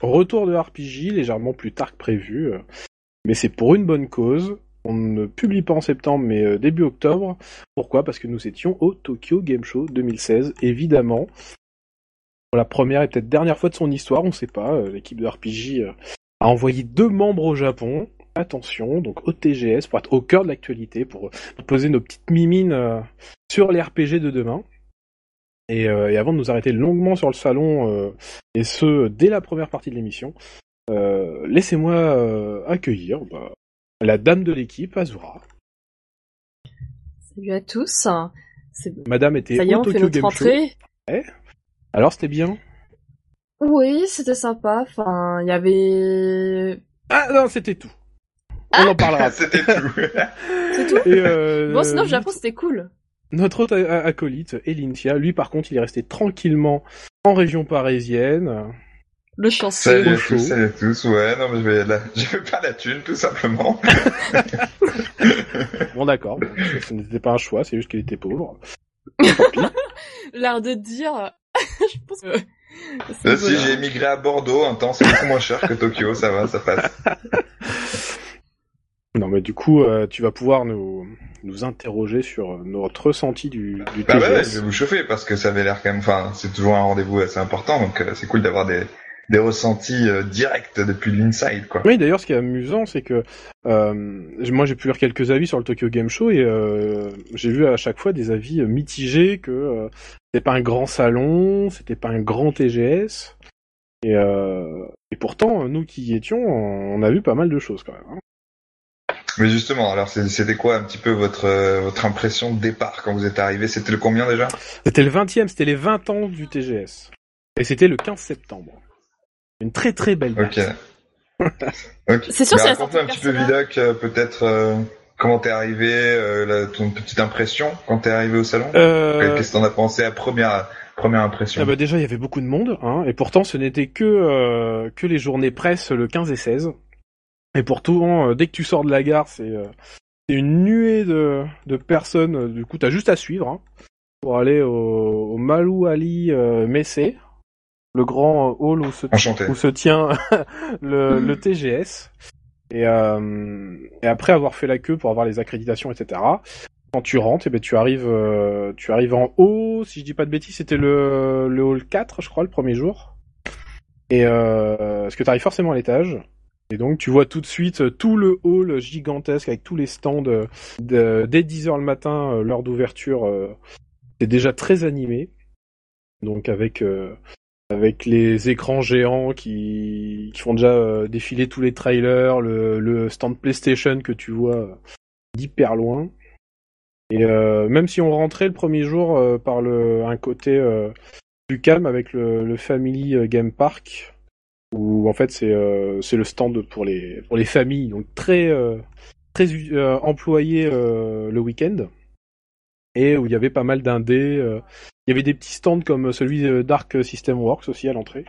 Retour de RPG légèrement plus tard que prévu, euh, mais c'est pour une bonne cause. On ne publie pas en septembre mais euh, début octobre. Pourquoi? Parce que nous étions au Tokyo Game Show 2016, évidemment. Pour la première et peut-être dernière fois de son histoire, on sait pas, euh, l'équipe de RPG a envoyé deux membres au Japon. Attention, donc au TGS, pour être au cœur de l'actualité, pour, poser nos petites mimines sur les RPG de demain. Et, euh, et avant de nous arrêter longuement sur le salon, euh, et ce, dès la première partie de l'émission, euh, laissez-moi euh, accueillir bah, la dame de l'équipe, Azura. Salut à tous. C'est- Madame était au Tokyo Game. Show. Alors c'était bien? Oui, c'était sympa. Enfin, il y avait. Ah non, c'était tout. On en parlera. C'était tout. C'est tout? Et, euh, Bon, sinon, Japon, c'était cool. Notre autre acolyte, Elincia, lui par contre, il est resté tranquillement en région parisienne. Le chanceux. Salut à tous, salut à tous. Ouais, non, mais je vais, la... je veux pas la thune, tout simplement. Bon d'accord, ce n'était pas un choix, c'est juste qu'il était pauvre. L'air de dire. Je pense que. si j'ai émigré à Bordeaux, un temps, c'est beaucoup moins cher que Tokyo, ça va, ça passe. Non mais du coup, euh, tu vas pouvoir nous, nous interroger sur euh, notre ressenti du, du Bah ouais, je vais vous chauffer parce que ça avait l'air quand même, enfin, c'est toujours un rendez-vous assez important, donc euh, c'est cool d'avoir des, des ressentis euh, directs depuis l'inside, quoi. Oui, d'ailleurs, ce qui est amusant, c'est que moi, j'ai pu lire quelques avis sur le Tokyo Game Show et j'ai vu à chaque fois des avis mitigés que c'était pas un grand salon, c'était pas un grand TGS. Et, et pourtant, nous qui y étions, on a vu pas mal de choses quand même. hein. Mais justement, alors c'était quoi un petit peu votre euh, votre impression de départ quand vous êtes arrivé? C'était le combien déjà? C'était le 20e, c'était les 20 ans du TGS. Et c'était le 15 septembre. Une très très belle date. Ok. ok. C'est sûr, c'est un petit peu. Vidoc, euh, peut-être euh, comment t'es arrivé, euh, la- ton petite impression quand t'es arrivé au salon? Euh, Qu'est-ce que t'en as pensé à première première impression? Ah bah déjà, il y avait beaucoup de monde, hein, et pourtant ce n'était que euh, que les journées presse le 15 et 16. Et pourtant, euh, dès que tu sors de la gare, c'est euh, une nuée de, de personnes. Du coup, t'as juste à suivre hein, pour aller au, au Malou Ali euh, Messé, le grand hall où se, Enchanté. où se tient le, le TGS. Et, euh, et après avoir fait la queue pour avoir les accréditations, etc. Quand tu rentres, eh ben, tu arrives, euh, tu arrives en haut. Si je dis pas de bêtises, c'était le, le hall 4, je crois, le premier jour. Et euh, parce que tu arrives forcément à l'étage. Et donc tu vois tout de suite euh, tout le hall gigantesque avec tous les stands euh, dès 10h le matin, euh, l'heure d'ouverture. c'est déjà très animé. Donc avec avec les écrans géants qui, qui font déjà défiler tous les trailers, le, stand PlayStation que tu vois d'hyper loin. Et euh, même si on rentrait le premier jour par le un côté plus calme avec le, Family Game Park, où en fait c'est euh, c'est le stand pour les pour les familles, donc très euh, très euh, employé le week-end, et où il y avait pas mal d'indés. il y avait des petits stands comme celui de Dark System Works aussi à l'entrée.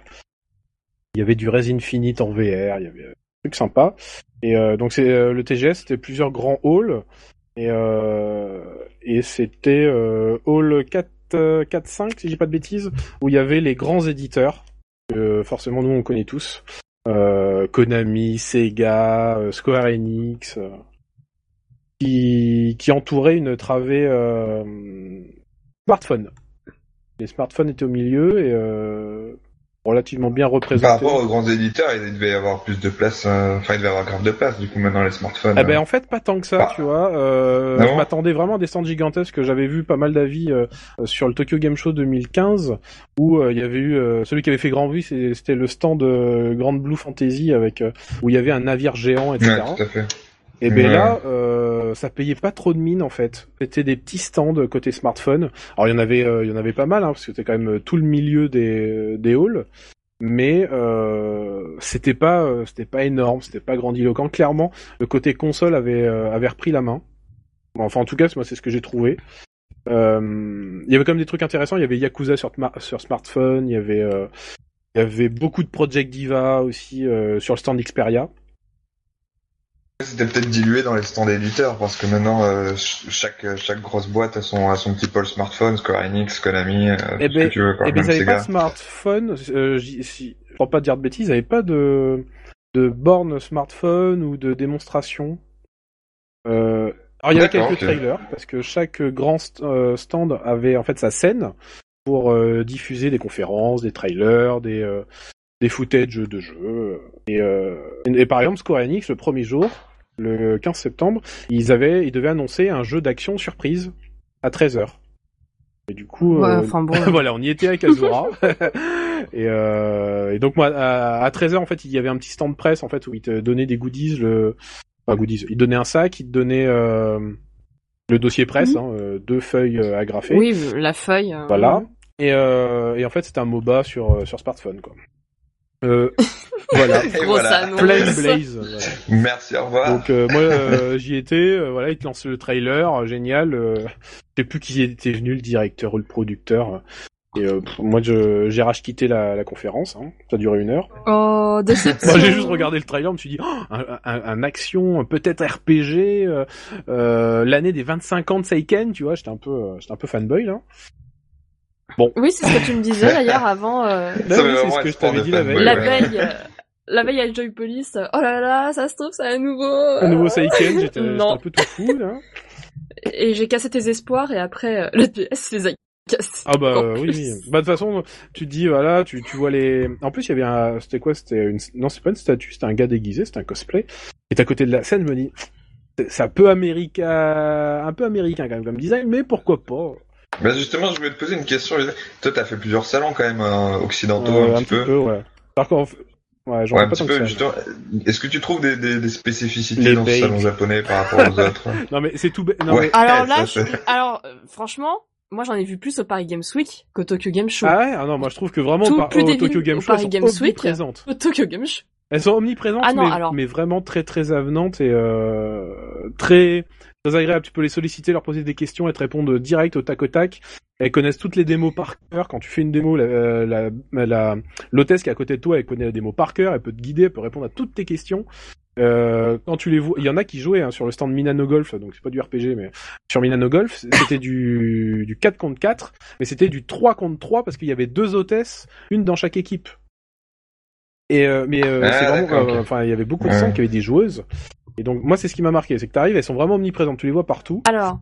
Il y avait du Res Infinite en VR, il y avait des trucs sympas. Et donc c'est le TGS, c'était plusieurs grands halls. Et, et c'était hall 4, euh, 4, 5, si j'ai pas de bêtises, où il y avait les grands éditeurs, que forcément nous on connaît tous. Euh, Konami, Sega, euh, Square Enix, euh, qui, qui entouraient une travée euh, smartphone. Les smartphones étaient au milieu et euh, relativement bien représentés. Par rapport aux grands éditeurs, il devait y avoir plus de place. euh, Enfin, il devait y avoir grave de place. Du coup, maintenant les smartphones. Eh ben euh, en fait pas tant que ça, Ah. tu vois. Euh, Ah je m'attendais vraiment à des stands gigantesques. J'avais vu pas mal d'avis euh, sur le Tokyo Game Show 2015 où euh, il y avait eu euh, celui qui avait fait grand bruit, c'était le stand euh, Grand Blue Fantasy avec euh, où il y avait un navire géant, etc. Ouais, tout à fait. Et ben Ouais. là, euh, ça payait pas trop de mine en fait. C'était des petits stands côté smartphone. Alors il y en avait, euh, il y en avait pas mal hein, parce que c'était quand même euh, tout le milieu des des halls. Mais euh, c'était pas, euh, c'était pas énorme, c'était pas grandiloquent. Clairement, le côté console avait euh, avait repris la main. Bon, Enfin, en tout cas, moi, c'est ce que j'ai trouvé. Euh, il y avait quand même des trucs intéressants. Il y avait Yakuza sur, smartphone. Il y avait, euh, il y avait beaucoup de Project Diva aussi euh, sur le stand Xperia. C'était peut-être dilué dans les stands éditeurs parce que maintenant euh, ch- chaque chaque grosse boîte a son a son petit pôle smartphone, Square Enix, Konami, euh, Eh tout ce ben, que tu veux quoi. Eh ben, ils avaient Sega. pas de smartphone. euh, si- pour pas dire de bêtises, ils avaient pas de de borne smartphone ou de démonstration. Euh, alors il y avait quelques trailers parce que chaque grand st- euh, stand avait en fait sa scène pour diffuser des conférences, des trailers, des euh, des footage de jeux. Et, euh, et, et par exemple Square Enix le premier jour, le 15 septembre, ils avaient ils devaient annoncer un jeu d'action surprise à 13h. Et du coup, Ouais, euh, bon. voilà, on y était avec Azura. et, euh, et donc moi, à, à 13h, en fait, il y avait un petit stand presse, en fait, où ils te donnaient des goodies, le, enfin, goodies. Ils donnaient un sac, ils te donnaient euh, le dossier presse, Mhm. hein, euh, deux feuilles euh, agrafées. Oui, la feuille. euh, Voilà. Et, euh, et en fait, c'était un MOBA sur, euh, sur smartphone, quoi. Euh, voilà. Voilà. Flame Blaze. voilà. Merci, au revoir. Donc euh, moi euh, j'y étais, euh, voilà, ils te lancent le trailer, euh, génial. Euh, je sais plus qui était venu, le directeur ou le producteur. Et euh, pff, moi je j'ai rage quitté la, la conférence, hein. ça a duré une heure. Oh, déception. Moi j'ai juste regardé le trailer, je me suis dit, oh, un, un- un action, peut-être RPG, euh, euh, l'année des 25 ans de Seiken, tu vois, j'étais un peu, euh, j'étais un peu fanboy là. Oui, c'est ce que tu me disais d'ailleurs avant. euh, Ça veut c'est ce que je t'avais dit la veille. la veille, euh, la veille à Joy Police. euh, Oh là là, ça se trouve, c'est un nouveau. Un nouveau Seiken, j'étais j'étais un peu tout fou là. Et j'ai cassé tes espoirs et après euh, le PS les a cassés. Ah bah euh, oui. Bah de toute façon, tu te dis voilà, tu, tu vois les. En plus, il y avait un. C'était quoi C'était une. Non, c'est pas une statue, c'était un gars déguisé, c'était un cosplay. Et à côté de la scène, je me dis, c'est un peu américain, un peu américain quand même comme design, mais pourquoi pas? Bah justement, je voulais te poser une question. Toi, t'as fait plusieurs salons quand même euh, occidentaux Euh, un, petit peu. ouais. Par contre, ouais, j'en Ouais, ai un pas petit peu. est-ce que tu trouves des, des, des spécificités Les dans ce salon japonais par rapport aux autres? Non mais c'est tout. bête. Non, Ouais. mais- Alors là, je- alors euh, franchement, moi j'en ai vu plus au Paris Games Week qu'au Tokyo Game Show. Ah ouais, ah non, moi je trouve que vraiment Tout par- plus au Tokyo Game au Show, elles Paris sont Games Week. omniprésentes. Au Tokyo Game Show. Elles sont omniprésentes, Ah non, mais, alors. mais vraiment très très avenantes et euh, très très agréables. Tu peux les solliciter, leur poser des questions, elles te répondent direct au tac au tac. Elles connaissent toutes les démos par cœur. Quand tu fais une démo, la, la, la- l'hôtesse qui est à côté de toi, elle connaît la démo par cœur, elle peut te guider, elle peut répondre à toutes tes questions. Euh, quand tu les vois, il y en a qui jouaient hein, sur le stand Minano Golf, donc c'est pas du RPG, mais sur Minano Golf, c'était du, du 4 contre 4, mais c'était du 3 contre 3 parce qu'il y avait deux hôtesses, une dans chaque équipe. Et euh, mais euh, Ah, c'est vraiment, euh, enfin, il y avait beaucoup de Ouais. stands qui avaient des joueuses. Et donc moi, c'est ce qui m'a marqué, c'est que t'arrives, elles sont vraiment omniprésentes, tu les vois partout. Alors,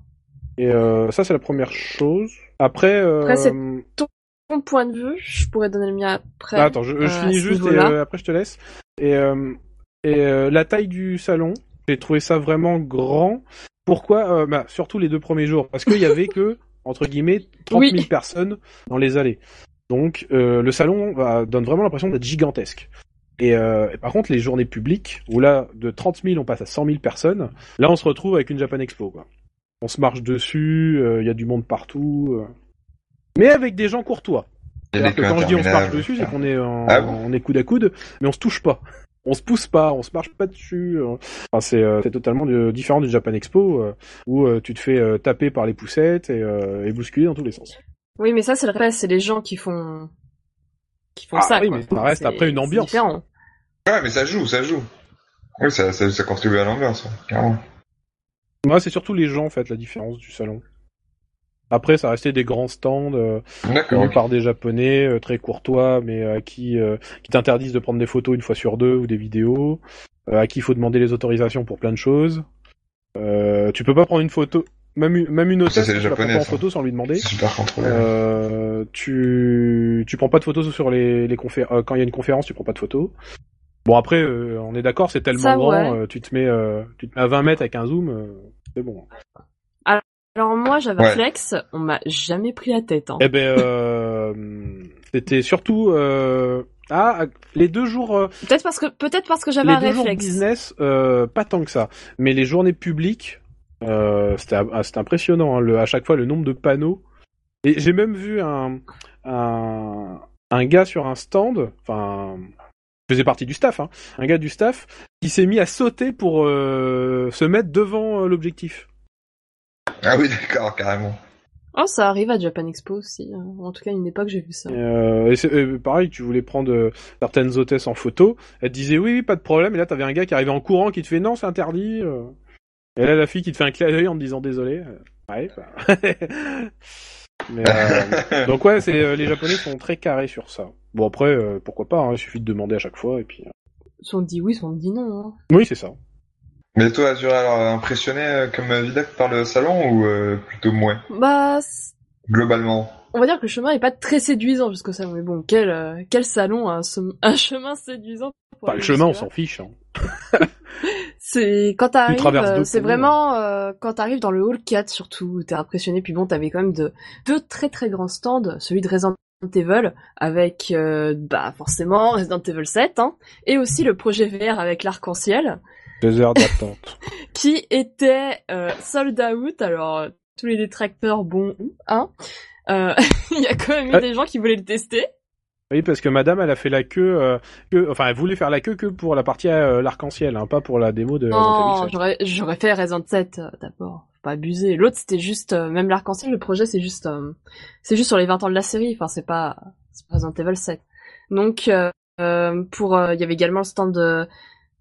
Et euh, ça, c'est la première chose. Après, euh, Après, c'est- mon point de vue, je pourrais donner le mien après. ah, attends, je, je euh, finis juste et euh, après je te laisse. Et, euh, et euh, la taille du salon, j'ai trouvé ça vraiment grand. Pourquoi bah, Surtout les deux premiers jours, parce qu'il y avait que entre guillemets 30 000 Oui. personnes dans les allées. Donc euh, le salon bah, donne vraiment l'impression d'être gigantesque. Et, euh, et par contre, les journées publiques, où là, de 30 000, on passe à 100 000 personnes, là, on se retrouve avec une Japan Expo. Quoi. On se marche dessus, euh, il y a du monde partout. euh. Mais avec des gens courtois. Que quand je dis on se marche dessus, c'est qu'on est, en, Ah bon on est coude à coude, mais on se touche pas. On se pousse pas, on se marche pas dessus. euh. Enfin, c'est euh, c'est totalement de- différent du Japan Expo, euh, où euh, tu te fais euh, taper par les poussettes et, euh, et bousculer dans tous les sens. Oui, mais ça, c'est le reste, c'est les gens qui font, qui font Ah ça. oui, quoi. mais ça reste après une ambiance. différent. Ouais, mais ça joue, ça joue. Oui, ça, ça, ça contribue à l'ambiance, ouais, carrément. Moi, c'est surtout les gens, en fait, la différence du salon. Après, ça restait des grands stands euh, par des Japonais euh, très courtois, mais à qui, euh, qui t'interdisent de prendre des photos une fois sur deux ou des vidéos, euh, à qui il faut demander les autorisations pour plein de choses. Euh, tu peux pas prendre une photo, même une, même une hôtesse, tu la prends pas en photo sans lui demander. Super contrôlé. Euh, tu tu prends pas de photos sur les les confé- euh, quand il y a une conférence, tu prends pas de photos. Bon après, euh, on est d'accord, c'est tellement Ça, grand, ouais. euh, tu te mets euh, tu te mets à 20 mètres avec un zoom, euh, c'est bon. Alors moi, j'avais Ouais. un flex, on m'a jamais pris la tête. Hein. Eh ben, euh, c'était surtout euh, ah les deux jours, Peut-être parce que, peut-être parce que j'avais les un deux jours réflexe. business, euh, pas tant que ça, mais les journées publiques, euh, c'était c'était impressionnant. hein, le, à chaque fois, le nombre de panneaux. Et j'ai même vu un un un gars sur un stand, enfin faisait partie du staff, hein, un gars du staff qui s'est mis à sauter pour euh, se mettre devant euh, l'objectif. Ah oui, d'accord, carrément. Oh, ça arrive à Japan Expo aussi. hein. En tout cas, à une époque, j'ai vu ça. Euh, et c'est- euh, pareil, tu voulais prendre euh, certaines hôtesses en photo, elle te disait oui, oui, pas de problème, et là t'avais un gars qui arrivait en courant qui te fait non, c'est interdit. euh. Et là la fille qui te fait un clin d'œil en te disant désolé. Ouais. bah. Mais, euh, donc ouais, c'est euh, les Japonais sont très carrés sur ça. Bon après, euh, pourquoi pas, hein, il suffit de demander à chaque fois et puis. euh, Soit on te dit oui, soit on te dit non. hein. Oui, c'est ça. Mais toi, Azura, alors impressionné euh, comme Vidoc par le salon ou euh, plutôt moins Bah, globalement on va dire que le chemin est pas très séduisant jusqu'au salon. Mais bon, quel, euh, quel salon, un, sem- un chemin séduisant. pour le chemin, on s'en fiche. Hein. C'est quand t'arrives, traverses deux c'est vraiment euh, quand t'arrives dans le hall 4 surtout, où t'es impressionné. Puis bon, t'avais quand même de, deux très très grands stands, celui de Resident Evil avec euh, bah forcément Resident Evil 7, hein, et aussi le projet VR avec l'arc-en-ciel Deux heures d'attente. qui était euh, sold out. Alors tous les détracteurs, bon, hein, euh, il y a quand même eu Ouais. des gens qui voulaient le tester. oui, parce que Madame, elle a fait la queue, euh, que, enfin, elle voulait faire la queue que pour la partie euh, l'arc-en-ciel, hein, pas pour la démo de Resident Evil Non, 7. j'aurais j'aurais fait Resident 7 euh, d'abord. Pas abuser. L'autre c'était juste euh, même l'arc-en-ciel le projet c'est juste euh, c'est juste sur les 20 ans de la série, enfin c'est pas c'est pas Resident Evil 7. Donc euh, pour il y avait également le stand de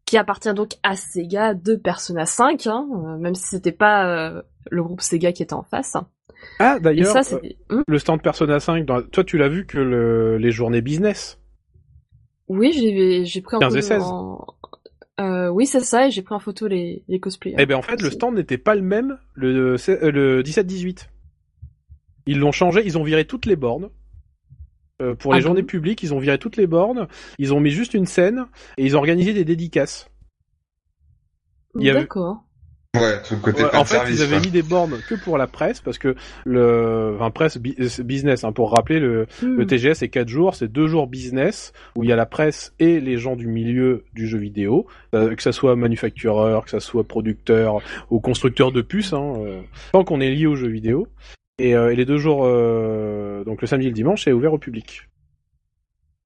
qui appartient donc à Sega de Persona 5 hein, même si c'était pas le groupe Sega qui était en face. Ah, d'ailleurs, Hum? le stand Persona 5, dans... toi, tu l'as vu que le... les journées business. Oui, j'ai j'ai pris en 15 et photo 16. en- Euh, oui, c'est ça et j'ai pris en photo les les cosplayers. Eh ben en fait, le stand n'était pas le même le, euh, le 17-18. Ils l'ont changé, ils ont viré toutes les bornes. Euh, pour les Ah bon? journées publiques, ils ont viré toutes les bornes. Ils ont mis juste une scène et ils ont organisé des dédicaces. D'accord. Ouais, tout le côté Ouais, fan en fait, service. ils avaient mis des bornes que pour la presse parce que le, enfin presse business. Hein, pour rappeler, le, le Hmm. TGS c'est quatre jours, c'est deux jours business où il y a la presse et les gens du milieu du jeu vidéo, euh, que ça soit manufactureur, que ça soit producteur ou constructeur de puces, hein, euh, tant qu'on est lié au jeu vidéo. Et, euh, et les deux jours, euh, donc le samedi et le dimanche, c'est ouvert au public.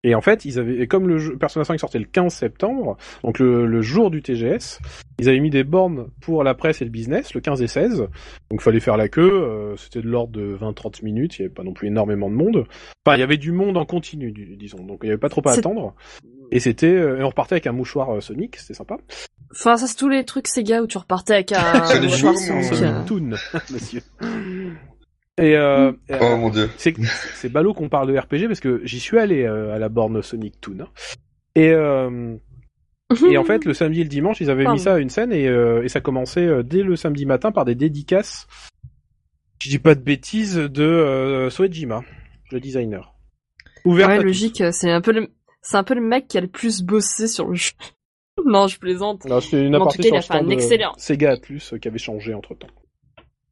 Et en fait, ils avaient, et comme le jeu Persona 5 sortait le 15 septembre, donc le, le jour du TGS, ils avaient mis des bornes pour la presse et le business, le 15 et 16. Donc fallait faire la queue, euh, c'était de l'ordre de 20-30 minutes, il n'y avait pas non plus énormément de monde. Enfin, il y avait du monde en continu, du- disons, donc il n'y avait pas trop à attendre. Et c'était, euh, et on repartait avec un mouchoir euh, Sonic, c'était sympa. Enfin, ça c'est tous les trucs Sega où tu repartais avec un Sonic mouchoir Sonic, euh, Toon, monsieur. Et, euh, Oh mon dieu. c'est c'est ballot qu'on parle de RPG parce que j'y suis allé euh, à la borne Sonic Toon. hein. Et euh, et en fait, le samedi et le dimanche, ils avaient Pardon. mis ça à une scène et, euh, et ça commençait euh, dès le samedi matin par des dédicaces. Je dis pas de bêtises de euh, Soejima, le designer. Ouvert ouais, logique, euh, c'est un peu le, c'est un peu le mec qui a le plus bossé sur le jeu. non, je plaisante. Non, c'était une en tout cas, sur il a le fait un euh, excellent- Sega Atlus euh, qui avait changé entre temps.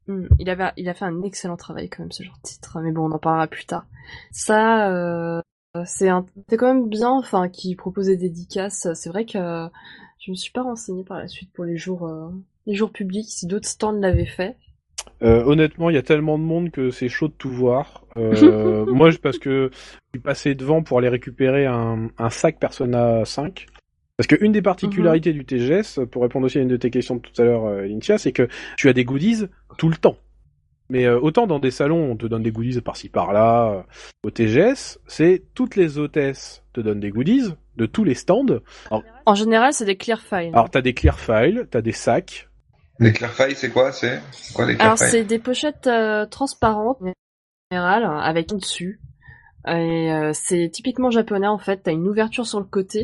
Hmm, Il avait, il a fait un excellent travail quand même ce genre de titre, mais bon, on en parlera plus tard. Ça, euh, c'est un, c'est quand même bien, enfin, qui propose des dédicaces. C'est vrai que euh, je me suis pas renseignée par la suite pour les jours, euh, les jours publics, si d'autres stands l'avaient fait. Euh, honnêtement, il y a tellement de monde que c'est chaud de tout voir. Euh, moi, je- parce que je suis passé devant pour aller récupérer un, un sac Persona 5. Parce que une des particularités du TGS, pour répondre aussi à une de tes questions de tout à l'heure, euh, Lynthia, c'est que tu as des goodies tout le temps. Mais euh, autant dans des salons, on te donne des goodies par-ci par-là. euh, au TGS, c'est toutes les hôtesses te donnent des goodies de tous les stands. En général, c'est des clear files. Alors t'as des clear files, t'as des sacs. Les Clearfile, c'est quoi C'est? C'est quoi les Alors Clearfile c'est des pochettes euh, transparentes en général avec un dessus. Et euh, c'est typiquement japonais en fait. T'as une ouverture sur le côté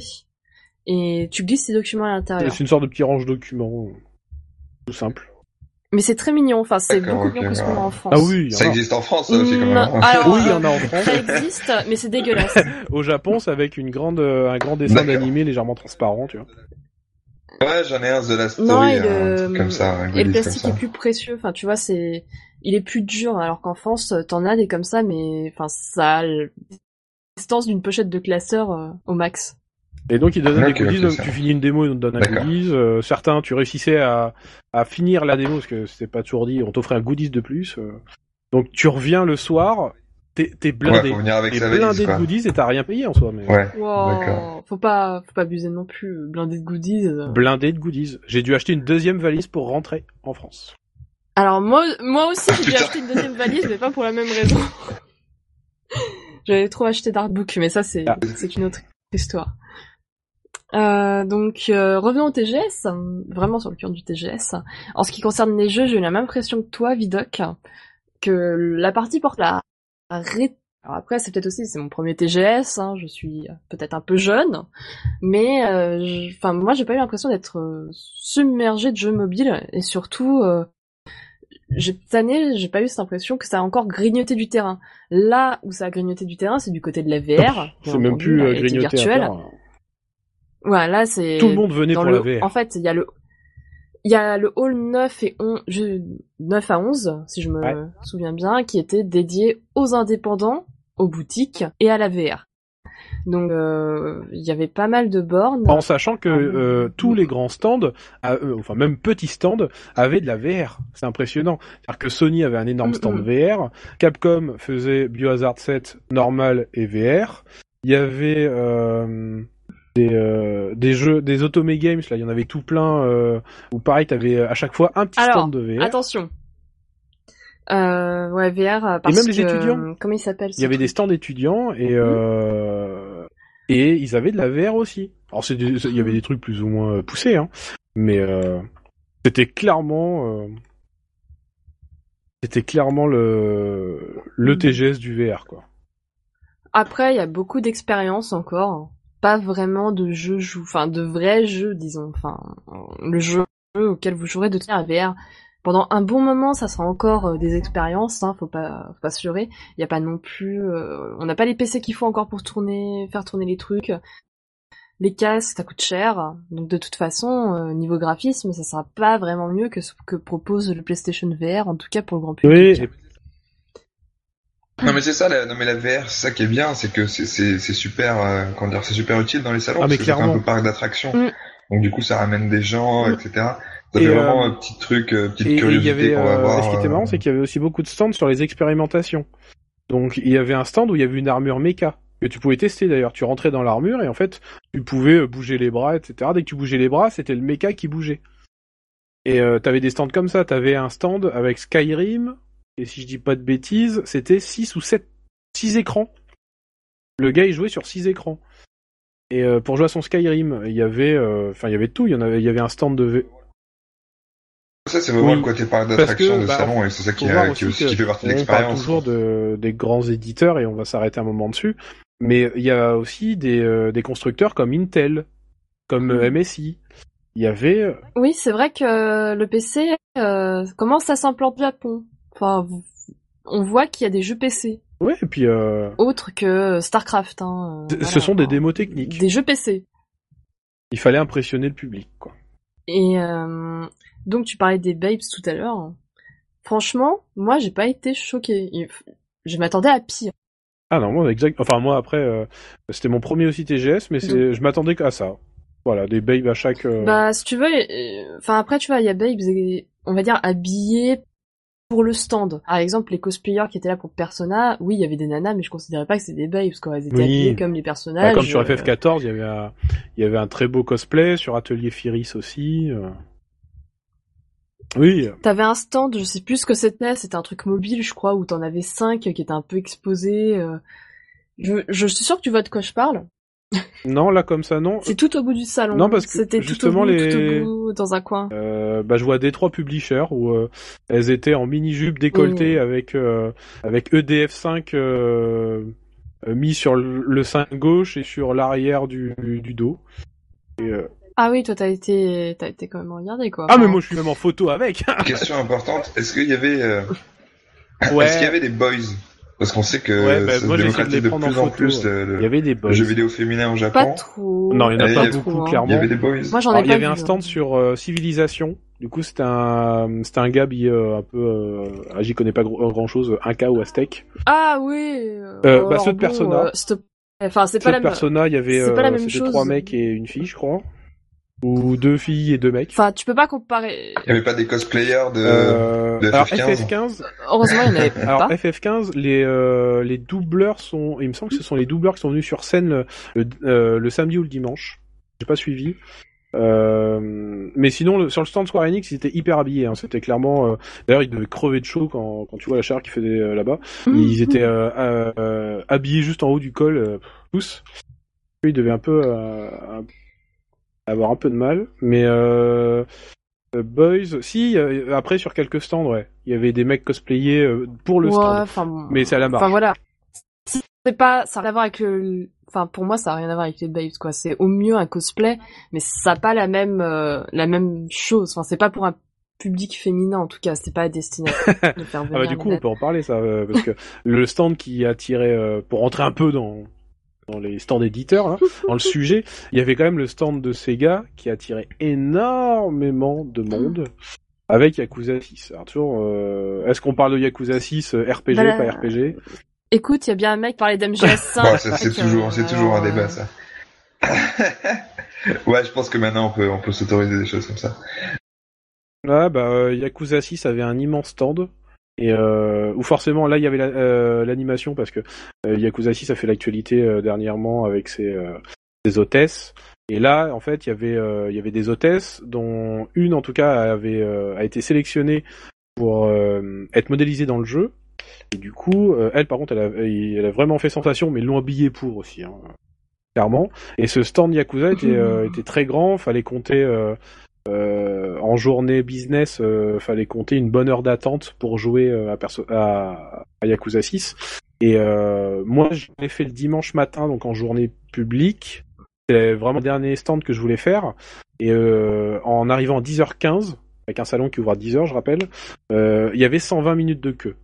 et tu glisses tes documents à l'intérieur. C'est une sorte de petit range documents, euh, tout simple. Mais c'est très mignon. Enfin, c'est beaucoup mieux que ce qu'on a en France. Ah oui, il y en Ça a. existe en France, ça aussi, quand même. Non, hein. alors, Oui, il y en a en euh, France. Ça existe, mais c'est dégueulasse. Au Japon, c'est avec une grande, euh, un grand dessin d'animé légèrement transparent, tu vois. Ouais, j'en ai un The Last Story, non, et un le, truc comme ça. un et le plastique ça. est plus précieux. Enfin, tu vois, c'est, il est plus dur. Alors qu'en France, t'en as des comme ça, mais enfin, ça a distance d'une pochette de classeur euh, au max. Et donc, ils te donnent Ok, des goodies, ok, donc ça tu finis une démo, ils te donnent un goodies. euh, certains, tu réussissais à, à finir la démo, parce que c'était pas toujours dit, on t'offrait un goodies de plus. euh. Donc, tu reviens le soir, t'es Ouais, blindé. avec T'es blindé valise, de goodies et t'as rien payé en soi, mais Ouais, Wow, faut pas, faut pas abuser non plus. Blindé de goodies. euh. blindé de goodies. J'ai dû acheter une deuxième valise pour rentrer en France. Alors moi, moi aussi, j'ai dû acheter une deuxième valise, mais pas pour la même raison. J'avais trop acheté d'artbook, mais ça c'est Ah. c'est une autre histoire. Euh, donc euh, revenons au TGS, vraiment sur le cœur du TGS. En ce qui concerne les jeux, j'ai eu la même impression que toi, Vidoc, que la partie porte la ré- Alors après, c'est peut-être aussi, c'est mon premier TGS, hein, je suis peut-être un peu jeune, mais euh, je- enfin moi j'ai pas eu l'impression d'être euh, submergée de jeux mobiles et surtout euh, cette année j'ai pas eu cette impression que ça a encore grignoté du terrain. Là où ça a grignoté du terrain, c'est du côté de la VR. C'est même plus grignoté à virtuelle. terre. Ouais, là c'est Tout le monde venait pour le, la VR. En fait, il y a le il y a le hall 9 et 11, je- 9 à 11, si je me Ouais. souviens bien, qui était dédié aux indépendants, aux boutiques et à la VR. Donc euh, il y avait pas mal de bornes. En sachant que Ah, euh, tous les grands stands, euh, enfin même petits stands, avaient de la VR. C'est impressionnant. C'est-à-dire que Sony avait un énorme Mm, stand mm. VR, Capcom faisait Biohazard 7 normal et VR. Il y avait euh, des, euh, des jeux, des Otome Games, là, il y en avait tout plein, euh, où pareil, t'avais à chaque fois un petit Alors, stand de VR. Attention. Euh, ouais, VR, euh, parce même les étudiants. euh, Comment il s'appelle Il y avait des stands étudiants et euh, et ils avaient de la VR aussi. Alors c'est il y avait des trucs plus ou moins euh, poussés, hein, mais euh, c'était clairement euh, c'était clairement le le Mhm. TGS du VR quoi. Après, il y a beaucoup d'expériences encore. Pas vraiment de jeux, jou- enfin de vrais jeux, disons. Enfin, le jeu auquel vous jouerez de manière VR. Pendant un bon moment, ça sera encore euh, des expériences. Hein, faut pas, faut pas se leurrer. Il y a pas non plus, euh, on n'a pas les PC qu'il faut encore pour tourner, faire tourner les trucs. Les casques, ça coûte cher. Donc de toute façon, euh, niveau graphisme, ça sera pas vraiment mieux que ce que propose le PlayStation VR, en tout cas pour le grand public. Non mais c'est ça, la, non mais la VR, c'est ça qui est bien, c'est que c'est c'est c'est super, euh, comment dire, c'est super utile dans les salons Ah, mais parce que clairement. un peu parc d'attractions. Mm. Donc du coup, ça ramène des gens, Mm. etc. Ça Et, fait vraiment euh, un petit truc, euh, petite Et et il y curiosité avait, qu'on va euh, voir. ce qui était marrant, c'est qu'il y avait aussi beaucoup de stands sur les expérimentations. Donc il y avait un stand où il y avait une armure méca que tu pouvais tester d'ailleurs. Tu rentrais dans l'armure et en fait tu pouvais bouger les bras, etc. Dès que tu bougeais les bras, c'était le méca qui bougeait. Et euh, t'avais des stands comme ça. T'avais un stand avec Skyrim et si je dis pas de bêtises, c'était 6 ou 7 six écrans. Le gars il jouait sur six écrans. Et euh, pour jouer à son Skyrim, il y avait, euh, enfin il y avait tout. Il y en avait, il y avait un stand de, V- Ça, c'est vraiment Oui. le côté parc d'attraction de bah, salon et c'est ça qui, a- voir qui, aussi aussi, que qui fait partie de On parle l'expérience. toujours de, des grands éditeurs et on va s'arrêter un moment dessus. Mais il y a aussi des, euh, des constructeurs comme Intel, comme MSI. Il y avait, Oui, c'est vrai que le PC euh, commence à s'implanter au Japon. Enfin, on voit qu'il y a des jeux PC ouais, et puis euh, autres que Starcraft. Hein, euh, ce sont des démos techniques. Des jeux PC. Il fallait impressionner le public, quoi. Et euh, donc tu parlais des babes tout à l'heure. Franchement, moi j'ai pas été choquée. Il- Je m'attendais à pire. Ah non, moi, exact. Enfin, moi après, euh, c'était mon premier aussi TGS, mais je m'attendais qu'à ça. Voilà, des babes à chaque. euh, Bah si tu veux, euh, enfin après tu vois, il y a babes, et- on va dire habillées pour le stand. Par exemple, les cosplayers qui étaient là pour Persona, oui, il y avait des nanas, mais je considérais pas que c'était des babes parce qu'elles étaient Oui. habillées comme les bah, personnages. comme sur euh, FF14, il y avait un, il y avait un très beau cosplay sur Atelier Firis aussi. euh. Oui, T'avais un stand, je sais plus ce que c'était, c'était un truc mobile, je crois, où t'en avais cinq qui étaient un peu exposés. euh. Je, je suis sûre que tu vois de quoi je parle. Non, là comme ça, non. C'est tout au bout du salon. Non, parce que c'était justement, tout au bout, les- tout au bout, dans un coin. Euh, bah, je vois des trois publishers où euh, elles étaient en mini jupe décolletée Oui. avec euh, avec EDF5 euh, euh, mis sur le, le sein gauche et sur l'arrière du, du dos. Et, euh, Ah oui, toi t'as été, t'as été quand même regardé quoi. Ah mais moi je suis même en photo avec. Question importante, est-ce qu'il y avait, euh, ouais. est-ce qu'il y avait des boys? Parce qu'on sait que Ouais, bah, ça moi, essayé de de prendre en plus en photo, plus ouais. le, le- Il y avait des le boys. jeu vidéo féminin au Pas Japon. trop. Non, il y en a pas beaucoup trop, hein. clairement. Il y avait des boys. Moi j'en ai Alors, il y pas avait vu, un hein. stand sur euh, civilisation. Du coup, c'était un c'était un gars euh, un peu. Euh, ah, J'y connais pas grand chose. Inca ou aztèque. Ah oui. Euh, alors bah, ceux de bon, Persona. euh, Enfin, c'est pas la même. persona, il y avait c'est pas la euh, même c'était trois mecs et une fille, je crois. Ou deux filles et deux mecs. Enfin, tu peux pas comparer. Il y avait pas des cosplayers de. Euh, de alors FF15. FF15, Heureusement, il y en avait alors pas. FF15, les euh, les doubleurs sont, il me semble que ce sont les doubleurs qui sont venus sur scène le, le, euh, le samedi ou le dimanche. J'ai pas suivi. Euh, mais sinon, le- sur le stand Square Enix, ils étaient hyper habillés. Hein. C'était clairement. euh, D'ailleurs, ils devaient crever de chaud quand, quand tu vois la chaleur qu'ils faisaient euh, là-bas. Ils étaient euh, euh, euh, habillés juste en haut du col, euh, tous. Ils devaient un peu euh, un- avoir un peu de mal, mais euh, euh, Boys, si euh, après sur quelques stands, ouais, il y avait des mecs cosplayés euh, pour le ouais, stand. Mais c'est à la marge. Enfin voilà. C'est pas, ça n'a rien à voir avec le, enfin pour moi ça a rien à voir avec les babes quoi. C'est au mieux un cosplay, mais ça n'a pas la même la même chose. Enfin c'est pas pour un public féminin en tout cas. C'est pas destiné de faire venir. Ah bah du coup on peut en parler ça parce que le stand qui a tiré euh, pour rentrer un peu dans dans les stands éditeurs, hein, dans le sujet, il y avait quand même le stand de Sega qui a attiré énormément de monde avec Yakuza 6. Arthur, euh, est-ce qu'on parle de Yakuza 6 RPG, Bah, pas RPG Écoute, il y a bien un mec qui parlait d'MGS5. Bon, c'est c'est toujours, c'est toujours un débat ça. ouais, je pense que maintenant on peut, on peut s'autoriser des choses comme ça. Ouais, bah euh, Yakuza 6 avait un immense stand. Et euh, où forcément là il y avait la- euh, l'animation parce que euh, Yakuza 6 a fait l'actualité euh, dernièrement avec ses, euh, ses hôtesses. Et là en fait il y avait euh, il y avait des hôtesses dont une en tout cas avait a été sélectionnée pour être modélisée dans le jeu. Et du coup elle par contre elle a, elle a vraiment fait sensation mais ils l'ont habillée pour aussi hein, clairement. Et ce stand Yakuza était était très grand. Fallait compter euh, en journée business, euh, fallait compter une bonne heure d'attente pour jouer euh, à, perso- Yakuza 6. Et euh, moi, je l'ai fait le dimanche matin, donc en journée publique. C'est vraiment le dernier stand que je voulais faire. Et en arrivant à 10h15, avec un salon qui ouvre à 10h, je rappelle, il y avait 120 minutes de queue.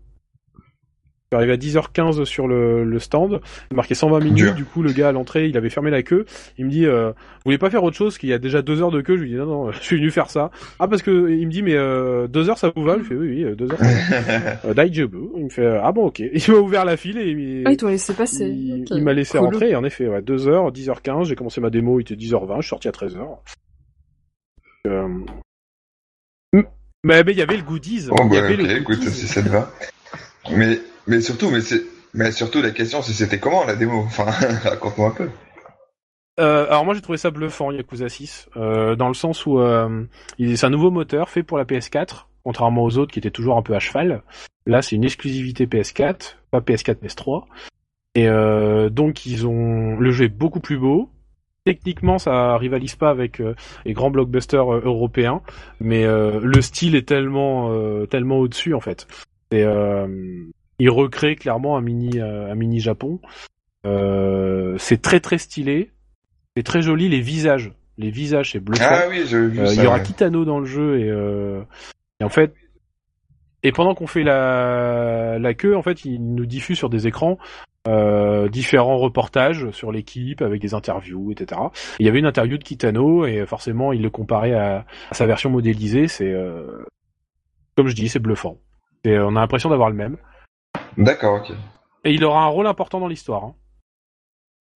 Je suis arrivé à 10h15 sur le, le stand, il marquait 120 minutes, du coup le gars à l'entrée, il avait fermé la queue, il me dit euh, vous voulez pas faire autre chose qu'il y a déjà deux heures de queue? Je lui dis non non, je suis venu faire ça. Ah parce que il me dit mais euh, deux heures ça vous va? Je lui fais oui oui euh, deux heures. ça va. Euh. Il me fait ah bon ok. Il m'a ouvert la file et il, Ah, il doit laisser passer. il, m'a laissé Cool. rentrer et en effet ouais, deux heures, 10h15, j'ai commencé ma démo, il était 10h20, je suis sorti à 13h. Euh... Mais il y avait le goodies. Bon, il y bah, avait le écoute, goodies. si ça te va. Mais, mais surtout, mais c'est, mais surtout la question, c'est c'était comment la démo? Enfin, raconte-moi un peu. Euh, alors moi j'ai trouvé ça bluffant Yakuza 6 euh, dans le sens où euh, c'est un nouveau moteur fait pour la PS4 contrairement aux autres qui étaient toujours un peu à cheval. Là c'est une exclusivité PS4, pas PS4 PS3. Et donc ils ont le jeu est beaucoup plus beau. Techniquement ça rivalise pas avec les grands blockbusters européens, mais le style est tellement tellement au-dessus en fait. Il recrée clairement un mini euh, un mini Japon. Euh, c'est très très stylé. C'est très joli les visages. Les visages, c'est bluffant. Ah oui, j'avais vu Euh, ça. il y aura. Kitano dans le jeu et, et en fait et pendant qu'on fait la, la queue, en fait, il nous diffuse sur des écrans euh, différents reportages sur l'équipe avec des interviews, etc. Et il y avait une interview de Kitano et forcément il le comparait à, à sa version modélisée. C'est euh, comme je dis, c'est bluffant. Et on a l'impression d'avoir le même. D'accord, ok. Et il aura un rôle important dans l'histoire. hein.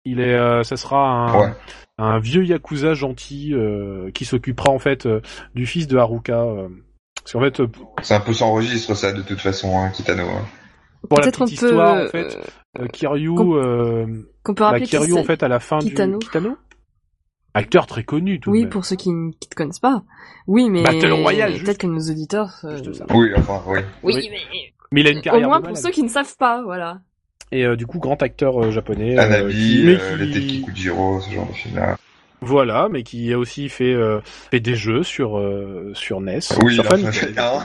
Il est, euh, ça sera un, Ouais. un vieux yakuza gentil euh, qui s'occupera en fait euh, du fils de Haruka. euh, parce qu'en fait, euh, C'est un peu sans registre, ça, de toute façon, hein, Kitano. hein. pour la Peut-être qu'on petite peut, histoire, en euh, fait, euh, Kiryu, qu'on- euh, qu'on peut bah, rappeler qui Kiryu en fait à la fin Kitano. du Kitano, acteur très connu tout Oui, même. pour ceux qui ne qui te connaissent pas. Oui, mais Battle Royale, juste. peut-être que nos auditeurs. euh. Oui, enfin, oui. Oui, Oui. mais Mais il a une au carrière moins de pour malade. ceux qui ne savent pas, voilà. Et euh, du coup, grand acteur euh, japonais. euh, Anabi, qui- euh, qui- l'été Kikujiro, ce genre de film-là. Voilà, mais qui a aussi fait, euh, fait des jeux sur euh, sur NES, Oui, sur il en fait un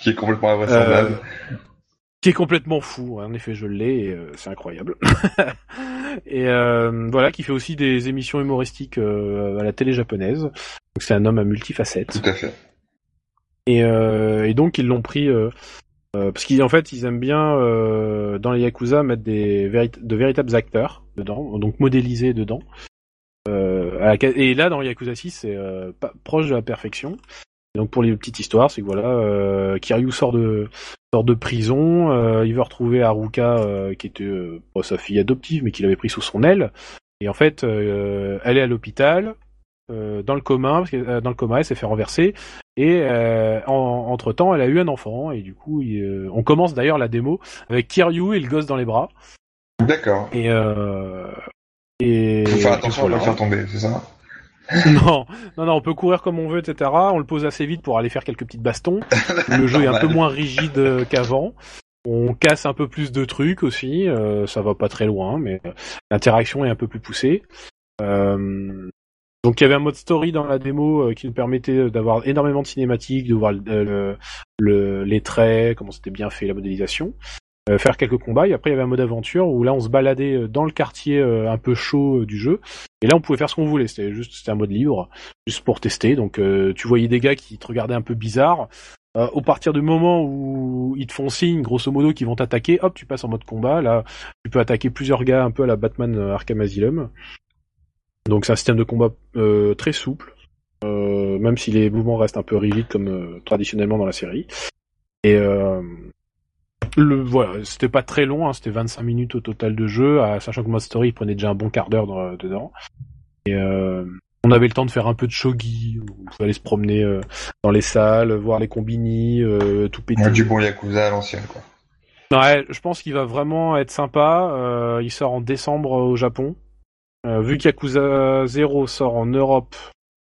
qui est complètement invraisemblable. qui est complètement fou. En effet, je l'ai, et euh, c'est incroyable. et euh, voilà, qui fait aussi des émissions humoristiques euh, à la télé japonaise. Donc c'est un homme à multifacettes. Tout à fait. Et, euh, et donc ils l'ont pris euh, parce qu'en fait ils aiment bien euh, dans les yakuza mettre des de véritables acteurs dedans, donc modélisés dedans. Euh, et là dans Yakuza 6 c'est proche de la perfection. Donc pour les petites histoires, c'est que voilà, Kiryu sort de sort de prison, il veut retrouver Haruka qui était sa fille adoptive mais qu'il avait pris sous son aile. Et en fait, elle est à l'hôpital, euh, dans le coma, parce que, euh, dans le coma, elle s'est fait renverser. Et euh, entre temps, elle a eu un enfant. Et du coup, il, euh, on commence d'ailleurs la démo avec Kiryu et le gosse dans les bras. D'accord. Et euh, et Faut faire attention à pas le faire tomber, c'est ça? Non, non, non, on peut courir comme on veut, etc. On le pose assez vite pour aller faire quelques petites bastons. Le jeu est un peu moins rigide euh, qu'avant. On casse un peu plus de trucs aussi. euh, ça va pas très loin, mais l'interaction est un peu plus poussée. Euh, donc il y avait un mode story dans la démo euh, qui nous permettait d'avoir énormément de cinématiques, de voir le, le- le- les traits, comment c'était bien fait la modélisation. euh, faire quelques combats. Et après, il y avait un mode aventure où là, on se baladait euh, dans le quartier euh, un peu chaud du jeu. Et là, on pouvait faire ce qu'on voulait. C'était juste, un mode libre, juste pour tester. Donc, tu voyais des gars qui te regardaient un peu bizarre. au partir du moment où ils te font signe, grosso modo, qu'ils vont t'attaquer, hop, tu passes en mode combat. Là, tu peux attaquer plusieurs gars un peu à la Batman Arkham Asylum. Donc, c'est un système de combat très souple. même si les mouvements restent un peu rigides comme traditionnellement dans la série. Et le, voilà, c'était pas très long, hein, c'était 25 minutes au total de jeu, à, sachant que Mode Story prenait déjà un bon quart d'heure dedans. Et euh, on avait le temps de faire un peu de shogi, on pouvait aller se promener euh, dans les salles, voir les combini, euh, tout péter. Du bon Yakuza à l'ancienne, quoi. Ouais, je pense qu'il va vraiment être sympa. Euh, il sort en décembre au Japon. Vu qu'Yakuza 0 sort en Europe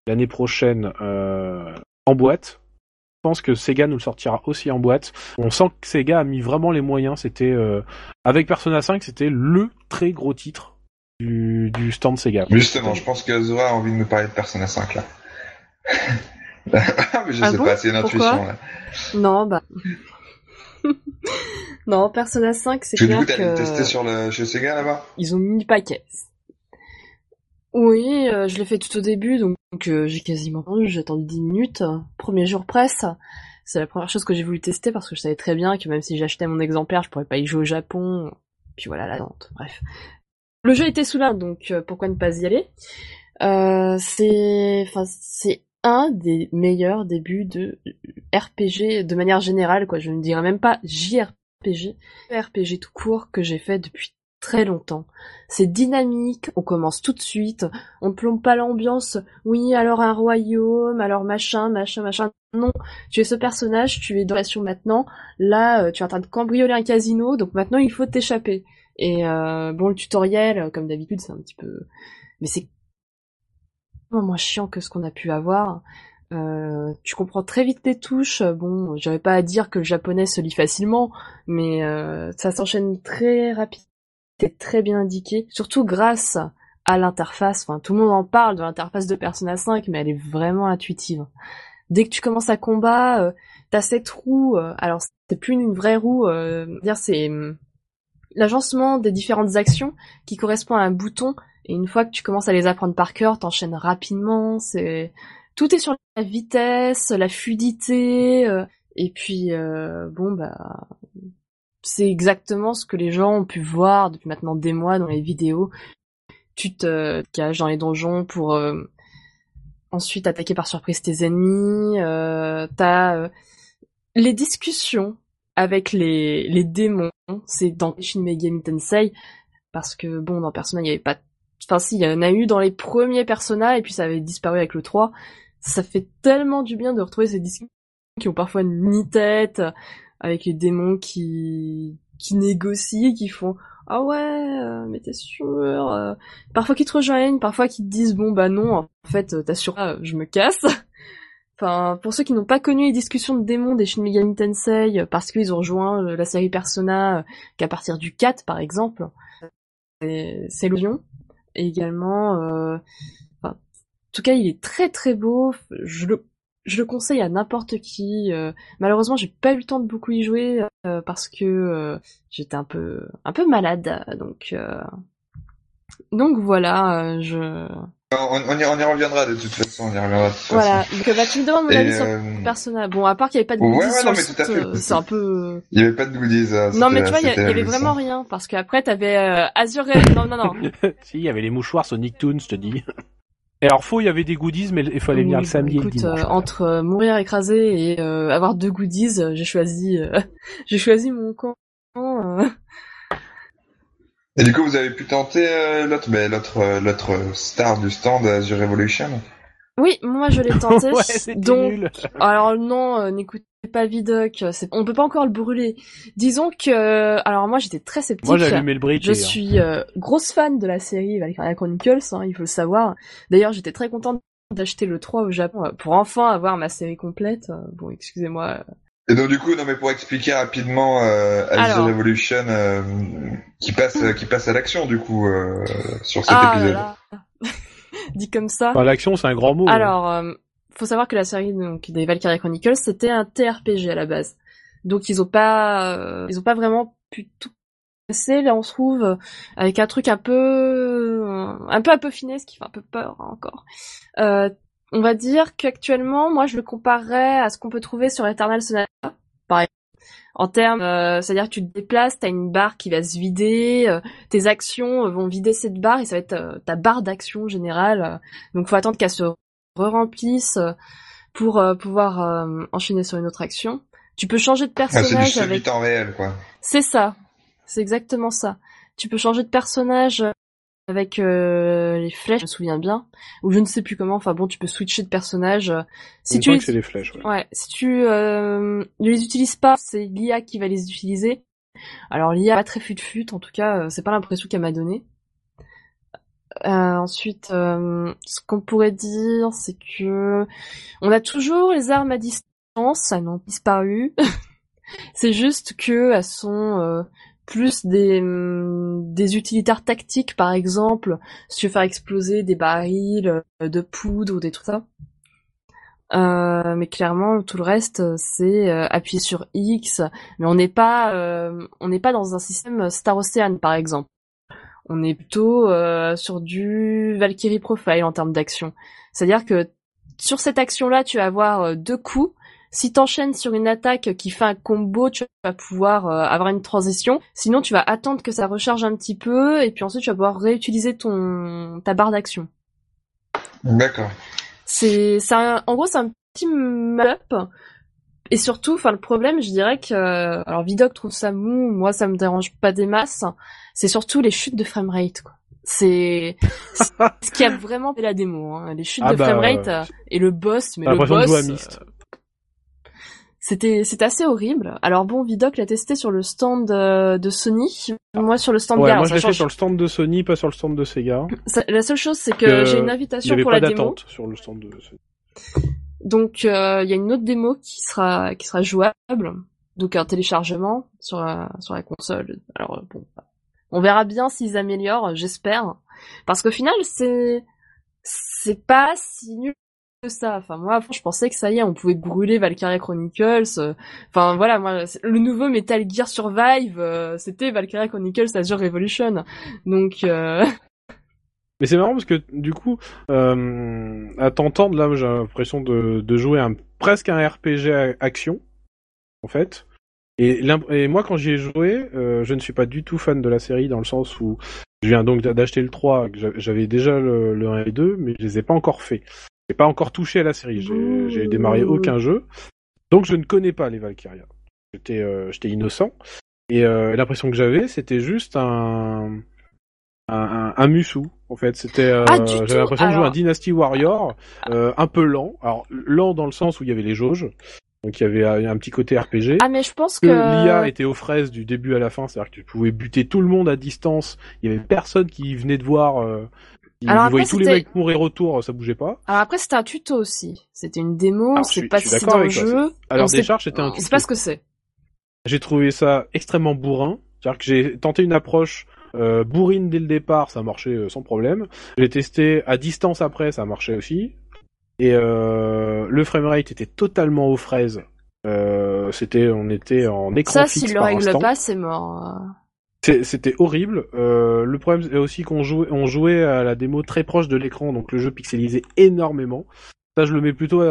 l'année prochaine en boîte, pense que Sega nous le sortira aussi en boîte. On sent que Sega a mis vraiment les moyens. C'était euh, avec Persona 5, c'était le très gros titre du, du stand Sega. Justement, je pense que Zora a envie de nous parler de Persona 5 là. Mais je ah sais pas, c'est une intuition là. Non, bah. non, Persona 5, c'est clair que... Du coup, t'as testé sur le chez Sega là-bas? Ils ont mis le paquet. Oui, euh, je l'ai fait tout au début, donc euh, j'ai quasiment attendu, j'ai attendu 10 minutes. Premier jour presse, c'est la première chose que j'ai voulu tester parce que je savais très bien que même si j'achetais mon exemplaire, je pourrais pas y jouer au Japon. Puis voilà, la vente, bref. Le jeu était sous là, donc euh, pourquoi ne pas y aller? C'est, c'est un des meilleurs débuts de RPG de manière générale, quoi. Je ne dirais même pas JRPG, RPG tout court que j'ai fait depuis très longtemps. C'est dynamique, on commence tout de suite, on ne plombe pas l'ambiance, oui, alors un royaume, alors machin, machin, machin. Non, tu es ce personnage, tu es dans l'action maintenant, là, euh, tu es en train de cambrioler un casino, donc maintenant il faut t'échapper. Et euh, bon, le tutoriel, comme d'habitude, c'est un petit peu... Mais c'est moins chiant que ce qu'on a pu avoir. Euh, tu comprends très vite les touches. Bon, j'avais pas à dire que le japonais se lit facilement, mais ça s'enchaîne très rapidement très bien indiqué, surtout grâce à l'interface. Enfin, tout le monde en parle de l'interface de Persona 5, mais elle est vraiment intuitive. Dès que tu commences à combat, euh, t'as cette roue. Euh, alors, c'est plus une vraie roue. Euh, c'est hum, l'agencement des différentes actions qui correspond à un bouton. Et une fois que tu commences à les apprendre par cœur, t'enchaînes rapidement. C'est tout est sur la vitesse, la fluidité. Euh, et puis bon bah c'est exactement ce que les gens ont pu voir depuis maintenant des mois dans les vidéos. Tu te caches dans les donjons pour euh, ensuite attaquer par surprise tes ennemis. Euh, T'as euh, les discussions avec les, démons. C'est dans Shin Megami Tensei parce que bon dans Persona il y avait pas. Enfin si il y en a eu dans les premiers Persona et puis ça avait disparu avec le 3. Ça fait tellement du bien de retrouver ces discussions qui ont parfois une mini-tête, avec les démons qui qui négocient, qui font ah ouais, euh, mais t'es sûr euh. Parfois qui te rejoignent, parfois qui te disent bon bah non, en fait t'as sûr, je me casse. enfin, pour ceux qui n'ont pas connu les discussions de démons des Shin Megami Tensei parce qu'ils ont rejoint euh, la série Persona qu'à partir du 4 par exemple, c'est lion Et également, en tout cas, il est très très beau. Je le je le conseille à n'importe qui. Euh, malheureusement, j'ai pas eu le temps de beaucoup y jouer euh, parce que euh, j'étais un peu un peu malade, donc donc voilà. je on, y, on, y, reviendra de toute façon, on y reviendra. De toute voilà, donc bah, tu me demandes mon avis sur le personnage. Bon, à part qu'il y avait pas de goodies ouais, sur c'est un peu. Il y avait pas de goodies. Hein, non, mais tu vois, il y, avait vraiment rien parce qu'après t'avais euh, Azure. non, non, non. si, il y avait les mouchoirs Sonic Toons, je te dis. Et alors faux, il y avait des goodies, mais il fallait venir le samedi écoute, et le dimanche. Euh, entre euh, mourir écrasé et euh, avoir deux goodies, j'ai choisi, j'ai choisi mon camp. Et du coup, vous avez pu tenter l'autre, mais l'autre, l'autre star du stand Azure Revolution? Oui, moi je l'ai tenté. ouais, donc, nul. alors non, n'écoute pas Vidoc, on peut pas encore le brûler. Disons que, alors moi j'étais très sceptique. Moi j'ai allumé le bridge. Je suis euh, grosse fan de la série Valkyria Chronicles, hein, il faut le savoir. D'ailleurs j'étais très contente d'acheter le 3 au Japon euh, pour enfin avoir ma série complète. Euh, bon, excusez-moi. Et donc du coup, non mais pour expliquer rapidement euh, Azure Revolution qui passe qui passe à l'action du coup sur cet ah épisode. Dit comme ça. Bah, l'action c'est un grand mot. Hein. Faut savoir que la série donc des Valkyria Chronicles c'était un TRPG à la base. Donc ils ont pas euh, ils ont pas vraiment pu tout casser. Là, on se trouve avec un truc un peu, un peu un peu finesse qui fait un peu peur hein, encore. Euh, on va dire qu'actuellement, moi, je le comparerais à ce qu'on peut trouver sur Eternal Sonata, par exemple. En termes, euh, c'est-à-dire que tu te déplaces, t'as une barre qui va se vider, euh, tes actions vont vider cette barre et ça va être ta barre d'action générale. donc, faut attendre qu'elle se re-remplisse pour pouvoir enchaîner sur une autre action. Tu peux changer de personnage ah, c'est du avec. temps réel, quoi. C'est ça. C'est exactement ça. Tu peux changer de personnage avec euh, les flèches, je me souviens bien, ou je ne sais plus comment. Enfin bon, tu peux switcher de personnage. Si tu les... les flèches. Ouais. Si tu euh, ne les utilises pas, c'est l'IA qui va les utiliser. Alors l'IA pas très fut fut, en tout cas, euh, c'est pas l'impression qu'elle m'a donné. ensuite, ce qu'on pourrait dire, c'est que on a toujours les armes à distance ça n'ont disparu. c'est juste que elles sont euh, plus des, mm, des utilitaires tactiques, par exemple, si tu veux faire exploser des barils euh, de poudre ou des trucs ça. Euh, mais clairement, tout le reste, c'est appuyer sur X. Mais on n'est pas, on n'est pas dans un système Star Ocean, par exemple. On est plutôt sur du Valkyrie Profile en termes d'action. C'est-à-dire que sur cette action-là, tu vas avoir deux coups si t'enchaînes sur une attaque qui fait un combo, tu vas pouvoir euh, avoir une transition. Sinon, tu vas attendre que ça recharge un petit peu et puis ensuite tu vas pouvoir réutiliser ton ta barre d'action. D'accord. C'est en gros c'est un petit map et surtout, enfin le problème, je dirais que alors Vidoc trouve ça mou, moi ça me dérange pas des masses. C'est surtout les chutes de framerate quoi. C'est ce qui a vraiment fait la démo, hein. les chutes ah de bah, framerate euh, et le boss, mais le boss. C'était c'était assez horrible. Alors bon, Vidoc l'a testé sur le stand euh, de Sony, moi sur le stand ouais, Moi je l'ai fait sur le stand de Sony, pas sur le stand de Sega. la seule chose c'est que j'ai une invitation pour la démo. sur le stand de Sony. Donc euh, il y a une autre démo qui sera qui sera jouable, donc un téléchargement sur la, sur la console. Alors bon, on verra bien s'ils améliorent, j'espère, parce qu'au final c'est c'est pas si nul ça. Enfin moi je pensais que ça y est, on pouvait brûler Valkyria Chronicles. Euh, enfin voilà, moi le nouveau Metal Gear Survive, euh, c'était Valkyria Chronicles Azure Revolution. Donc euh... Mais c'est marrant parce que du coup, euh, à t'entendre là, j'ai l'impression de, de jouer un presque un RPG action en fait. Et, et moi quand j'y ai joué, je ne suis pas du tout fan de la série dans le sens où je viens donc d'acheter le 3, j'avais déjà le, le 1 et 2, mais je les ai pas encore fait. J'ai pas encore touché à la série. J'ai démarré aucun jeu. Donc je ne connais pas les Valkyria. J'étais euh, innocent. Et euh, l'impression que j'avais, c'était juste un, un, un, Musu, en fait. C'était, euh, ah, j'avais l'impression de jouer un Dynasty Warrior, euh, un peu lent. Alors lent dans le sens où il y avait les jauges, donc il y avait un petit côté RPG. Ah mais je pense que, l'IA était aux fraises du début à la fin, c'est-à-dire que tu pouvais buter tout le monde à distance. Il y avait personne qui venait de voir euh, alors après, tous les mecs mourir autour, ça bougeait pas. Alors après, c'était un tuto aussi. C'était une démo, c'est pas si dans le jeu. Alors Décharge, c'était un tuto. C'est pas ce que c'est. J'ai trouvé ça extrêmement bourrin. C'est-à-dire que j'ai tenté une approche euh, bourrine dès le départ, ça marchait euh, sans problème. J'ai testé à distance après, ça marchait aussi. Et euh, le framerate était totalement aux fraises. Euh, c'était, on était en écran ça, fixe Ça, s'il le règle pas, c'est mort. C'était horrible. Euh, le problème est aussi qu'on jouait, on jouait à la démo très proche de l'écran, donc le jeu pixelisait énormément. Ça, je le mets plutôt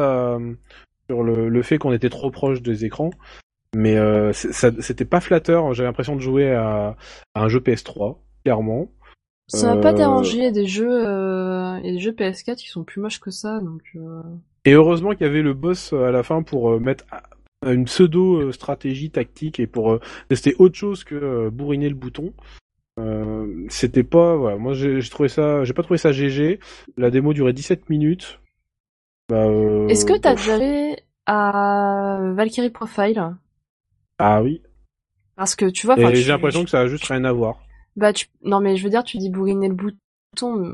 sur le, fait qu'on était trop proche des écrans. Mais euh, c'était pas flatteur. J'avais l'impression de jouer à, un jeu PS3, clairement. Ça va pas déranger. Il y a des jeux, euh, des jeux PS4 qui sont plus moches que ça, donc. Euh. Et heureusement qu'il y avait le boss à la fin pour mettre une pseudo euh, stratégie tactique et pour euh, tester autre chose que euh, bourriner le bouton. c'était pas voilà moi j'ai trouvé ça j'ai pas trouvé ça GG la démo durait 17 minutes bah, est-ce que t'as joué à Valkyrie Profile? Ah oui parce que tu vois j'ai l'impression que ça a juste rien à voir bah tu non mais je veux dire tu dis bourriner le bouton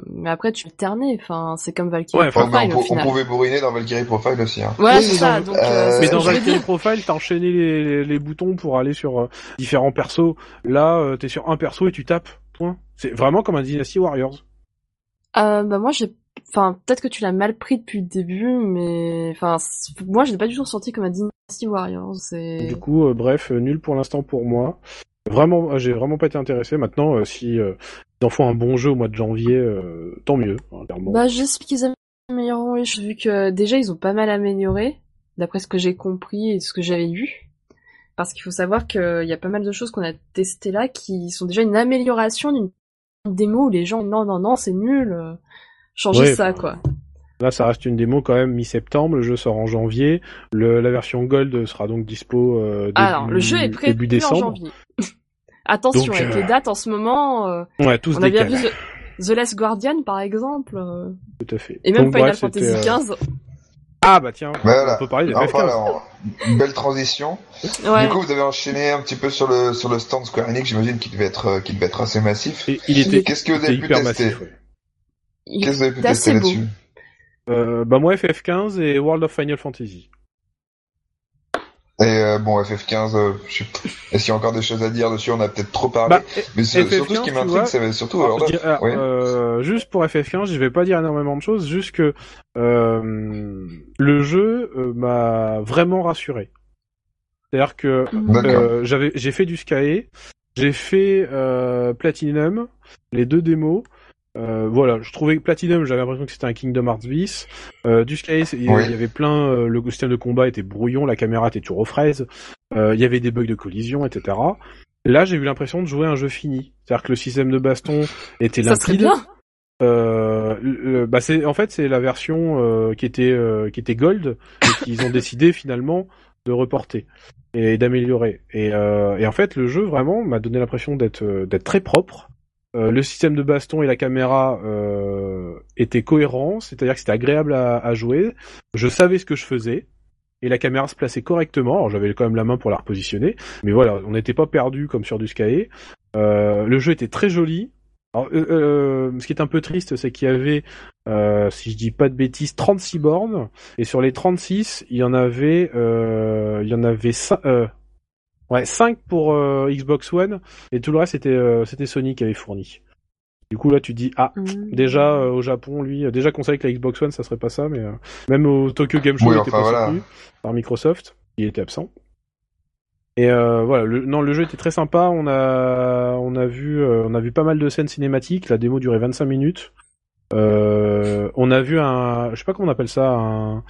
mais après tu terner. Enfin, c'est comme Valkyrie Profile. on, pouvait bourriner dans Valkyrie Profile aussi. Hein. Ouais, c'est ça. Donc, euh, mais dans Valkyrie Profile, t'as enchaîné les, les, boutons pour aller sur euh, différents persos. Là, euh, t'es sur un perso et tu tapes. Point. C'est vraiment comme un Dynasty Warriors. Euh, bah moi j'ai, enfin peut-être que tu l'as mal pris depuis le début, mais enfin moi je l'ai pas du tout ressenti comme un Dynasty Warriors. Du coup, bref, nul pour l'instant pour moi. Vraiment, j'ai vraiment pas été intéressé. Maintenant, si ils en font un bon jeu au mois de janvier, tant mieux. Hein, bah, j'espère qu'ils amélioreront les choses vu que déjà ils ont pas mal amélioré, d'après ce que j'ai compris et ce que j'avais lu. Parce qu'il faut savoir qu'il y a pas mal de choses qu'on a testées là qui sont déjà une amélioration d'une démo où les gens non non non c'est nul, changez ça bah, quoi. Là, ça reste une démo quand même mi-septembre. Le jeu sort en janvier. la version Gold sera donc dispo euh, début, Alors, le jeu est prévu en janvier. Attention avec les euh, dates en ce moment. Euh, ouais, tous on a bien vu The, Last Guardian par exemple. Tout à fait. Et même Final Fantasy XV. Ah bah tiens, on peut parler des enfin, Une belle transition. Du coup, vous avez enchaîné un petit peu sur le sur le stand Square Enix, j'imagine qu'il devait être qu'il devait être assez massif. il était. Qu'est-ce que vous avez pu tester Qu'est-ce que vous avez pu tester là-dessus euh, Bah moi FF15 et World of Final Fantasy. Et euh, bon, FF15, euh, est-ce qu'il y a encore des choses à dire dessus? On a peut-être trop parlé. Bah, mais surtout, ce qui m'intrigue, c'est surtout... euh, juste pour FF15, je vais pas dire énormément de choses, juste que euh, le jeu m'a vraiment rassuré. C'est-à-dire que j'avais, j'ai fait du Sky, j'ai fait Platinum, les deux démos, euh, voilà, je trouvais Platinum, j'avais l'impression que c'était un Kingdom Hearts bis. Euh, du Sky, il y avait plein, euh, le système de combat était brouillon, la caméra était toujours aux fraises, euh, il y avait des bugs de collision, etc. Là, j'ai eu l'impression de jouer un jeu fini. C'est-à-dire que le système de baston était limpide. Ça euh, bah c'est en fait c'est la version qui était qui était gold et qu'ils ont décidé finalement de reporter et d'améliorer. Et, et en fait le jeu vraiment m'a donné l'impression d'être d'être très propre euh, le système de baston et la caméra euh, étaient cohérents, c'est-à-dire que c'était agréable à, jouer. Je savais ce que je faisais et la caméra se plaçait correctement. Alors j'avais quand même la main pour la repositionner, mais voilà, on n'était pas perdu comme sur du Sky. Euh, le jeu était très joli. ce qui est un peu triste, c'est qu'il y avait, si je dis pas de bêtises, 36 bornes, et sur les 36, il y en avait, il y en avait 5, Ouais, 5 pour euh, Xbox One et tout le reste c'était euh, c'était Sony qui avait fourni. Du coup là tu dis ah mmh. déjà euh, au Japon lui déjà qu'on savait que la Xbox One ça serait pas ça mais même au Tokyo Game Show il était pas par Microsoft il était absent. Et voilà le, non le jeu était très sympa on a on a vu on a vu pas mal de scènes cinématiques la démo durait 25 minutes. on a vu un je sais pas comment on appelle ça un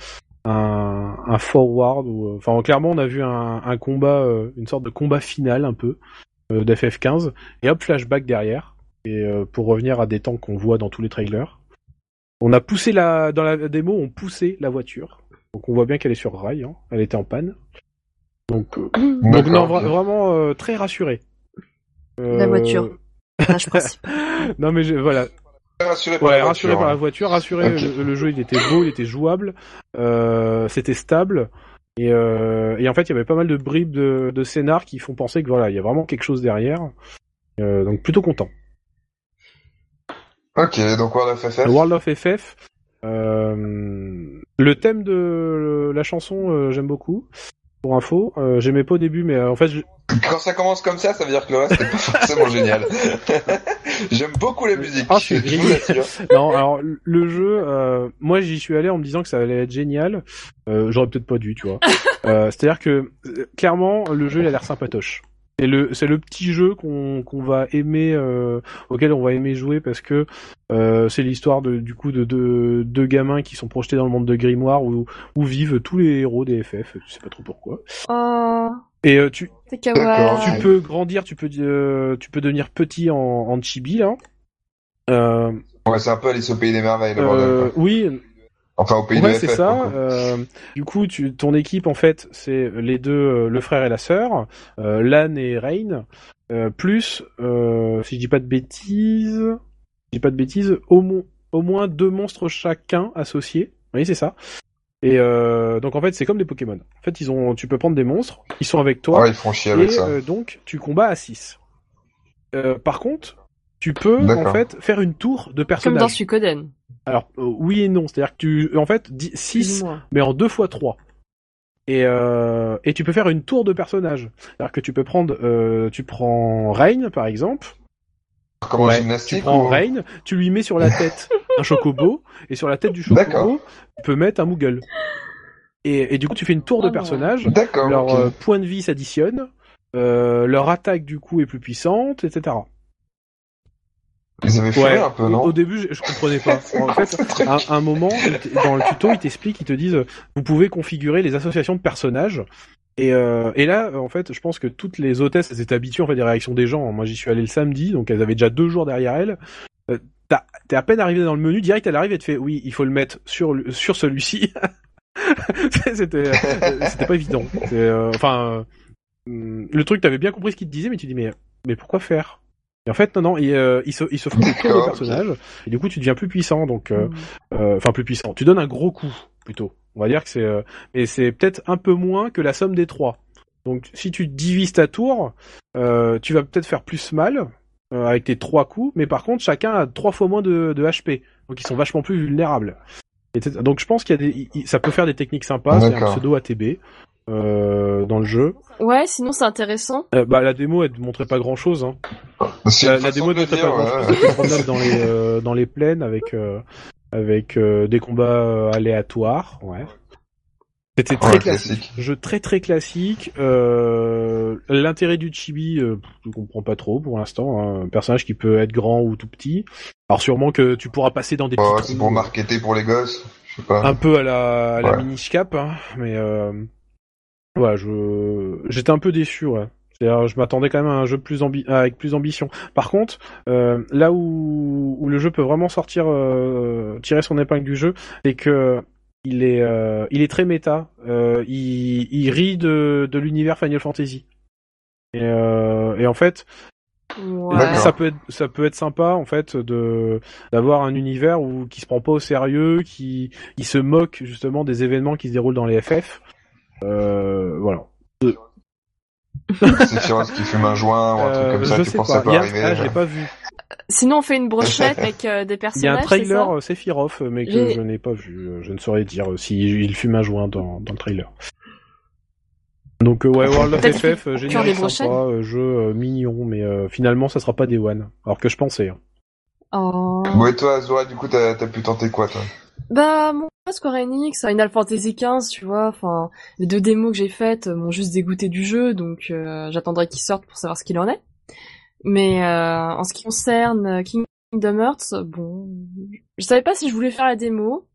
un, forward ou enfin clairement on a vu un, combat euh, une sorte de combat final un peu euh, d'FF15 et hop flashback derrière. Et euh, pour revenir à des temps qu'on voit dans tous les trailers. On a poussé la dans la démo on poussait la voiture. Donc on voit bien qu'elle est sur rail hein. elle était en panne. Donc, donc non vraiment très rassuré. La voiture. Non mais je, voilà Rassuré par, la, rassuré par la voiture, rassuré le, jeu il était beau, il était jouable, euh, c'était stable. Et, euh, et, en fait, il y avait pas mal de bribes de, de scénar qui font penser que voilà, il y a vraiment quelque chose derrière. Euh, donc plutôt content. Ok, donc World of FF. World of FF. Euh, le thème de la chanson, euh, j'aime beaucoup pour info. Euh, J'aimais pas au début, mais euh, en fait, je... quand ça commence comme ça, ça veut dire que le reste n'est pas forcément génial. J'aime beaucoup la musique. Ah, je suis non, alors le jeu, euh, moi j'y suis allé en me disant que ça allait être génial. Euh, J'aurais peut-être pas dû, tu vois. Euh, C'est-à-dire que clairement, le jeu il a l'air sympatoche. C'est le c'est le petit jeu qu'on qu'on va aimer euh, auquel on va aimer jouer parce que euh, c'est l'histoire de du coup de deux de gamins qui sont projetés dans le monde de Grimoire où où vivent tous les héros des FF. Je sais pas trop pourquoi. Oh. Et euh, tu tu peux grandir, tu peux euh, tu peux devenir petit en, en chibi là. Euh, ouais, c'est un peu Alice au pays des merveilles. Euh, oui, Enfin, au pays ouais, c'est ça. Euh, du coup, tu, ton équipe, en fait, c'est les deux, euh, le frère et la sœur, euh, Lan et Rain, euh, plus, euh, si je dis pas de bêtises, je dis pas de bêtises, au, au moins deux monstres chacun associés. Oui, c'est ça. Et donc en fait, c'est comme des Pokémon. En fait, ils ont, tu peux prendre des monstres, ils sont avec toi. Ouais, ils font chier avec et, ça. donc, tu combats à 6. par contre, tu peux en fait faire une tour de personnage. Comme dans Suikoden. Alors euh, oui et non, c'est-à-dire que tu en fait 6 mais en 2 fois 3. Et, euh, et tu peux faire une tour de personnage. C'est-à-dire que tu peux prendre euh, tu prends Rain par exemple. Comment gymnastique tu prends Rain, tu lui mets sur la tête un chocobo et sur la tête du chocobo, tu peux mettre un Moogle. Et, et, du coup, tu fais une tour de ah personnage. D'accord. Leur point de vie s'additionne leur attaque du coup est plus puissante, etc. Ils avaient fait un peu, non Au début, je, je, comprenais pas. En fait, à, un moment, dans le tuto, ils t'expliquent, ils te disent, vous pouvez configurer les associations de personnages. Et, euh, et là, en fait, je pense que toutes les hôtesses, elles étaient habituées en fait des réactions des gens. Moi, j'y suis allé le samedi, donc elles avaient déjà deux jours derrière elles. Euh, T'es à peine arrivé dans le menu, direct, elle arrive et te fait, oui, il faut le mettre sur sur celui-ci. c'était c'était pas évident. Euh, enfin, euh, le truc, t'avais bien compris ce qu'il te disait, mais tu dis, mais mais pourquoi faire? Et en fait, non, non, il, euh, il se, il se fout de personnage, et du coup, tu deviens plus puissant, donc, euh, mm. euh, enfin, plus puissant. Tu donnes un gros coup, plutôt. On va dire que c'est, euh, mais c'est peut-être un peu moins que la somme des trois. Donc, si tu divises ta tour, euh, tu vas peut-être faire plus mal avec tes trois coups, mais par contre, chacun a trois fois moins de, de HP, donc ils sont vachement plus vulnérables. donc, je pense qu'il y a des, ça peut faire des techniques sympas. C'est un pseudo ATB. Euh, dans le jeu. Ouais, sinon c'est intéressant. Euh, bah la démo elle ne montrait pas grand chose. Hein. La, la, démo ne montrait pas grand chose. dans les euh, dans les plaines avec euh, avec euh, des combats aléatoires. Ouais. C'était très classique. Jeu très très classique. L'intérêt du chibi, je comprends pas trop pour l'instant. Hein. Un personnage qui peut être grand ou tout petit. Alors sûrement que tu pourras passer dans des ouais, petits. C'est pour marketer pour les gosses. Je sais pas. Un peu à la, à la minish cap, hein, mais Ouais, je j'étais un peu déçu, ouais. je m'attendais quand même à un jeu plus ambi... avec plus d'ambition. Par contre, euh, là où... où le jeu peut vraiment sortir, euh, tirer son épingle du jeu, c'est que il est, euh, il est très méta. Euh, il... il rit de, de l'univers Final Fantasy. Et, euh, et en fait, ouais. ça peut être, ça peut être sympa en fait de d'avoir un univers où qui se prend pas au sérieux, qui il se moque justement des événements qui se déroulent dans les FF. Euh, voilà. C'est Firoz qui fume un joint ou un truc comme euh, ça, tu penses ça peut arriver ah, je l'ai pas vu. Sinon, on fait une brochette avec euh, des personnages. Il y a un trailer euh, Sephiroth, mais que je n'ai pas vu. Je ne saurais dire si il fume un joint dans, dans le trailer. Donc ouais, World of FF, génial, sympa, jeu mignon, mais finalement ça sera pas des One, alors que je pensais. Hein. Oh. Ouais, toi, Zora, du coup, t'as pu tenter quoi, toi? Bah, mon Square Enix, Final Fantasy XV, tu vois, enfin, les deux démos que j'ai faites m'ont juste dégoûté du jeu, donc euh, j'attendrai qu'ils sortent pour savoir ce qu'il en est. Mais euh, en ce qui concerne Kingdom Hearts, bon, je savais pas si je voulais faire la démo,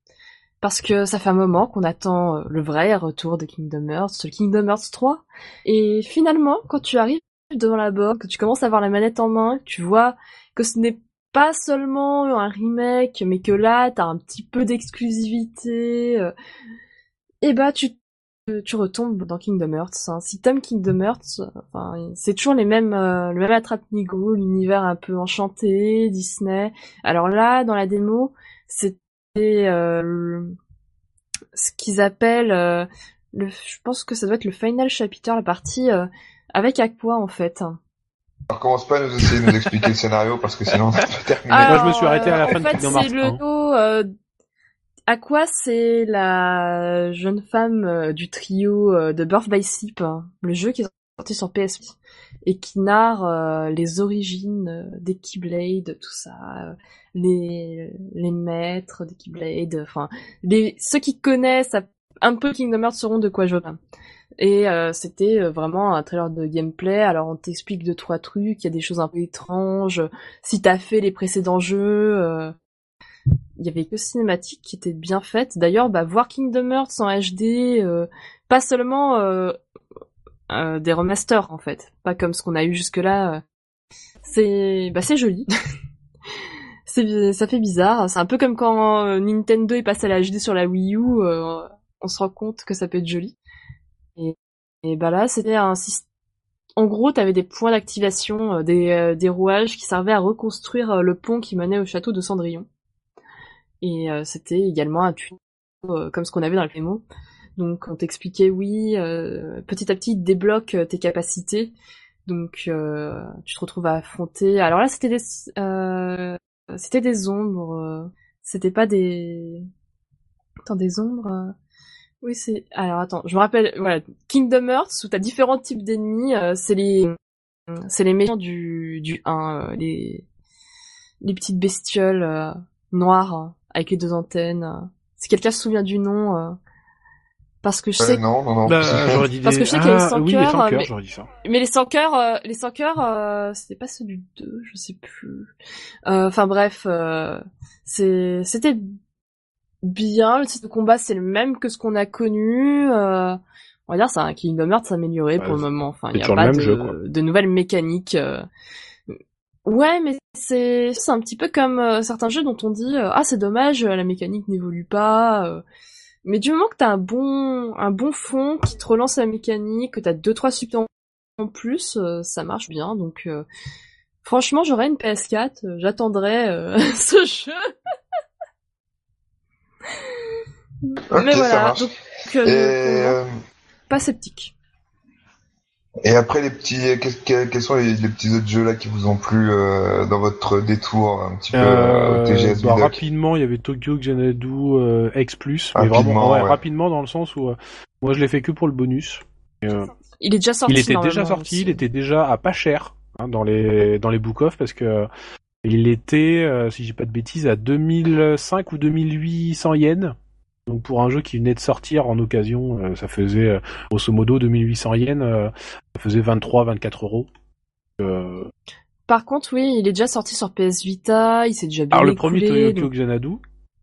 parce que ça fait un moment qu'on attend euh, le vrai retour de Kingdom Hearts, Kingdom Hearts 3, et finalement, quand tu arrives devant la borne, que tu commences à avoir la manette en main, que tu vois que ce n'est pas seulement un remake, mais que là, t'as un petit peu d'exclusivité, euh, et bah tu tu retombes dans Kingdom Hearts. Hein. Si t'aimes Kingdom Hearts, enfin, c'est toujours les mêmes, euh, le même attrape-nigo, l'univers un peu enchanté, Disney. Alors là, dans la démo, c'était euh, ce qu'ils appellent, euh, le, je pense que ça doit être le final chapter, la partie avec Aqua en fait. Alors commence pas à nous essayer de nous expliquer le scénario parce que sinon on va terminer. Moi je me suis arrêté à la fin de Kingdom Hearts. C'est le dos. Aqua, c'est la jeune femme euh, du trio euh, de Birth by Sleep, hein. le jeu qui est sorti sur PSP et qui narre euh, les origines des Keyblade, tout ça, les les maîtres des Keyblade, enfin ceux qui connaissent un peu Kingdom Hearts sauront de quoi je parle. Et c'était vraiment un trailer de gameplay. Alors on t'explique deux trois trucs, il y a des choses un peu étranges. Si t'as fait les précédents jeux, il y avait que cinématiques qui étaient bien faites. D'ailleurs, bah, voir Kingdom Hearts en HD, pas seulement des remasters en fait, pas comme ce qu'on a eu jusque là. c'est bah c'est joli. ça fait bizarre. C'est un peu comme quand Nintendo est passé à la HD sur la Wii U. on se rend compte que ça peut être joli. Et, et bah là, c'était un système. En gros, t'avais des points d'activation, euh, des, euh, rouages qui servaient à reconstruire euh, le pont qui menait au château de Cendrillon. Et c'était également un tunnel comme ce qu'on avait dans le démo. Donc on t'expliquait, oui, petit à petit, débloque tes capacités. Donc tu te retrouves à affronter. Alors là, c'était des, c'était des ombres. c'était pas des, attends, des ombres. Oui, c'est. Alors attends, je me rappelle. Voilà, Kingdom Hearts où t'as différents types d'ennemis. Euh, c'est les, c'est les méchants du du 1, euh, les les petites bestioles euh, noires avec les deux antennes. Si quelqu'un se souvient du nom. Parce que je sais. non, non, non. Bah, j'aurais dit Parce que je sais qu'il y a les 100 ah, oui, les 100 cœurs, mais- j'aurais dit ça. Mais les 100 cœurs, euh, les 100 cœurs, euh, c'était pas ceux du 2, je sais plus. Euh, Enfin bref, euh, c'est, c'était bien. Le type de combat, c'est le même que ce qu'on a connu. Euh, on va dire, c'est un Kingdom Hearts amélioré Ouais, pour le moment. Enfin, il y a toujours le pas même de, jeu, quoi. de nouvelles mécaniques. Ouais, mais c'est, c'est un petit peu comme euh, certains jeux dont on dit, euh, ah c'est dommage, euh, la mécanique n'évolue pas. euh. Mais du moment que t'as un bon, un bon fond qui te relance la mécanique, que t'as deux trois substances en plus, euh, ça marche bien. Donc, euh, franchement, j'aurais une PS4, euh, j'attendrais euh, ce jeu. Mais voilà, donc pas sceptique. Et après les petits, qu'est-ce que- quels sont les, les petits autres jeux là qui vous ont plu euh, dans votre détour un petit peu euh, au TGS bah, rapidement, il y avait Tokyo Xanadu euh, X+, mais Rapidement, vraiment ouais, ouais. rapidement dans le sens où euh, moi je l'ai fait que pour le bonus. Et, euh, Il est déjà sorti. il était déjà sorti, aussi. il était déjà à pas cher hein, dans les dans les book off parce que euh, il était, euh, si j'ai pas de bêtises, à 2005 ou 2800 yens. Donc pour un jeu qui venait de sortir en occasion, euh, ça faisait euh, grosso modo 2800 yens, euh, ça faisait 23-24 euros. Euh, Par contre, oui, il est déjà sorti sur PS Vita, il s'est déjà bien Alors le premier Tokyo donc- Xanadu,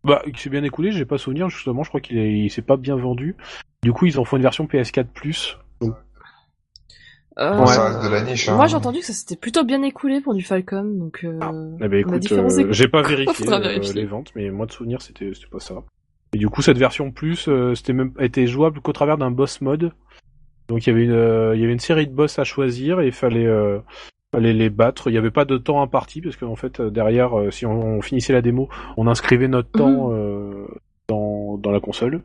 bah il s'est bien écoulé, j'ai pas souvenir justement, je crois qu'il est, il s'est pas bien vendu. Du coup ils en font une version PS4 Plus. Euh, Bon, ça reste de la niche. Hein. Moi, j'ai entendu que ça s'était plutôt bien écoulé pour du Falcon, donc. Euh... Eh ben écoute, euh, j'ai pas vérifié euh, les ventes, mais moi de souvenir c'était pas ça. Et du coup cette version plus, euh, c'était même était jouable qu'au travers d'un boss mode. Donc il y avait une euh, il y avait une série de boss à choisir et il fallait euh, fallait les battre. Il y avait pas de temps imparti parce qu'en fait euh, derrière euh, si on, on finissait la démo, on inscrivait notre temps Mhm. euh, dans dans la console.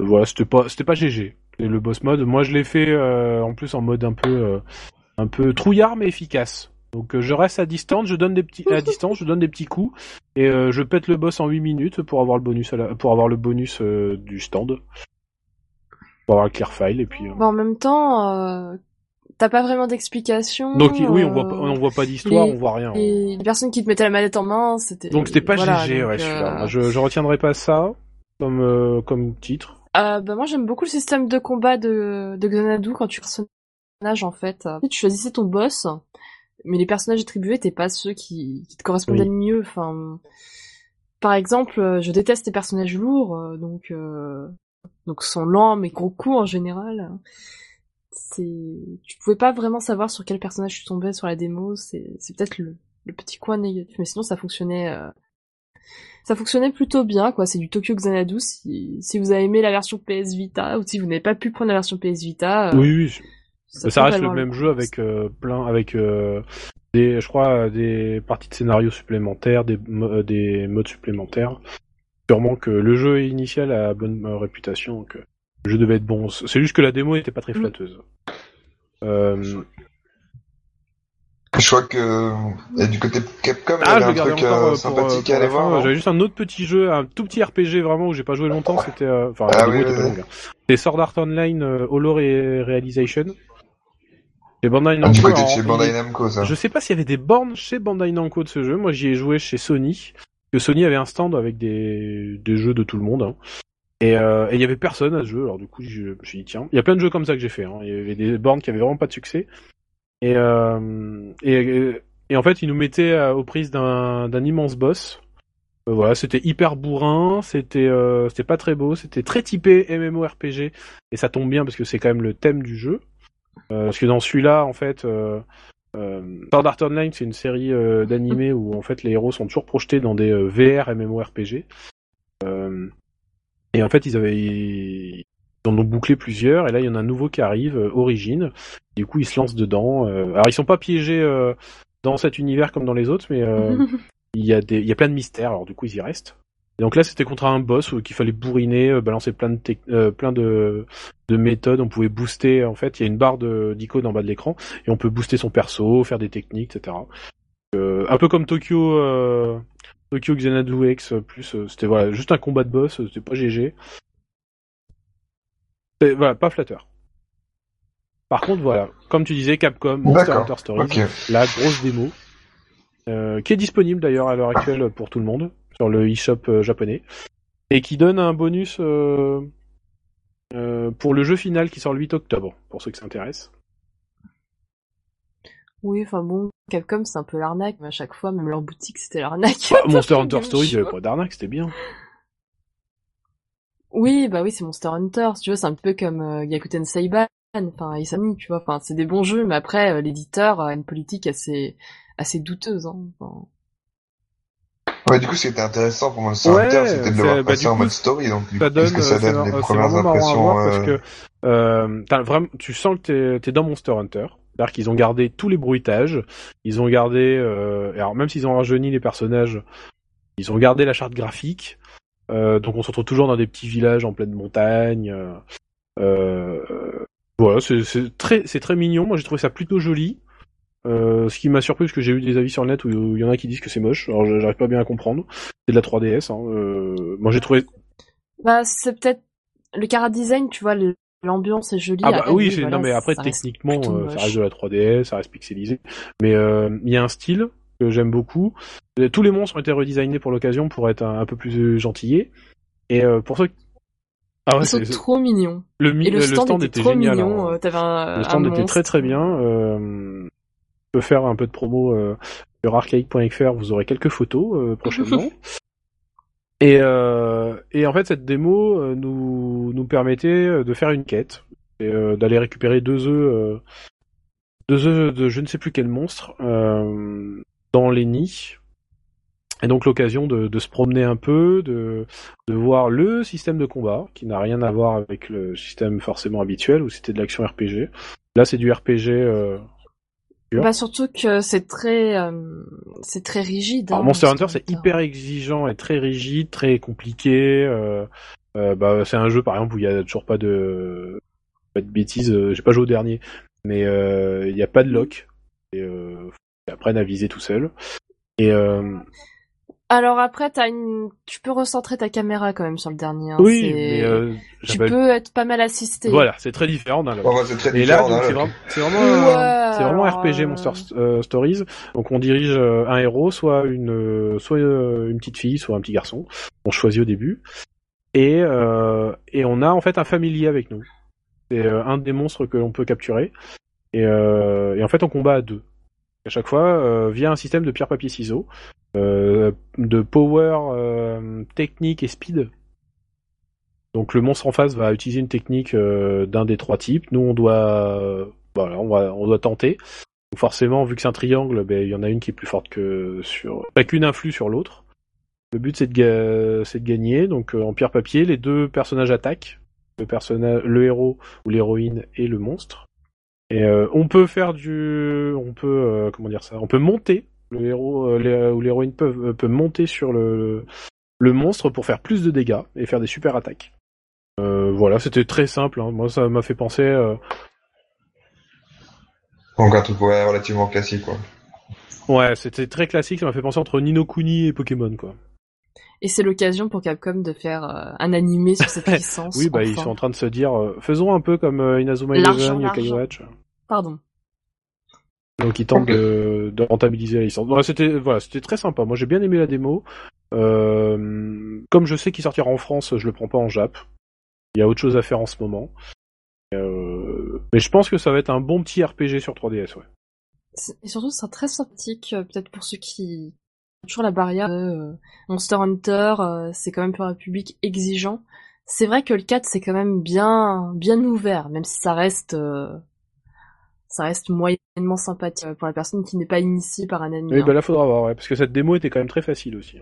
Voilà, c'était pas c'était pas GG. Et le boss mode, moi je l'ai fait euh, en plus en mode un peu euh, un peu trouillard mais efficace. Donc euh, je reste à distance, je donne des petits à distance, je donne des petits coups et euh, je pète le boss en 8 minutes pour avoir le bonus à la- pour avoir le bonus euh, du stand. Pour avoir le clear file et puis Bon, en même temps, t'as pas vraiment d'explication. Donc oui, on voit pas, on voit pas d'histoire, on voit rien. Et les personnes qui te mettaient la manette en main, c'était. Donc c'était pas voilà, GG ouais, celui-là. euh, Je, je retiendrai pas ça comme euh, comme titre. Euh, bah moi j'aime beaucoup le système de combat de, de Xanadu quand tu personnage en fait. Tu choisissais ton boss, mais les personnages attribués t'es pas ceux qui, qui te correspondaient Oui. le mieux. Enfin, par exemple, euh, je déteste les personnages lourds, euh, donc euh, donc sont lents mais gros coups en général. C'est, tu pouvais pas vraiment savoir sur quel personnage tu tombais sur la démo. C'est c'est peut-être le, le petit coin négatif, mais sinon ça fonctionnait. euh, ça fonctionnait plutôt bien, quoi. C'est du Tokyo Xanadu. Si, si vous avez aimé la version PS Vita, ou si vous n'avez pas pu prendre la version PS Vita, euh, Oui, oui, ça, reste le même jeu avec euh, plein avec euh, des je crois des parties de scénario supplémentaires, des mo- euh, des modes supplémentaires. Sûrement que le jeu initial a bonne euh, réputation, donc euh, le jeu devait être bon. C'est juste que la démo n'était pas très Mm. flatteuse. Euh, Je crois que et du côté Capcom, il y Ah, je avait le un truc encore euh, euh, pour, sympathique euh, à aller voir. J'avais juste un autre petit jeu, un tout petit RPG vraiment où j'ai pas joué longtemps. C'était, euh, enfin, Ah la démo oui, était oui, pas oui. Sword Art Online euh, Holo Re- Realization. Et Bandai Ah, Namco. Alors, chez Bandai ça. Je sais pas s'il y avait des bornes chez Bandai Namco de ce jeu. Moi, j'y ai joué chez Sony. Que Sony avait un stand avec des, des jeux de tout le monde. hein. Et euh, et il y avait personne à ce jeu. Alors du coup, je me suis dit tiens, il y a plein de jeux comme ça que j'ai fait. hein. Il y avait des bornes qui avaient vraiment pas de succès. Et euh, et, et en fait, ils nous mettaient euh, aux prises d'un immense boss. Euh, voilà, c'était hyper bourrin, c'était euh, c'était pas très beau, c'était très typé MMORPG et ça tombe bien parce que c'est quand même le thème du jeu. Euh, parce que dans celui-là, en fait, euh, euh, Sword Art Online, c'est une série d'animés où en fait les héros sont toujours projetés dans des VR MMORPG. Et en fait, ils avaient ils en ont bouclé plusieurs et là il y en a un nouveau qui arrive, euh, Origin. Du coup, ils se lancent dedans. alors ils sont pas piégés euh, dans cet univers comme dans les autres, mais il y a des il y a plein de mystères. Alors du coup, ils y restent. Et donc là, c'était contre un boss où qu'il fallait bourriner, euh, balancer plein de euh, plein de de méthodes. On pouvait booster. En fait, il y a une barre de d'icônes en bas de l'écran et on peut booster son perso, faire des techniques, etc. Euh, un peu comme Tokyo euh, Tokyo Xanadu X euh, plus. euh, c'était voilà juste un combat de boss. C'était pas GG. Voilà, pas flatteur. Par contre, voilà, comme tu disais, Capcom Monster. Hunter Stories, Ok. la grosse démo, euh, qui est disponible d'ailleurs à l'heure actuelle pour tout le monde sur le eShop euh, japonais, et qui donne un bonus, euh, pour le jeu final qui sort le 8 octobre, pour ceux qui s'intéressent. Oui, enfin bon, Capcom c'est un peu l'arnaque, mais à chaque fois, même leur boutique c'était l'arnaque. Bah, Monster Hunter Story, il avait pas d'arnaque, c'était bien. Oui, bah oui, c'est Monster Hunter, tu vois, c'est un peu comme euh, Yakuten Saiban, enfin Isami, tu vois, enfin c'est des bons jeux, mais après euh, l'éditeur a une politique assez assez douteuse. Hein, Ouais, du coup, c'était intéressant pour Monster Hunter, c'était de le voir bah, passer en mode story, donc qu'est-ce que ça donne, les premières impressions Parce que euh, vraiment, tu sens que t'es es dans Monster Hunter, c'est-à-dire qu'ils ont gardé tous les bruitages, ils ont gardé, euh, alors même s'ils ont rajeuni les personnages, ils ont gardé la charte graphique. Euh, donc on se retrouve toujours dans des petits villages en pleine montagne. Euh, euh voilà, c'est très, c'est très mignon. Moi j'ai trouvé ça plutôt joli. Euh, ce qui m'a surpris, parce que j'ai eu des avis sur le net où il y en a qui disent que c'est moche. Alors j'arrive pas bien à comprendre. C'est de la 3DS. Hein. Euh, moi j'ai trouvé. Bah c'est peut-être le cara design, tu vois, l'ambiance est jolie. Ah bah oui, non mais après techniquement euh, ça reste de la 3D, ça reste pixelisé, mais euh, il y a un style que j'aime beaucoup. Tous les monstres ont été redesignés pour l'occasion pour être un, peu plus gentillés. Et euh, pour ceux ah ouais, Ils sont trop mignons. Le, le, stand, était, trop génial. Mignon. Hein. le stand était très très bien. Euh, peux faire un peu de promo sur archaic.fr, vous aurez quelques photos prochainement. Et, euh, et en fait, cette démo euh, nous, nous permettait euh, de faire une quête, et d'aller récupérer deux œufs, deux œufs de je ne sais plus quel monstre dans les nids. Et donc l'occasion de, de, se promener un peu, de, de voir le système de combat, qui n'a rien à voir avec le système forcément habituel, où c'était de l'action RPG. Là, c'est du RPG bah surtout que c'est très, euh, c'est très rigide. Hein, Monster Hunter, c'est hyper exigeant et très rigide, très compliqué. Euh, euh, bah, c'est un jeu par exemple où il y a toujours pas de, pas de bêtises. J'ai pas joué au dernier, mais il n'y a pas de lock. Et euh, apprennent à viser tout seul. Et alors après, as une... tu peux recentrer ta caméra quand même sur le dernier. Hein. Oui, mais euh, tu peux être pas mal assisté. Voilà, c'est très différent d'un Et là, c'est vraiment, c'est vraiment, RPG Monster euh, Stories. Donc on dirige euh, un héros, soit une, soit une petite fille, soit un petit garçon. On choisit au début. Et et on a en fait un familier avec nous. C'est un des monstres que l'on peut capturer. Et, et en fait, on combat à deux. À chaque fois, via un système de pierre papier ciseaux. Euh, de power, euh, technique et speed. Donc le monstre en face va utiliser une technique euh, d'un des trois types. Nous on doit, voilà, on doit tenter. Donc forcément, vu que c'est un triangle, ben il y en a une qui est plus forte que sur, pas qu'une influe sur l'autre. Le but c'est de, c'est de gagner. Donc en pierre papier, les deux personnages attaquent. Le personnage, le héros ou l'héroïne et le monstre. Et on peut faire du, on peut, comment dire ça, on peut monter le héros euh, ou l'héroïne peut, euh, peut monter sur le, le monstre pour faire plus de dégâts et faire des super attaques. Euh, voilà, c'était très simple. Hein. Moi, ça m'a fait penser. Euh... Donc un truc relativement classique, quoi. Ouais, c'était très classique. Ça m'a fait penser entre Nino Kuni et Pokémon, quoi. Et c'est l'occasion pour Capcom de faire un animé sur cette licence. oui, bah ils sont en train de se dire, faisons un peu comme Inazuma Eleven, Yokai Watch. Pardon. Donc ils tentent de, de, rentabiliser la licence. c'était voilà, c'était très sympa. Moi j'ai bien aimé la démo. Euh, comme je sais qu'il sortira en France, je le prends pas en Jap. Il y a autre chose à faire en ce moment. Euh, mais je pense que ça va être un bon petit RPG sur 3DS, ouais. Et surtout, c'est très sympathique, euh, peut-être pour ceux qui ont toujours la barrière de Monster Hunter, c'est quand même pour un public exigeant. C'est vrai que le 4, c'est quand même bien, bien ouvert, même si ça reste ça reste moyennement sympathique pour la personne qui n'est pas initiée par un anime. Oui, bah là, faudra voir, ouais, parce que cette démo était quand même très facile aussi.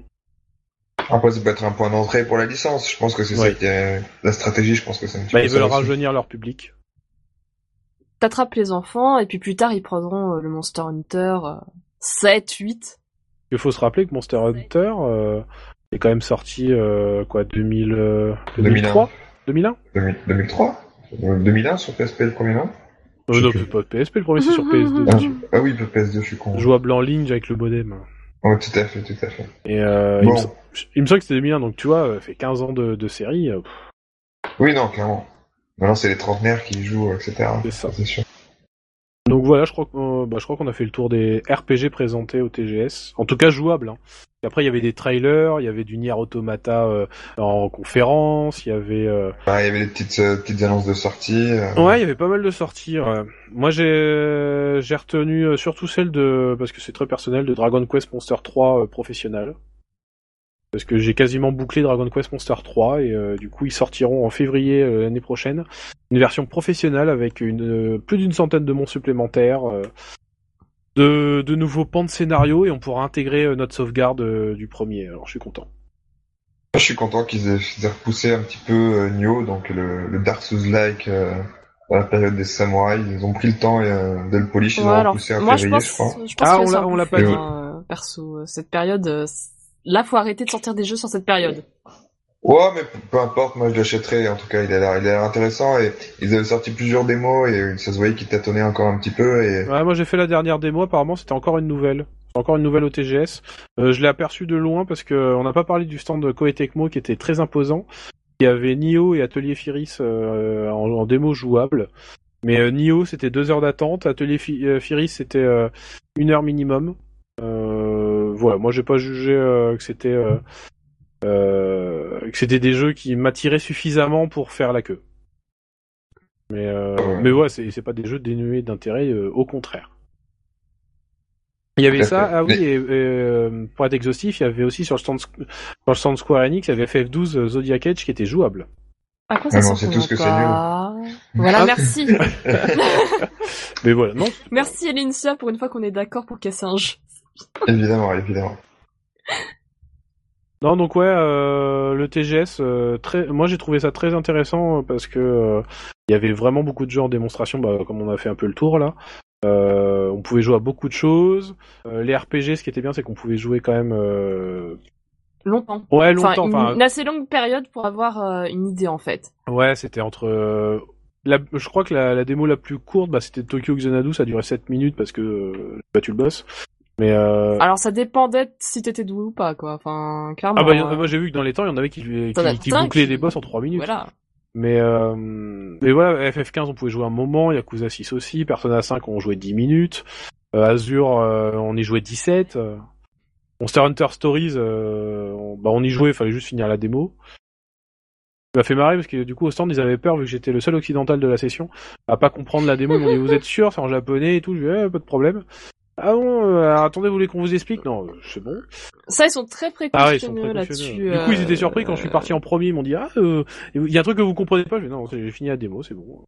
Après, ça peut être un point d'entrée pour la licence. Je pense que c'est ça qui est la stratégie. Je pense que c'est. Bah, ils veulent rajeunir leur public. T'attrapes les enfants et puis plus tard ils prendront euh, le Monster Hunter 7, euh, 8. Il faut se rappeler que Monster Hunter euh, est quand même sorti quoi 2000, 2003 2001 2003 2001 sur PSP le premier nom euh, non, c'est pas PSP, le premier c'est sur PS2. Ah, ah, oui, le PS2, je suis con. Jouable en ligne avec le modem. Oh, tout à fait, tout à fait. Et euh, il, me semble que c'était 2001, donc tu vois, ça fait 15 ans de, de série. Euh, oui, non, clairement. Maintenant, c'est les trentenaires qui jouent, etc. C'est ça. C'est sûr. Donc voilà, je crois qu'on bah, je crois qu'on a fait le tour des RPG présentés au TGS, en tout cas jouables. Hein. après il y avait des trailers, il y avait du Nier Automata euh, en conférence, il y avait euh... il y avait des petites euh, petites annonces de sortie. Euh. Ouais, il y avait pas mal de sorties. Moi j'ai j'ai retenu surtout celle de parce que c'est très personnel de Dragon Quest Monster 3 professionnel parce que j'ai quasiment bouclé Dragon Quest Monster 3 et euh, du coup ils sortiront en février euh, l'année prochaine une version professionnelle avec une euh, plus d'une centaine de monstres supplémentaires, de, de nouveaux pans de scénario et on pourra intégrer notre sauvegarde du premier. Alors je suis content. Je suis content qu'ils aient, repoussé un petit peu Nioh, donc le, Dark Souls-like dans la période des samouraïs. Ils ont pris le temps de le polish, ils ont repoussé en février, je, crois. ah, on l'a pas dit. perso, cette période là, faut arrêter de sortir des jeux sur cette période. Ouais, mais peu importe, moi je l'achèterai. En tout cas, il a l'air, il a l'air intéressant et ils avaient sorti plusieurs démos et ça se voyait qu'ils tâtonnaient encore un petit peu. Et... Ouais, moi j'ai fait la dernière démo. Apparemment, c'était encore une nouvelle. Encore une nouvelle au TGS. Euh, je l'ai aperçu de loin parce que on n'a pas parlé du stand de Koei Tecmo qui était très imposant. Il y avait Nio et Atelier Firis euh, en, démo jouable. Mais euh, Nio c'était deux heures d'attente, Atelier Firis c'était une heure minimum. Euh, voilà, moi j'ai pas jugé euh, que c'était euh, que c'était des jeux qui m'attiraient suffisamment pour faire la queue. Mais mais ouais, c'est pas des jeux dénués d'intérêt, au contraire. Il y avait ça, ah oui, et, pour être exhaustif, il y avait aussi sur le stand, sur le stand Square Enix, il y avait FF12 Zodiac Age qui était jouable. À quoi ça ah c'est tout ce que c'est nul. Voilà, ah. merci. Mais voilà, non. Merci Elincia pour une fois qu'on est d'accord pour casser un jeu. Évidemment, évidemment. Non, donc ouais, euh, le TGS, euh, très, moi j'ai trouvé ça très intéressant parce que euh, il y avait vraiment beaucoup de jeux en démonstration, bah, comme on a fait un peu le tour là. on pouvait jouer à beaucoup de choses. les RPG, ce qui était bien, c'est qu'on pouvait jouer quand même longtemps. Ouais, longtemps. Enfin, une, assez longue période pour avoir une idée en fait. Ouais, c'était entre. je crois que la, démo la plus courte, bah, c'était Tokyo Xanadu, ça durait 7 minutes parce que j'ai battu le boss. Mais euh... Alors ça dépendait si t'étais doué ou pas, quoi. Enfin, clairement. Ah bah, euh, moi j'ai vu que dans les temps, il y en avait qui, qui, qui bouclaient les boss en 3 minutes. Voilà. Mais euh... mais voilà, FF15 on pouvait jouer un moment, Yakuza 6 aussi, Persona 5 on jouait 10 minutes, euh, Azure euh, on y jouait 17, Monster Hunter Stories on... bah on y jouait, fallait juste finir la démo. Ça m'a fait marrer parce que du coup au stand ils avaient peur vu que j'étais le seul occidental de la session à pas comprendre la démo. Ils m'ont dit vous êtes sûr c'est en japonais et tout. Je dis eh, pas de problème. Ah bon, euh, attendez, vous voulez qu'on vous explique? Non, euh, c'est bon. Ça, ils sont très précautionneux ah là-dessus. Du coup, ils étaient surpris quand je suis euh, parti en premier. Ils m'ont dit, ah, il y a un truc que vous comprenez pas. Je dis, non, j'ai fini la démo, c'est bon.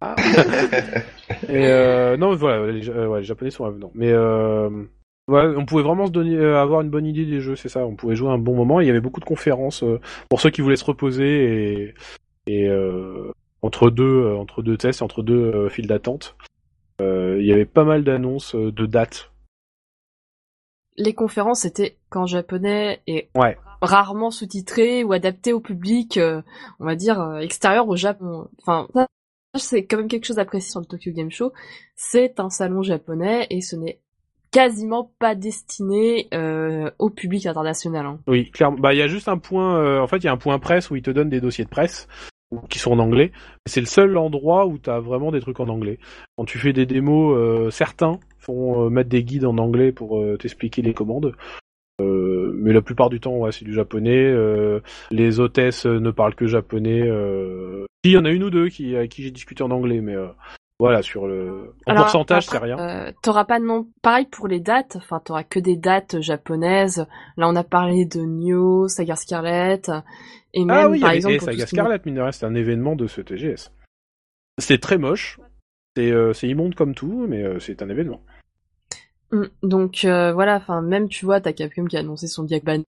Ah. Et non, voilà, les, ouais, les Japonais sont avenants. Mais ouais, on pouvait vraiment se donner, avoir une bonne idée des jeux, c'est ça. On pouvait jouer un bon moment. Il y avait beaucoup de conférences pour ceux qui voulaient se reposer et, et entre deux, entre deux tests, entre deux files d'attente. Euh, il y avait pas mal d'annonces euh, de dates. Les conférences étaient qu'en japonais et rarement sous-titrées ou adaptées au public, euh, on va dire, extérieur au Japon. Enfin, c'est quand même quelque chose d'apprécié sur le Tokyo Game Show. C'est un salon japonais et ce n'est quasiment pas destiné au public international. Hein. Oui, clairement. Bah, il y a juste un point. en fait, il y a un point presse où ils te donnent des dossiers de presse qui sont en anglais. C'est le seul endroit où tu as vraiment des trucs en anglais. Quand tu fais des démos, euh, certains font euh, mettre des guides en anglais pour euh, t'expliquer les commandes. mais la plupart du temps, ouais, c'est du japonais. les hôtesses ne parlent que japonais. Il y en a une ou deux qui, avec qui j'ai discuté en anglais, mais voilà, sur le en pourcentage, c'est rien. t'auras pas de nom. Pareil pour les dates. Enfin, t'auras que des dates japonaises. Là, on a parlé de Nioh, Saga Scarlet. Et même, ah oui, par exemple, Saga Scarlet, mine de rien, c'est un événement de ce TGS. C'est très moche, c'est euh, immonde comme tout, mais euh, c'est un événement. Hum, donc euh, voilà, enfin même tu vois, t'as Capcom qui a annoncé son Diablo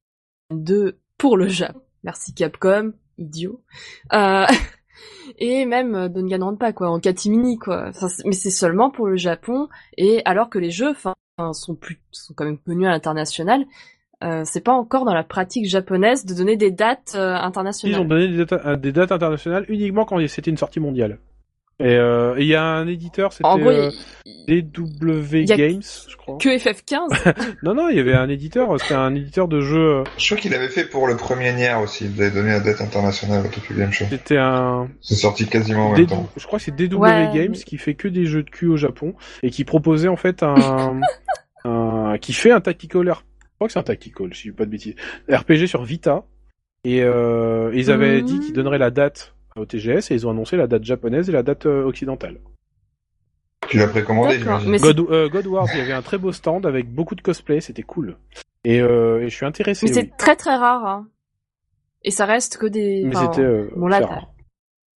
2 pour le Japon. Merci Capcom, idiot. et même Danganronpa quoi, en catimini quoi. mais c'est seulement pour le Japon et alors que les jeux, enfin, sont plus, sont quand même connus à l'international euh, c'est pas encore dans la pratique japonaise de donner des dates euh, internationales. Ils ont donné des dates, euh, des dates, internationales uniquement quand c'était une sortie mondiale. Et euh, il y a un éditeur, c'était euh, DW Games, je crois. Que FF15 Non, non, il y avait un éditeur, c'était un éditeur de jeux. Euh, je crois qu'il avait fait pour le premier Nier aussi, il avait donné la date internationale à Tokyo Game Show. C'était un... C'est sorti quasiment en même temps. Je crois que c'est DW Games qui fait que des jeux de cul au Japon, et qui proposait en fait un... un... qui fait un tactical RPG. Je crois que c'est un tactical, si je dis pas de bêtises. RPG sur Vita. Et euh, ils avaient dit qu'ils donneraient la date au TGS et ils ont annoncé la date japonaise et la date euh, occidentale. Tu l'as précommandé, j'imagine. God, euh, God Wars, il y avait un très beau stand avec beaucoup de cosplay, c'était cool. Et, euh, et, je suis intéressé. Mais c'est très très rare. Hein. Et ça reste que des. Mais c'était. Euh, bon là,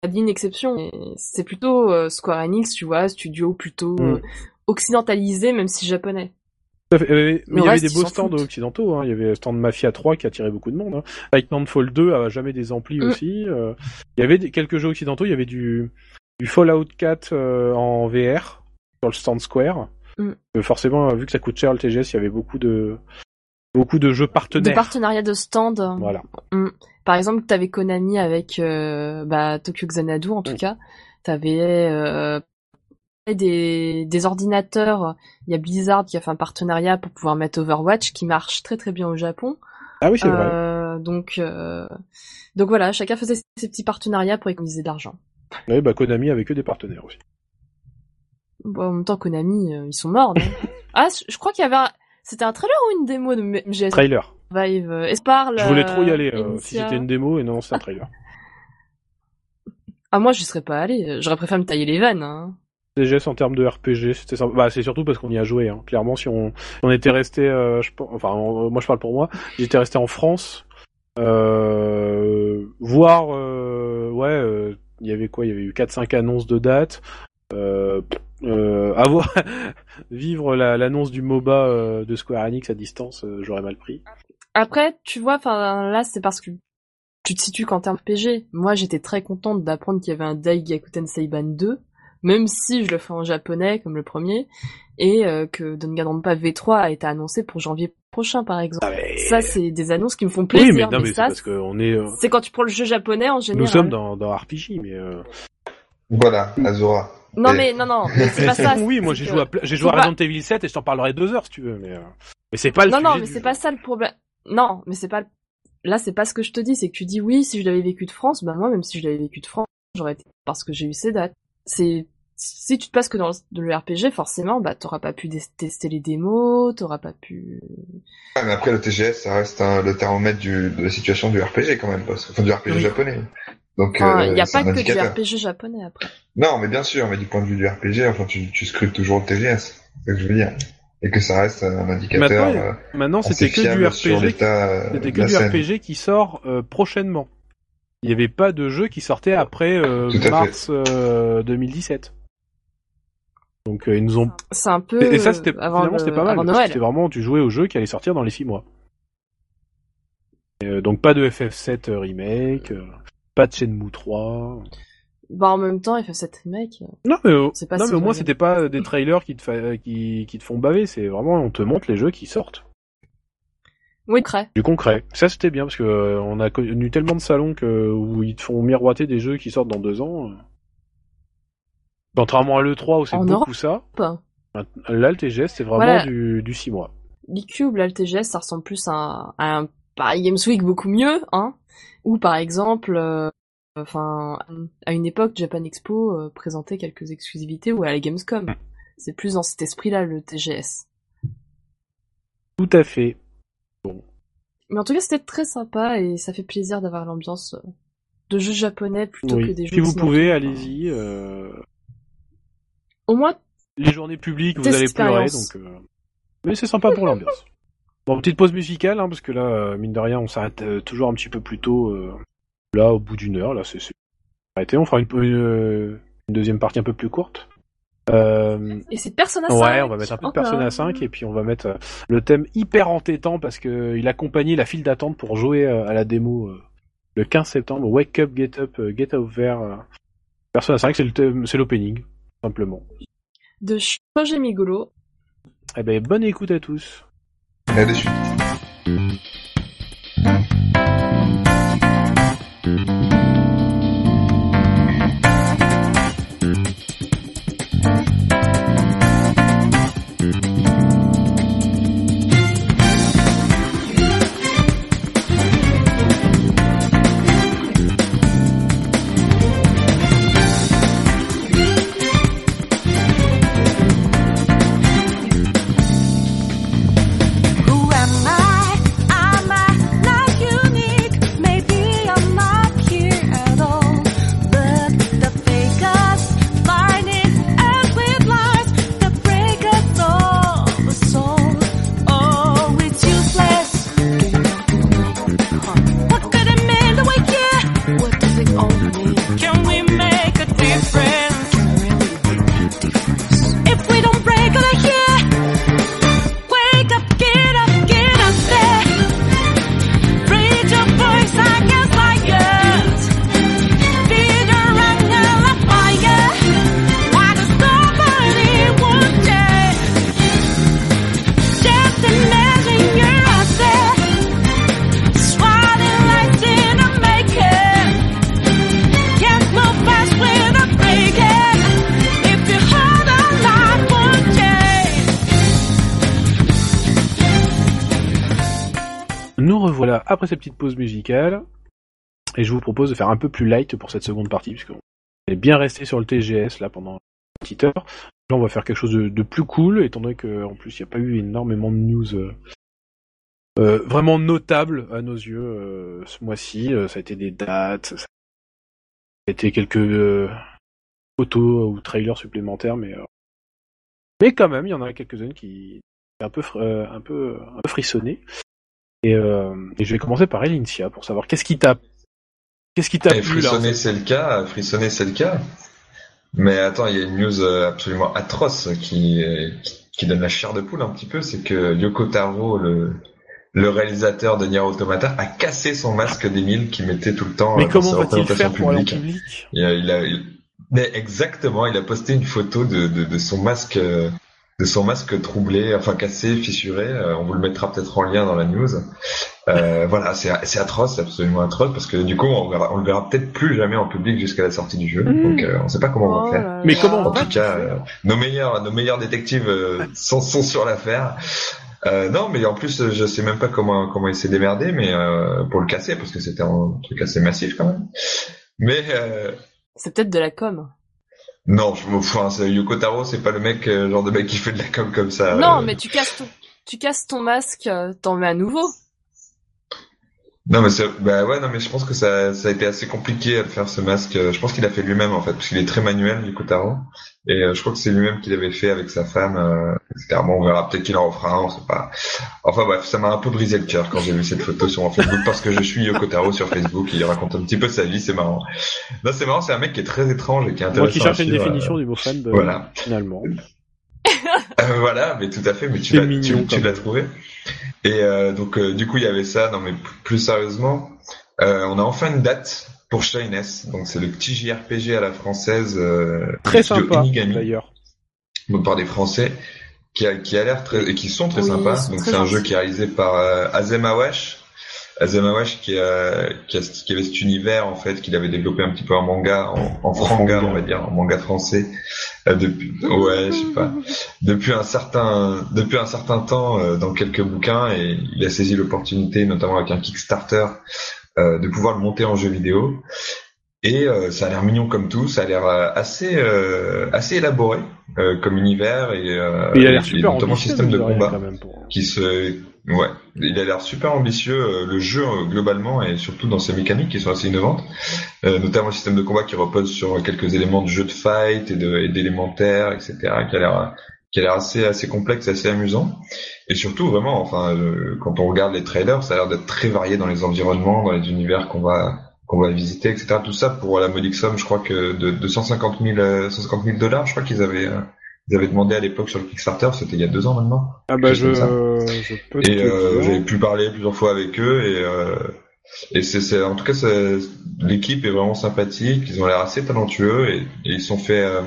t'as dit une exception. C'est plutôt euh, Square Enix, tu vois, studio plutôt mm. occidentalisé, même si japonais. Mais il y avait des beaux stands occidentaux. Hein. Il y avait le stand Mafia 3 qui attirait beaucoup de monde. Hein. Titanfall 2 a jamais des amplis mm. aussi. Euh. il y avait quelques jeux occidentaux. Il y avait du, du Fallout 4 euh, en VR sur le stand Square. Mm. Euh, forcément, vu que ça coûte cher le TGS, il y avait beaucoup de beaucoup de jeux partenaires. De partenariats de stands. Voilà. Mm. Par exemple, tu avais Konami avec bah, Tokyo Xanadu en tout cas. T'avais des, des ordinateurs. Il y a Blizzard qui a fait un partenariat pour pouvoir mettre Overwatch qui marche très très bien au Japon. Ah oui, c'est vrai. Euh, donc, euh, donc voilà, chacun faisait ses petits partenariats pour économiser de l'argent. Oui, bah Konami avait que des partenaires aussi. Bon, en même temps, Konami, euh, ils sont morts. Non ah, je crois qu'il y avait, un... c'était un trailer ou une démo de MGS Trailer. Vive, Esparle. Je voulais trop y aller si c'était une démo et non, c'est un trailer. ah moi, je serais pas allé. J'aurais préféré me tailler les veines. Hein. DGS en termes de RPG, bah, c'est surtout parce qu'on y a joué. Hein. Clairement, si on, on était resté, euh, je, enfin, moi je parle pour moi, j'étais resté en France, euh, voir, euh, ouais, euh, il y avait quoi? Il y avait eu 4-5 annonces de date. Euh, avoir vivre l'annonce du MOBA de Square Enix à distance, j'aurais mal pris. Après, tu vois, enfin là, c'est parce que tu te situes qu'en termes RPG. Moi, j'étais très contente d'apprendre qu'il y avait un Daigakuten Seiban 2 même si je le fais en japonais comme le premier, et euh, que Danganronpa V3 a été annoncé pour janvier prochain par exemple. Ah, ça c'est des annonces qui me font plaisir. Oui, mais non, mais, c'est parce qu'on est. Euh, c'est quand tu prends le jeu japonais en général. Nous sommes dans, dans RPG, mais. Euh... Voilà, Azura. Non mais non non, c'est pas ça. oui, moi j'ai joué à j'ai joué à Resident Evil 7 et je t'en parlerai deux heures si tu veux, mais euh, mais c'est pas le. Non non, mais c'est pas ça le problème. Non, mais c'est pas là c'est pas ce que je te dis, c'est que tu dis oui si je l'avais vécu de France, bah moi même si je l'avais vécu de France, j'aurais été parce que j'ai eu ces dates c'est si tu te passes que dans le RPG, forcément, bah t'auras pas pu tester les démos, t'auras pas pu. mais après le TGS, ça reste le thermomètre du, de la situation du RPG quand même, enfin du RPG japonais. Donc il euh, n'y a pas que du RPG japonais après. Non, mais bien sûr, mais du point de vue du RPG, enfin tu, tu scrutes toujours le TGS, c'est ce que je veux dire. Et que ça reste un indicateur. Maintenant, euh, c'était que du RPG. C'était que du RPG qui sort euh, prochainement. Il n'y avait pas de jeu qui sortait après euh, mars 2017. Donc ils nous ont. C'est un peu. Et ça c'était finalement c'était pas mal. C'était vraiment tu jouais au jeu qui allait sortir dans les 6 mois. donc pas de FF7 remake, pas de Shenmue 3. Bah en même temps FF7 remake. Non mais, non, mais au moins c'était pas des trailers qui te qui, qui te font baver, c'est vraiment on te montre les jeux qui sortent. Oui, concret. Du concret. Ça c'était bien parce que euh, on a connu tellement de salons que où ils te font miroiter des jeux qui sortent dans deux ans. Contrairement à l'E3 où c'est beaucoup ça. Là, le TGS, c'est vraiment du, du 6 mois. l'e-cube, là, le TGS, ça ressemble plus à, un Paris Games Week beaucoup mieux, hein. Ou par exemple, euh, enfin, à une époque, Japan Expo euh, présentait quelques exclusivités ou à la Gamescom. Mm. C'est plus dans cet esprit-là, le TGS. Tout à fait. Bon. Mais en tout cas, c'était très sympa et ça fait plaisir d'avoir l'ambiance euh, de jeux japonais plutôt que des jeux. Si vous pouvez, allez-y. Euh... Au moins. Les journées publiques, vous allez pleurer, donc. Euh... Mais c'est sympa pour l'ambiance. Bon, petite pause musicale, hein, parce que là, euh, mine de rien, on s'arrête toujours un petit peu plus tôt. Là, au bout d'une heure, là, c'est arrêté. On fera une, une, une, deuxième partie un peu plus courte. Euh... Et c'est Persona 5. Ouais, on va mettre un peu de Persona 5 et puis on va mettre euh, le thème hyper entêtant parce que il accompagnait la file d'attente pour jouer euh, à la démo le 15 septembre. Wake up, get up, get over. Persona 5, c'est le thème, c'est l'opening simplement. De Shoji Migolo. Eh ben bonne écoute à tous. À de suite. Après cette petite pause musicale. Et je vous propose de faire un peu plus light pour cette seconde partie, puisqu'on est bien resté sur le TGS là pendant une petite heure. Là, on va faire quelque chose de, plus cool, étant donné qu'en plus, il n'y a pas eu énormément de news euh, euh, vraiment notables à nos yeux euh, ce mois-ci. ça a été des dates, ça a été quelques photos ou trailers supplémentaires, mais mais quand même, il y en a quelques-unes qui un peu un peu un peu frissonné. Et, et, je vais commencer par Elincia pour savoir qu'est-ce qui t'a qu'est-ce qui t'a plu frissonner, c'est le cas. Frissonner, c'est le cas. Mais attends, il y a une news euh, absolument atroce qui, qui, donne la chair de poule un petit peu, c'est que Yoko Taro, le, le réalisateur de Nier Automata, a cassé son masque d'Emile qui mettait tout le temps Mais euh, comment va-t-il faire pour aller public? Il a, il a, Mais exactement, il a posté une photo de, de, de son masque euh, de son masque troublé, enfin cassé, fissuré. Euh, on vous le mettra peut-être en lien dans la news. Euh, voilà, c'est atroce, c'est absolument atroce parce que du coup, on, verra, on le verra peut-être plus jamais en public jusqu'à la sortie du jeu. Mmh. Donc, euh, on sait pas comment on va oh faire. Mais comment En tout cas, nos meilleurs, nos meilleurs détectives sont, sont sur l'affaire. Euh, non, mais en plus, je sais même pas comment comment il s'est démerdé, mais pour le casser, parce que c'était un truc assez massif quand même. Mais c'est peut-être de la com. Non, je me fous. Hein, Yoko Taro, c'est pas le mec, euh, genre de mec qui fait de la com comme ça. Non, mais tu casses ton, tu casses ton masque, euh, t'en mets à nouveau. Non mais bah ouais non mais je pense que ça, ça a été assez compliqué à faire ce masque. Je pense qu'il a fait lui-même en fait parce qu'il est très manuel du Taro et je crois que c'est lui-même qui l'avait fait avec sa femme. Euh. Bon on verra peut-être qu'il en refera un, on sait pas. Enfin bref ça m'a un peu brisé le cœur quand j'ai vu cette photo sur mon Facebook parce que je suis Yoko Taro sur Facebook et il raconte un petit peu sa vie c'est marrant. Non c'est marrant c'est un mec qui est très étrange et qui est intéressant. Moi qui cherche une définition du mot fan de... voilà. finalement. voilà mais tout à fait mais tu l'as tu, tu l'as trouvé. Et euh, donc euh, du coup il y avait ça. Non mais plus sérieusement, euh, on a enfin une date pour Shines. Donc c'est le petit JRPG à la française très sympa d'ailleurs. Donc par des Français qui a, qui a l'air très et qui sont très sympas. Donc c'est un jeu qui est réalisé par Azem Awash. Azem Awash qui, a, qui avait cet univers en fait qu'il avait développé un petit peu en manga, en, en franga on va dire, en manga français euh, depuis ouais je sais pas. Depuis un certain depuis un certain temps euh, dans quelques bouquins et il a saisi l'opportunité notamment avec un Kickstarter euh, de pouvoir le monter en jeu vidéo. Et ça a l'air mignon comme tout ça a l'air assez assez élaboré comme univers et, il a l'air super notamment système de combat qui se Ouais, il a l'air super ambitieux, euh, le jeu euh, globalement, et surtout dans ses mécaniques qui sont assez innovantes, euh, notamment le système de combat qui repose sur quelques éléments de jeu de fight et d'élémentaire, etc., qui a l'air qui a l'air assez assez complexe, assez amusant, et surtout vraiment, enfin, quand on regarde les trailers, ça a l'air d'être très varié dans les environnements, dans les univers qu'on va qu'on va visiter, etc. Tout ça pour la modique somme, je crois que de, de 150 000 150 000 dollars, je crois qu'ils avaient ils avaient demandé à l'époque sur le Kickstarter, c'était il y a deux ans maintenant. Ah bah je, je peux. Et euh, j'avais pu parler plusieurs fois avec eux et euh, et c'est en tout cas l'équipe est vraiment sympathique, ils ont l'air assez talentueux et, ils sont fait euh,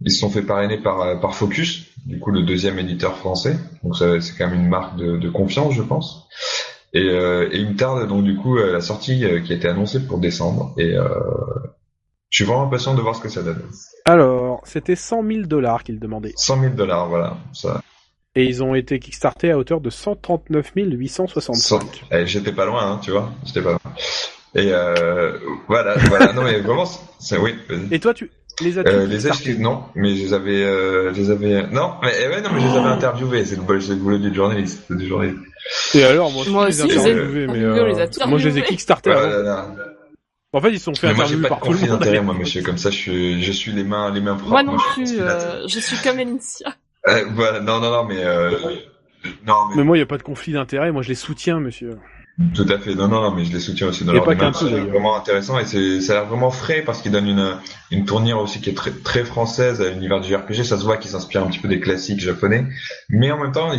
ils se sont fait parrainer par euh, par Focus, du coup le deuxième éditeur français. Donc c'est quand même une marque de, de confiance, je pense. Et, euh, et il me tarde donc du coup la sortie qui a été annoncée pour décembre et je suis vraiment impatient de voir ce que ça donne. Alors, c'était 100 000 dollars qu'ils demandaient. 100 000 dollars, voilà. Ça. Et ils ont été kickstartés à hauteur de 139 865. Eh, j'étais pas loin, hein, tu vois. J'étais pas loin. Et euh, voilà, voilà. Non mais vraiment, c'est oui. Et toi, tu les as euh, les non, mais je les avais, euh, je les avais, non, mais eh ouais, non, mais je les avais interviewés. C'est le, le boulot du journaliste, du journaliste. Et alors, moi, moi aussi, je les ai interviewés, mais euh, moi, je les ai kickstartés. Voilà, en fait, ils sont fait mais moi, pas de conflit d'intérêt, moi, monsieur. Comme ça, je suis, je suis les mains, les mains propres. Moi non plus. Euh, je suis comme Enicia. Euh, voilà, non, non, non, mais euh, non, mais... mais moi, il n'y a pas de conflit d'intérêt. Moi, je les soutiens, monsieur. Tout à fait. Non, non, non, mais je les soutiens aussi dans leur démarche. C'est vraiment intéressant et c'est, ça a l'air vraiment frais parce qu'ils donnent une, une tournure aussi qui est très, très française à l'univers du RPG. Ça se voit qu'ils s'inspirent un petit peu des classiques japonais, mais en même temps,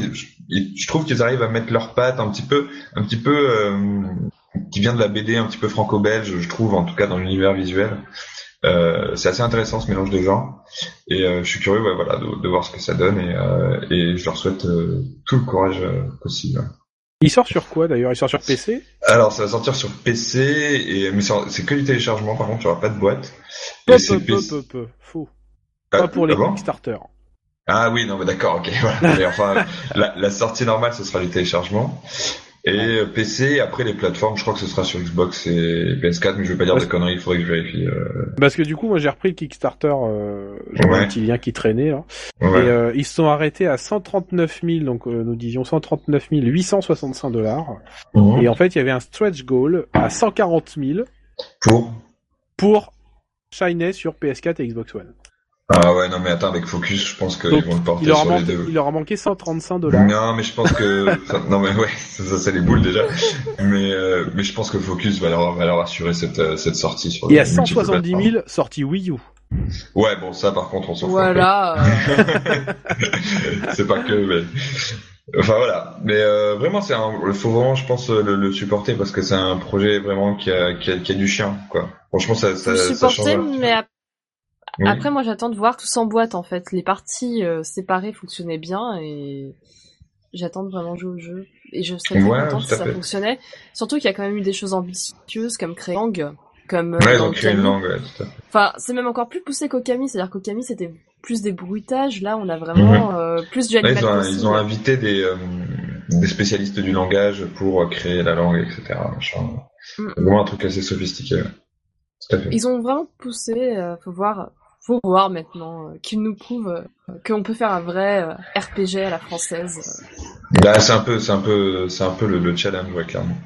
je trouve qu'ils arrivent à mettre leurs pattes un petit peu, un petit peu, euh, qui vient de la BD un petit peu franco-belge, je trouve, en tout cas dans l'univers visuel. Euh, c'est assez intéressant ce mélange de genres et euh, je suis curieux ouais, voilà, de, de, voir ce que ça donne et, euh, et je leur souhaite euh, tout le courage euh, possible. Il sort sur quoi d'ailleurs? Il sort sur PC Alors ça va sortir sur PC et mais c'est que du téléchargement par contre, tu auras pas de boîte. Peu, peu, peu, peu, faux. Ah, pas pour les ah Kickstarter. Ah oui, non mais d'accord, ok. Voilà. enfin, la, la, sortie normale, ce sera du téléchargement. Et euh, PC, après les plateformes, je crois que ce sera sur Xbox et PS4, mais je vais pas dire Parce- de conneries, il faudrait que je vérifie. Euh... Parce que du coup, moi j'ai repris le Kickstarter, euh, j'avais Ouais. un petit lien qui traînait. Ouais. Et euh, ils se sont arrêtés à 139 000, donc euh, nous disions 139 865 dollars. Mhm. Et en fait, il y avait un stretch goal à 140 000 Pour pour Shiny sur PS4 et Xbox One. Ah ouais, non mais attends, avec Focus, je pense qu'ils vont le porter Il sur les deux. il leur a manqué 135 dollars. Non, mais je pense que non mais ouais, ça, ça c'est les boules déjà. Mais euh, mais je pense que Focus va leur va leur assurer cette euh, cette sortie sur. Et à les multiples 170 000 plateformes. sorties Wii U. Ouais, bon ça par contre on s'en fout. Voilà. c'est pas que mais enfin voilà. Mais euh, vraiment c'est un il faut vraiment je pense le, le supporter parce que c'est un projet vraiment qui a qui a, qui a du chien quoi. Franchement ça faut ça, le ça change. supporter, mais peu. Oui. après, moi, j'attends de voir tout s'emboîte, en fait. Les parties euh, séparées fonctionnaient bien et j'attends de vraiment jouer au jeu. Et je serais très Ouais, contente si ça fait. fonctionnait. Surtout qu'il y a quand même eu des choses ambitieuses comme créer une langue, comme euh, Ouais, créé une langue, ouais, tout à fait. Enfin, c'est même encore plus poussé qu'Okami, c'est-à-dire qu'Okami c'était plus des bruitages, là on a vraiment euh, plus du Là, ils, ont, possible. ils ont invité des, euh, des spécialistes du langage pour créer la langue, etc. Mm. Vraiment un truc assez sophistiqué. ouais. Tout à fait. Ils ont vraiment poussé, faut voir, faut voir maintenant euh, qu'ils nous prouvent euh, qu'on peut faire un vrai euh, RPG à la française. Bah, c'est un peu, c'est un peu, c'est un peu le, le challenge, ouais, clairement.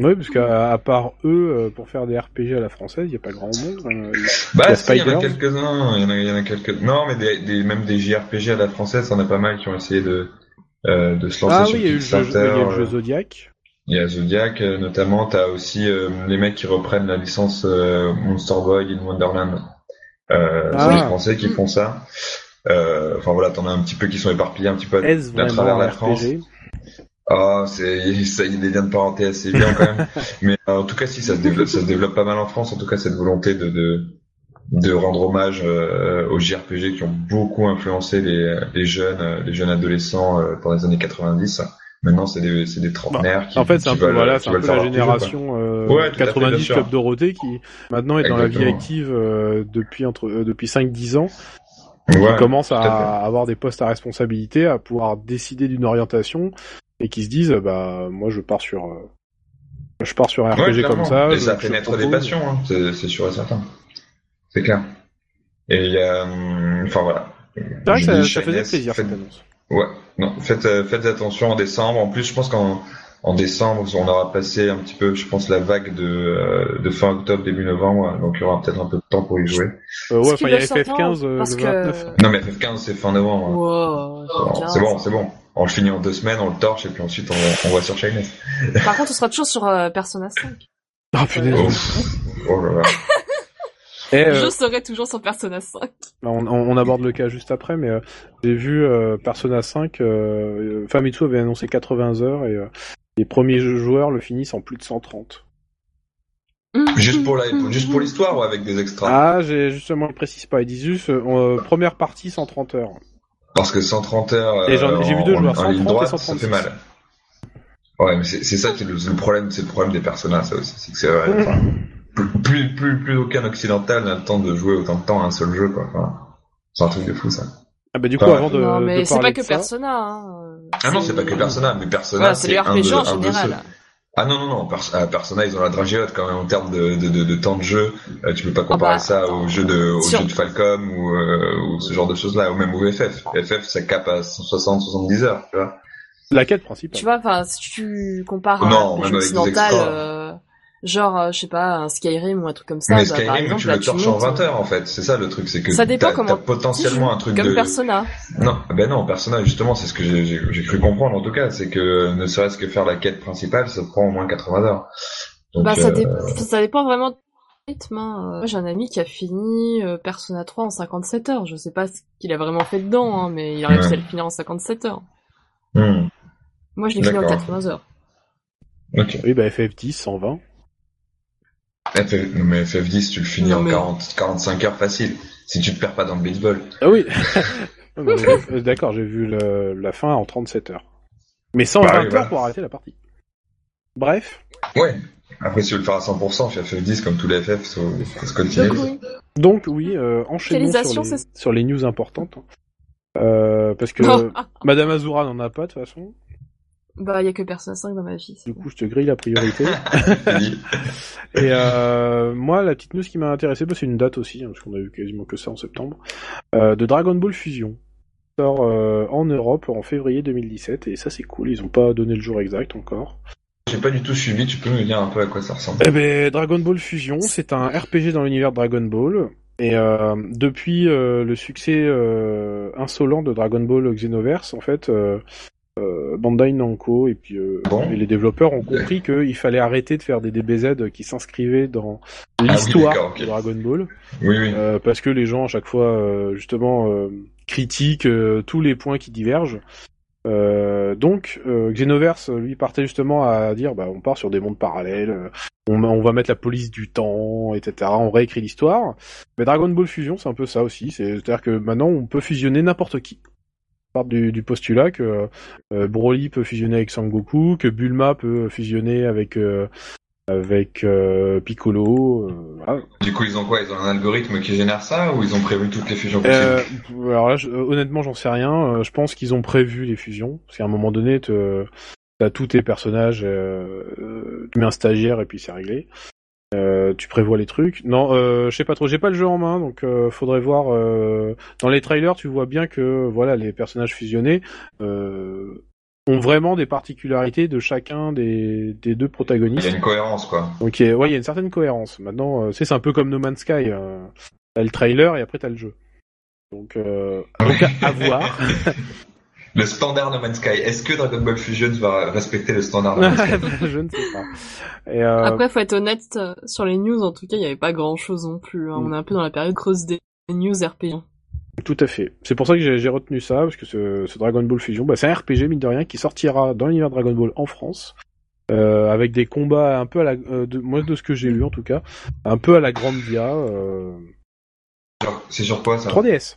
Oui, parce qu'à à part eux, euh, pour faire des RPG à la française, il n'y a pas grand monde. hein. Il y Bah, si, il y en a quelques-uns, il y en a, il y en a quelques, non, mais des, des, même des JRPG à la française, on a pas mal qui ont essayé de, euh, de se lancer Ah sur oui, il y a eu le jeu, il y a le jeu euh, Zodiac. Il y a Zodiac, euh, notamment, t'as aussi euh, les mecs qui reprennent la licence euh, Monster Boy in Wonderland. Euh, Ah. c'est les Français qui font ça. Euh, Enfin voilà, t'en as un petit peu qui sont éparpillés un petit peu à travers la France. Ah, c'est ça, il y a des liens de parenté assez bien quand même. Mais euh, en tout cas, si ça se développe, ça se développe pas mal en France. En tout cas, cette volonté de de, de rendre hommage euh, aux JRPG qui ont beaucoup influencé les, les jeunes, les jeunes adolescents euh, dans les années 90. Maintenant, c'est des c'est des trentenaires qui En fait, c'est un peu, voilà, c'est un peu la génération euh, Ouais, tout à fait, 90 bien sûr. Club Dorothée qui maintenant est dans la vie Exactement. active euh, depuis entre euh, depuis 5-10 ans, Ouais, qui commence à, à avoir des postes à responsabilité, à pouvoir décider d'une orientation et qui se disent euh, bah moi je pars sur euh, je pars sur un Ouais, RPG clairement. comme ça. Et ça naître des passions, hein. c'est c'est sûr et certain. C'est clair. Et il y a, enfin voilà. C'est vrai que ça, ça faisait plaisir cette annonce. Ouais, non, faites, euh, faites attention en décembre. En plus, je pense qu'en en décembre, on aura passé un petit peu, je pense, la vague de, euh, de fin octobre, début novembre, donc il y aura peut-être un peu de temps pour y jouer. Euh, ouais, enfin il y a veut sortir, FF15 euh, le que- 29. Non, mais FF15, c'est fin novembre. Wow, c'est bon, c'est bon. On le finit en deux semaines, on le torche, et puis ensuite on, on va sur Shyness. Par contre, on sera toujours sur euh, Persona 5. Ah punaise. Oh, oh là là. Et, euh, Je serai toujours sur Persona 5. on, on aborde le cas juste après, mais euh, j'ai vu euh, Persona 5, euh, Famitsu avait annoncé 80 heures et euh, les premiers joueurs le finissent en plus de 130. Juste pour la, juste pour l'histoire ou avec des extras? Ah, j'ai justement, ils précisent pas, ils disent juste euh, première partie 130 heures. Parce que 130 heures. Et j'en- euh, j'ai vu deux joueurs, en ligne 130 et droite, 136. Ça fait mal. Ouais, mais c'est c'est ça qui est le, le problème, c'est le problème des personnages, ça aussi. C'est que c'est vrai. enfin, plus, plus, plus, plus aucun occidental n'a le temps de jouer autant de temps à un seul jeu, quoi. Enfin, c'est un truc de fou, ça. Ah bah du coup, avant de, non, mais c'est pas que ça, Persona. Hein. Ah non, c'est pas que Persona, mais Persona, Voilà, c'est les un RPG de- en général. Ah non, non, non, ah, Persona, ils ont la dragiote quand même en termes de, de, de, de temps de jeu. Euh, tu peux pas comparer bah, ça au jeu de, au jeu de Falcom ou, euh, ou ce genre de choses-là, ou même au FF. FF, ça cape à 160, 70 heures, tu vois. la quête principale. Tu vois, enfin, si tu compares Non, à un jeu occidental, euh, genre, euh, je sais pas, un Skyrim ou un truc comme ça, mais bah, par Skyrim, exemple, tu là, le torches en montes, 20 heures, en fait. C'est ça le truc, c'est que Ça dépend t'as, comment t'as potentiellement un truc comme de... Persona. Non, ben non, Persona, justement, c'est ce que j'ai, j'ai, j'ai cru comprendre en tout cas, c'est que ne serait-ce que faire la quête principale, ça prend au moins 80 heures. Donc, Bah, ça, euh, ça dépend vraiment du rythme. Hein. Moi, j'ai un ami qui a fini euh, Persona 3 en 57 heures. Je sais pas ce qu'il a vraiment fait dedans, hein, mais il a réussi Ouais. à le finir en 57 heures. hmm, Moi, je l'ai fini en D'accord. 80 heures. ok. Oui, bah FF10, 120. FF, non, mais FF10, tu le finis Non, en mais- 40, 45 heures facile. Si tu te perds pas dans le baseball. Ah oui Non, mais, euh, D'accord, j'ai vu le- la fin en 37 heures. Mais 120 Bah oui, heures voilà. pour arrêter la partie. Bref, Ouais. Après, si tu veux le faire à 100%, fais FF10 comme tous les FF, faut, faut se continuer. Donc, oui. donc oui, euh, enchaînons sur les, c'est- sur les news importantes. Euh, parce que. Madame Azura n'en a pas de toute façon. Bah, il y a que Persona 5 dans ma vie. Du coup, je te grille la priorité. et euh, moi, la petite news qui m'a intéressé, bah, c'est une date aussi, hein, parce qu'on a eu quasiment que ça en septembre, euh, de Dragon Ball Fusion. sort euh, en Europe en février 2017, et ça c'est cool, ils ont pas donné le jour exact encore. J'ai pas du tout suivi, tu peux me dire un peu à quoi ça ressemble? Eh ben, Dragon Ball Fusion, c'est un RPG dans l'univers de Dragon Ball. Et euh, depuis euh, le succès euh, insolent de Dragon Ball Xenoverse, en fait, euh, Bandai Namco et puis euh, Bon. et les développeurs ont compris qu'il fallait arrêter de faire des DBZ qui s'inscrivaient dans Ah oui, l'histoire de Dragon Ball, Oui, oui. euh, parce que les gens à chaque fois euh, justement euh, critiquent euh, tous les points qui divergent. Euh, donc euh, Xenoverse lui partait justement à dire bah on part sur des mondes parallèles, euh, on, on va mettre la police du temps, etc. On réécrit l'histoire. Mais Dragon Ball Fusion c'est un peu ça aussi, c'est- c'est-à-dire que maintenant on peut fusionner n'importe qui. Part du, du postulat que euh, Broly peut fusionner avec Sangoku, que Bulma peut fusionner avec euh, avec euh, Piccolo. euh, voilà. Du coup, ils ont quoi? Ils ont un algorithme qui génère ça ou ils ont prévu toutes les fusions Euh, possibles alors là, je- euh, honnêtement, j'en sais rien. Euh, je pense qu'ils ont prévu les fusions, parce qu'à un moment donné, t'as tous tes personnages, euh, euh, tu mets un stagiaire et puis c'est réglé. Euh, tu prévois les trucs. Non, euh, je sais pas trop. J'ai pas le jeu en main, donc euh, faudrait voir. Dans les trailers, tu vois bien que voilà, les personnages fusionnés ont vraiment des particularités de chacun des, des deux Il y protagonistes. a une cohérence, quoi. Donc euh, ouais, il y a une certaine cohérence. Maintenant, c'est un peu comme No Man's Sky. T'as le trailer et après t'as le jeu. Donc, donc à, à voir. Le standard No Man's Sky. Est-ce que Dragon Ball Fusion va respecter le standard No Man's Sky? Je ne sais pas. Et, euh, Après, faut être honnête, euh, sur les news, en tout cas, il y avait pas grand chose non plus. hein. Mm. On est un peu dans la période creuse des news RPG. tout à fait. C'est pour ça que j'ai retenu ça parce que ce, ce Dragon Ball Fusion, bah, c'est un RPG mine de rien qui sortira dans l'univers Dragon Ball en France. Euh, avec des combats un peu à la, euh, de, moi de ce que j'ai lu en tout cas, un peu à la grande dia, euh, C'est sur quoi ça? 3DS.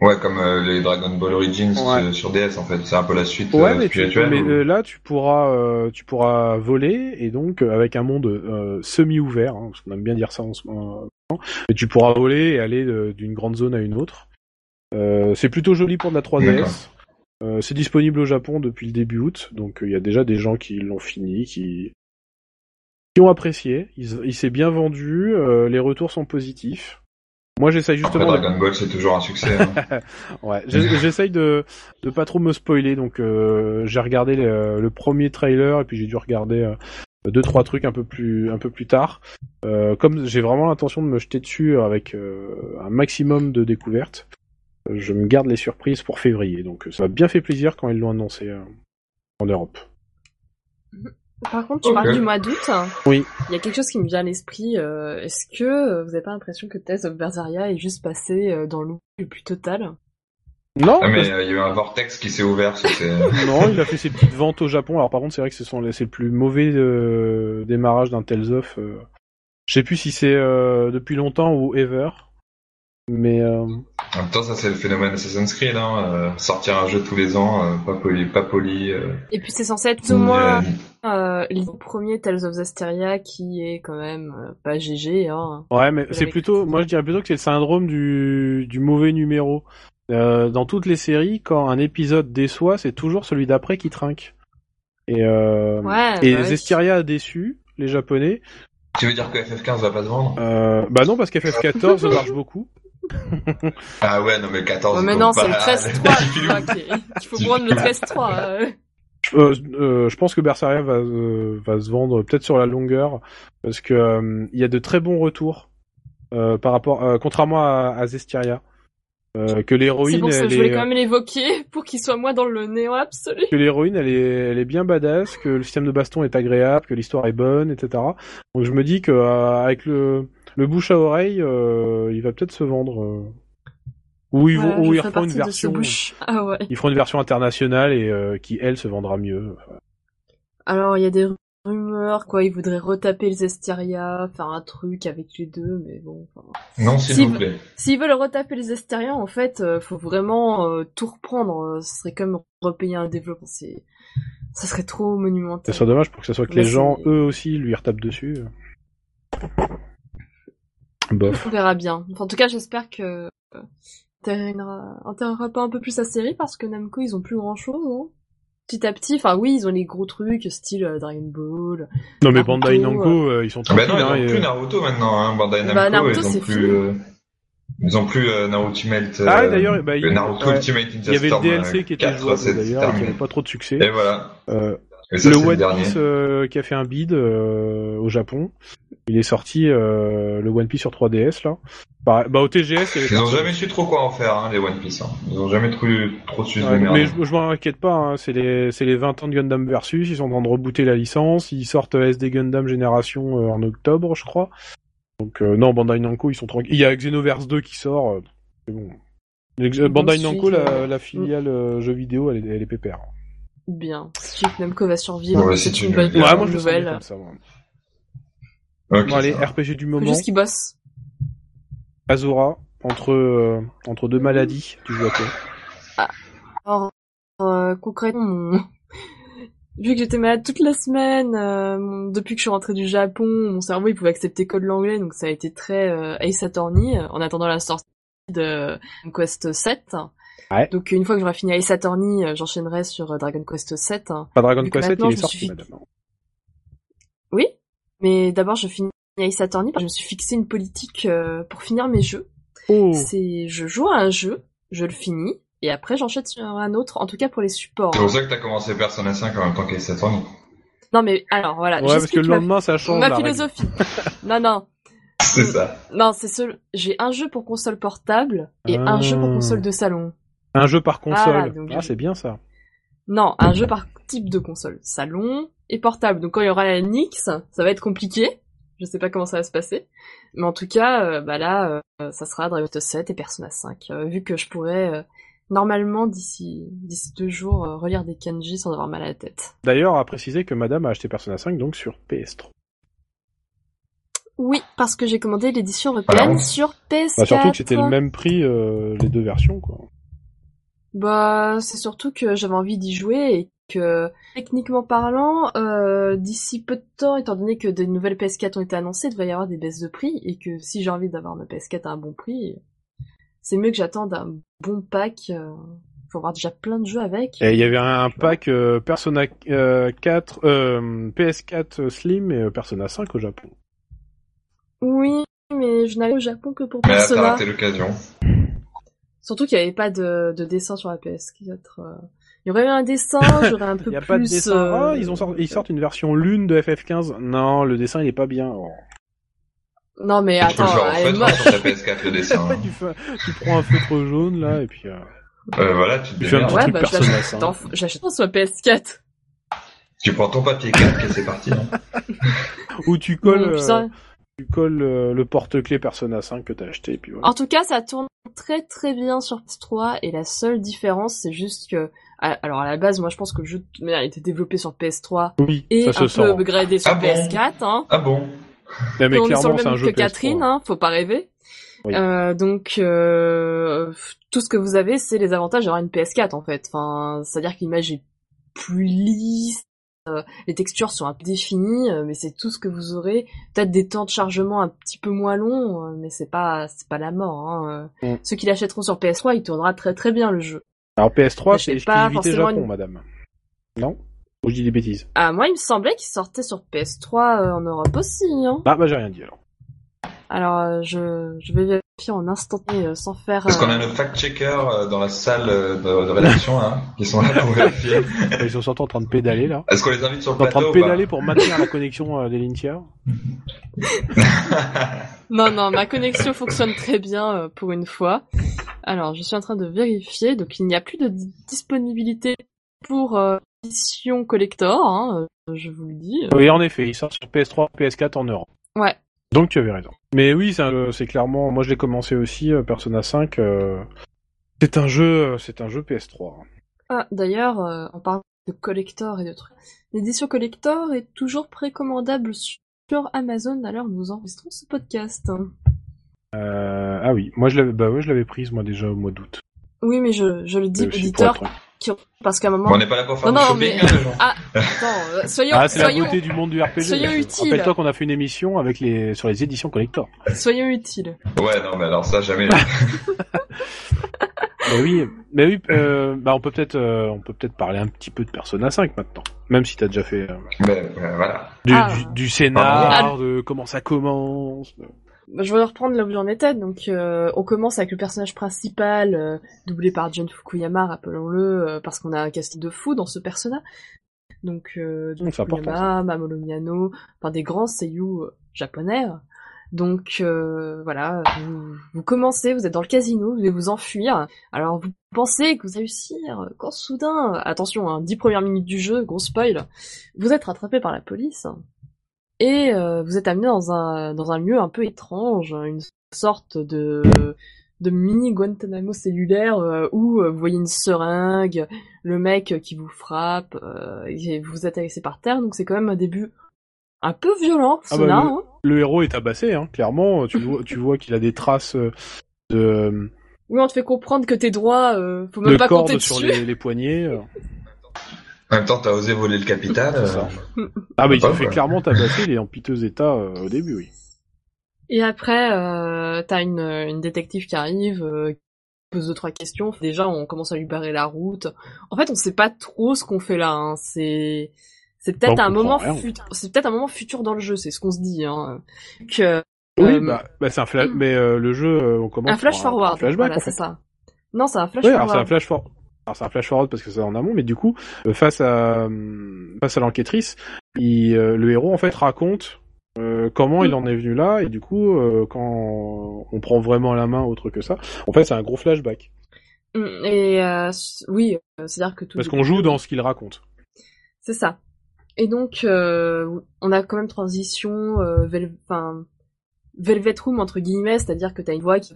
Ouais, comme euh, les Dragon Ball Origins Ouais. euh, sur DS en fait. C'est un peu la suite Ouais, euh, mais, tu, mais ou- euh, là, tu pourras, euh, tu pourras voler et donc avec un monde euh, semi-ouvert, hein, parce qu'on aime bien dire ça en ce moment. Mais tu pourras voler et aller d'une grande zone à une autre. Euh, c'est plutôt joli pour de la 3DS. D'accord. Euh, c'est disponible au Japon depuis le début août, donc il y a déjà des gens qui l'ont fini, qui qui ont apprécié. Il, il s'est bien vendu, euh, les retours sont positifs. Moi, j'essaye Après justement. de- Dragon Ball, c'est toujours un succès. hein. Ouais, j'essaye de de pas trop me spoiler, donc euh, j'ai regardé le, le premier trailer et puis j'ai dû regarder euh, deux trois trucs un peu plus un peu plus tard. Euh, comme j'ai vraiment l'intention de me jeter dessus avec euh, un maximum de découvertes, euh, je me garde les surprises pour février, donc ça m'a bien fait plaisir quand ils l'ont annoncé euh, en Europe. Par contre, tu parles du mois d'août. Oui. Il y a quelque chose qui me vient à l'esprit. euh, Est-ce que euh, vous avez pas l'impression que Tales of Berseria est juste passé euh, dans l'oubli le plus total? Non, Ah, mais euh, il y a eu un vortex qui s'est ouvert. sur ces- non, il a fait ses petites ventes au Japon. Alors par contre, c'est vrai que ce sont les- c'est le plus mauvais euh, démarrage d'un Tales of. euh. Je sais plus si c'est euh, depuis longtemps ou ever, mais euh, En même temps, ça c'est le phénomène Assassin's Creed. Hein. euh, sortir un jeu tous les ans, euh, pas poli, pas poli. euh, Et puis c'est censé être ou moins le premier Tales of Zestiria qui est quand même euh, pas GG. Hein. ouais, mais c'est plutôt, moi je dirais plutôt que c'est le syndrome du, du mauvais numéro. Euh, dans toutes les séries, quand un épisode déçoit, c'est toujours celui d'après qui trinque. Et, euh, Ouais, et bah oui. Zestiria a déçu les Japonais. Tu veux dire que FF15 va pas se vendre? Euh, bah non, parce qu'FF14 marche beaucoup. Ah ouais, non mais 14. Ouais, mais non, c'est le 13-3 Petit tu filou. vois, qui est- qu'il faut prendre le 13-3. euh. Euh, euh, je pense que Berseria va, euh, va se vendre peut-être sur la longueur parce que euh, il y a de très bons retours euh, par rapport, euh, contrairement à, à Zestiria, euh, que C'est l'héroïne, pour ça que elle je voulais est, quand même l'évoquer pour qu'il soit moi dans le néant absolu. que l'héroïne, elle est, elle est bien badass, que le système de baston est agréable, que l'histoire est bonne, etc. Donc je me dis que euh, avec le, le bouche à oreille, euh, il va peut-être se vendre. euh, ou ils vont, Ouais, ou je ils ferai referont une version. Ah ouais. ils feront une version internationale et euh, qui elle se vendra mieux. Alors, il y a des rumeurs, quoi, ils voudraient retaper les Esteria, faire un truc avec les deux, mais bon. enfin. Non, s'il Si- vous plaît. S'ils veulent retaper les Esteria, en fait, euh, faut vraiment euh, tout reprendre. Ce serait comme repayer un développement. C'est, ça serait trop Ce monumental. serait dommage pour que ce soit que Mais les gens, eux aussi, lui retapent dessus. Bof. On verra bien. Enfin, en tout cas, j'espère que euh, terminera- pas un peu plus la série parce que Namco, ils ont plus grand chose, hein. petit à petit. Enfin, oui, ils ont les gros trucs, style euh, Dragon Ball. Non, mais Naruto, Bandai Namco, euh, ils sont Ah bah tranquilles. non, ils hein, ont et, plus euh, Naruto maintenant, hein. Bandai Namco, Bah, Naruto, ils ont c'est plus, euh, ils ont plus euh, Naruto Ultimate. Ah, d'ailleurs, bah, il- Naruto ouais. Ultimate Il y avait le DLC euh, qui était 4, jouable d'ailleurs, et qui n'avait pas trop de succès. Et voilà. Et ça, le c'est le One. Piece euh, qui a fait un bid euh, au Japon, il est sorti euh, le One Piece sur 3DS là. Bah, bah au TGS, il y avait Ils ont personne. jamais su trop quoi en faire, hein, les One Piece. Hein. Ils ont jamais trop, trop su Ouais, mais je, je m'en inquiète pas, hein, c'est les c'est les 20 ans de Gundam Versus, ils sont en train de rebooter la licence, ils sortent euh, SD Gundam Génération euh, en octobre, je crois. Donc euh, non, Bandai Namco, ils sont tranquilles. Il y a Xenoverse 2 qui sort, euh, c'est bon. Bandai Namco, la, la filiale euh, jeux vidéo, elle est, elle est pépère. Bien. Si Namco va survivre, Ouais, c'est une bonne. Ouais, moi je nouvelle. comme ça. moi. Ok, Bon, allez. RPG du moment. juste qu'ils bossent. Azura, entre euh, entre deux maladies, tu joues à quoi? Alors, euh, concrètement, vu que j'étais malade toute la semaine, euh, depuis que je suis rentrée du Japon, mon cerveau il pouvait accepter que de l'anglais, donc ça a été très euh, Ace Attorney en attendant la sortie de Quest 7. Ouais. Donc une fois que j'aurai fini Ace Attorney, euh, j'enchaînerai sur euh, Dragon Quest 7. Pas Dragon Quest 7, maintenant, il est sorti, suis. Oui, mais d'abord je finis Ace Attorney, parce que je me suis fixé une politique euh, pour finir mes jeux. Oh C'est je joue à un jeu, je le finis, et après j'enchaîne sur un autre, en tout cas pour les supports. C'est pour ça que t'as commencé Persona 5 en même temps qu'Ace Attorney. Non mais alors voilà, Ouais, parce que j'explique le ma- lendemain, ça change. ma, philosophie. non non, C'est ça. non c'est seul. J'ai un jeu pour console portable et un Ah. jeu pour console de salon. Un jeu par console. Voilà, donc ah, c'est bien ça. Non, un jeu par type de console, salon et portable. Donc quand il y aura la Nix, ça va être compliqué. Je sais pas comment ça va se passer, mais en tout cas, euh, bah là, euh, ça sera Dragon Quest 7 et Persona 5. euh, vu que je pourrais euh, normalement d'ici d'ici deux jours euh, relire des kanji sans avoir mal à la tête. D'ailleurs, à préciser que madame a acheté Persona 5 donc sur PS3. Oui, parce que j'ai commandé l'édition européenne Ah. sur PS4. Bah, surtout que c'était le même prix, euh, les deux versions, quoi. Bah, c'est surtout que j'avais envie d'y jouer et que, techniquement parlant, euh, d'ici peu de temps, étant donné que des nouvelles PS4 ont été annoncées, il va y avoir des baisses de prix et que si j'ai envie d'avoir ma PS4 à un bon prix, c'est mieux que j'attende un bon pack. Euh, faut avoir déjà plein de jeux avec. Et il y avait un, pack euh, Persona euh, 4, euh, PS4 Slim et Persona 5 au Japon. Oui, mais je n'allais au Japon que pour Mais là, t'as Persona. raté l'occasion. Surtout qu'il n'y avait pas de, de dessin sur la PS4. euh. Il y aurait eu un dessin, j'aurais un peu Il y a plus... pas de dessin. euh, Ah, ils, ont sorti- ils sortent une version lune de FF15. Non, le dessin il est pas bien. Oh. Non mais attends, faire en hein, moche. sur ta PS4 le dessin. Tu, fais- tu prends un feutre jaune là et puis. euh, Euh, voilà, tu te fais un Ouais, truc bah je Persona l'achète 5. dans- j'achète sur PS4. Tu prends ton papier 4 et c'est parti. hein. Où tu colles, Non, euh, tu colles euh, le porte-clés Persona 5 que t'as acheté et puis voilà. En tout cas, ça tourne très très bien sur PS3 et la seule différence, c'est juste que, alors à la base, moi je pense que le jeu de a été développé sur PS3 Oui, et ça un se sent. peu upgradé sur Ah bon PS4. Hein. Ah bon Mais, mais on est sur clairement, le c'est un même jeu que PS3. Catherine, hein, faut pas rêver. Oui. Euh, donc euh, tout ce que vous avez, c'est les avantages d'avoir une PS4 en fait. Enfin, c'est-à-dire que l'image est plus lisse, les textures sont un peu définies, euh, mais c'est tout ce que vous aurez. Peut-être des temps de chargement un petit peu moins longs, euh, mais c'est pas c'est pas la mort. Hein. euh. Mm. Ceux qui l'achèteront sur PS3, il tournera très très bien le jeu. Alors PS3, Mais c'est exclusivité forcément Japon, une- madame. Non? Ou je dis des bêtises Ah moi, il me semblait qu'il sortait sur PS3 euh, en Europe aussi. Hein. Ah bah j'ai rien dit alors. Alors euh, je je vais vérifier en instantané euh, sans faire. Parce qu'on euh, a nos fact-checkers euh, dans la salle euh, de, de rédaction hein, qui sont là pour vérifier. Ils sont surtout en train de pédaler là. Est-ce qu'on les invite sur le Ils sont en train plateau de pédaler pour maintenir la connexion euh, des Lintia. Non, non, ma connexion fonctionne très bien euh, pour une fois. Alors, je suis en train de vérifier. Donc, il n'y a plus de di- disponibilité pour euh, édition collector, hein, euh, je vous le dis. Oui, en effet, il sort sur PS3, PS4 en Europe. Ouais. Donc tu avais raison. Mais oui, c'est clairement. Moi, je l'ai commencé aussi, euh, Persona 5. euh, C'est un jeu, euh, c'est un jeu PS3. Ah, d'ailleurs, euh, on parle de collector et de trucs. L'édition collector est toujours précommandable sur Amazon à l'heure où nous enregistrons ce podcast. Euh, ah oui, moi je l'avais, bah ouais, je l'avais prise moi déjà au mois d'août. Oui, mais je, je le dis, auditeur. Parce qu'à un moment... On n'est pas là pour faire Non, du non, shopping, mais- hein. Ah, attends, euh, soyons, Ah, c'est la soyons, beauté du monde du RPG. soyons utiles. Rappelle-toi qu'on a fait une émission avec les sur les éditions collector. soyons utiles. Ouais, non, mais alors ça, jamais. Mais oui, mais oui, euh, bah on peut peut-être, euh, on peut peut-être parler un petit peu de Persona 5 maintenant, même si t'as déjà fait euh, Ben, ben, voilà. du, Ah. du, du scénar, de comment ça commence. Bah, je vais reprendre là où j'en étais. Donc, euh, on commence avec le personnage principal, euh, doublé par John Fukuyama, rappelons-le, euh, parce qu'on a un casting de fou dans ce personnage. Donc, euh, Donc, Fukuyama, Mamoru Miyano, enfin des grands seiyuu japonais. Donc, euh, voilà, vous, vous commencez, vous êtes dans le casino, vous devez vous enfuir. Alors, vous pensez que vous allez réussir, quand soudain, attention, hein, 10 premières minutes du jeu, gros spoil, vous êtes rattrapé par la police. Et euh, vous êtes amené dans un dans un lieu un peu étrange, une sorte de de mini Guantanamo cellulaire euh, où euh, vous voyez une seringue, le mec qui vous frappe, euh, et vous êtes laissé par terre. Donc c'est quand même un début un peu violent, Ah bah, hein. Le héros est tabassé, hein, clairement. Tu vois, tu vois qu'il a des traces de, Oui, on te fait comprendre que tes droits, euh, faut même de pas compter sur les poignets. En même temps, t'as osé voler le capital. C'est euh, ça. Ah mais il fait clairement tabasser, il est en piteux état euh, au début, oui. Et après, euh, t'as une, une détective qui arrive, euh, qui pose deux trois questions. Déjà, on commence à lui barrer la route. En fait, on sait pas trop ce qu'on fait là. Hein. C'est c'est peut-être on un moment fut- c'est peut-être un moment futur dans le jeu. C'est ce qu'on se dit. Hein. Que Oui, euh, bah, bah, c'est un flash, mais euh, le jeu, on commence un flash forward. un flashback, voilà, en c'est ça. Non, c'est un flash Oui, alors c'est un forward. flash forward. Alors c'est un flash forward parce que c'est en amont, mais du coup, euh, face à euh, face à l'enquêtrice, euh, le héros en fait raconte euh, comment il en est venu là, et du coup, euh, quand on prend vraiment la main autre que ça, en fait, c'est un gros flashback Mm, Et euh, oui, c'est-à-dire que tout. parce qu'on joue dans ce qu'il raconte. C'est ça. Et donc, on a quand même transition, euh, vel- enfin, Velvet Room entre guillemets, c'est-à-dire que t'as une voix qui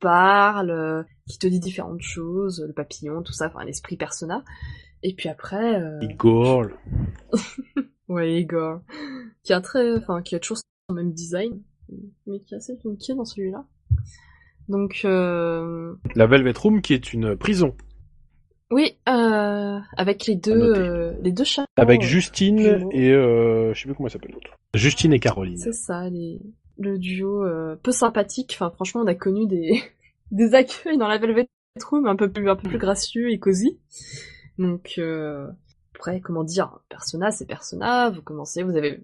parle, euh, qui te dit différentes choses, le papillon, tout ça, enfin l'esprit persona. Et puis après, euh, Igor, ouais, Igor, qui a très, enfin, qui a toujours son même design, mais qui est assez funky dans celui-là. Donc, euh, la Velvet Room qui est une prison oui, euh, avec les deux, euh, les deux chats. avec Justine et je sais plus comment elle s'appelle l'autre. Justine et Caroline. C'est ça, les... le duo peu sympathique. Enfin, franchement, on a connu des, des accueils dans la Velvet Room un peu plus, un peu plus gracieux et cosy. Donc, euh... après, comment dire, Persona, c'est Persona. Vous commencez, vous avez,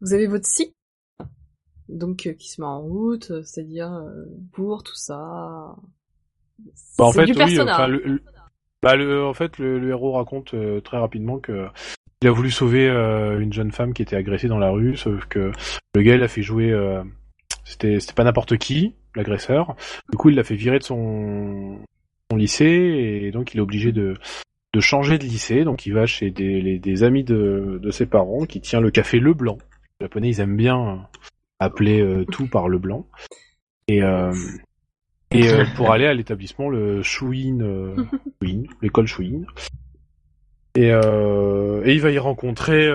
vous avez votre cycle, donc euh, qui se met en route, euh, c'est-à-dire euh, pour tout ça. Bah, en fait, du oui, enfin, le, le- bah, le- en fait, le, le héros raconte euh, très rapidement que il a voulu sauver euh, une jeune femme qui était agressée dans la rue, sauf que le gars, il a fait jouer, euh, c'était, c'était pas n'importe qui, l'agresseur. Du coup, il l'a fait virer de son, son lycée et donc il est obligé de, de changer de lycée. Donc, il va chez des, les- des amis de, de ses parents qui tient le café Le Blanc. Les Japonais, ils aiment bien euh, appeler euh, tout par Le Blanc. Et euh, et euh, pour aller à l'établissement le Shuin, Shuin, l'école Shuin. Et, et il va y rencontrer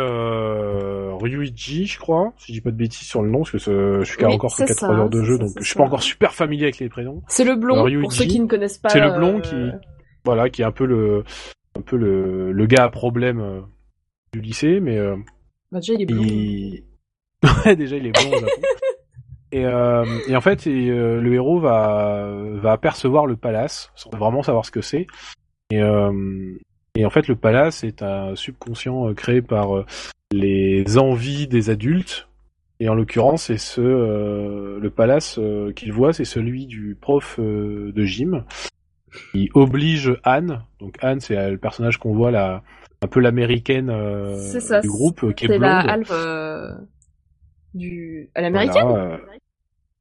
Ryuichi, je crois, si je dis pas de bêtises sur le nom, parce que ce- je suis Oui, encore que c'est 4 ça, heures de jeu, ça, donc je suis ça. pas encore super familier avec les prénoms. C'est le blond, pour ceux qui ne connaissent pas. C'est le blond euh, qui, voilà, qui est un peu le, un peu le, le gars à problème euh, du lycée, mais euh, Bah, déjà, il est blond. il... ouais, déjà, il est au Japon. Et, euh, et en fait, et, euh, le héros va, va apercevoir le palace, sans vraiment savoir ce que c'est. Et, euh, et en fait, le palace est un subconscient créé par les envies des adultes. Et en l'occurrence, c'est ce euh, le palace euh, qu'il voit, c'est celui du prof euh, de gym qui oblige Anne. Donc Anne, c'est le personnage qu'on voit là, un peu l'américaine du groupe, qui est C'est blonde. la Alpha euh, du à l'américaine. Voilà,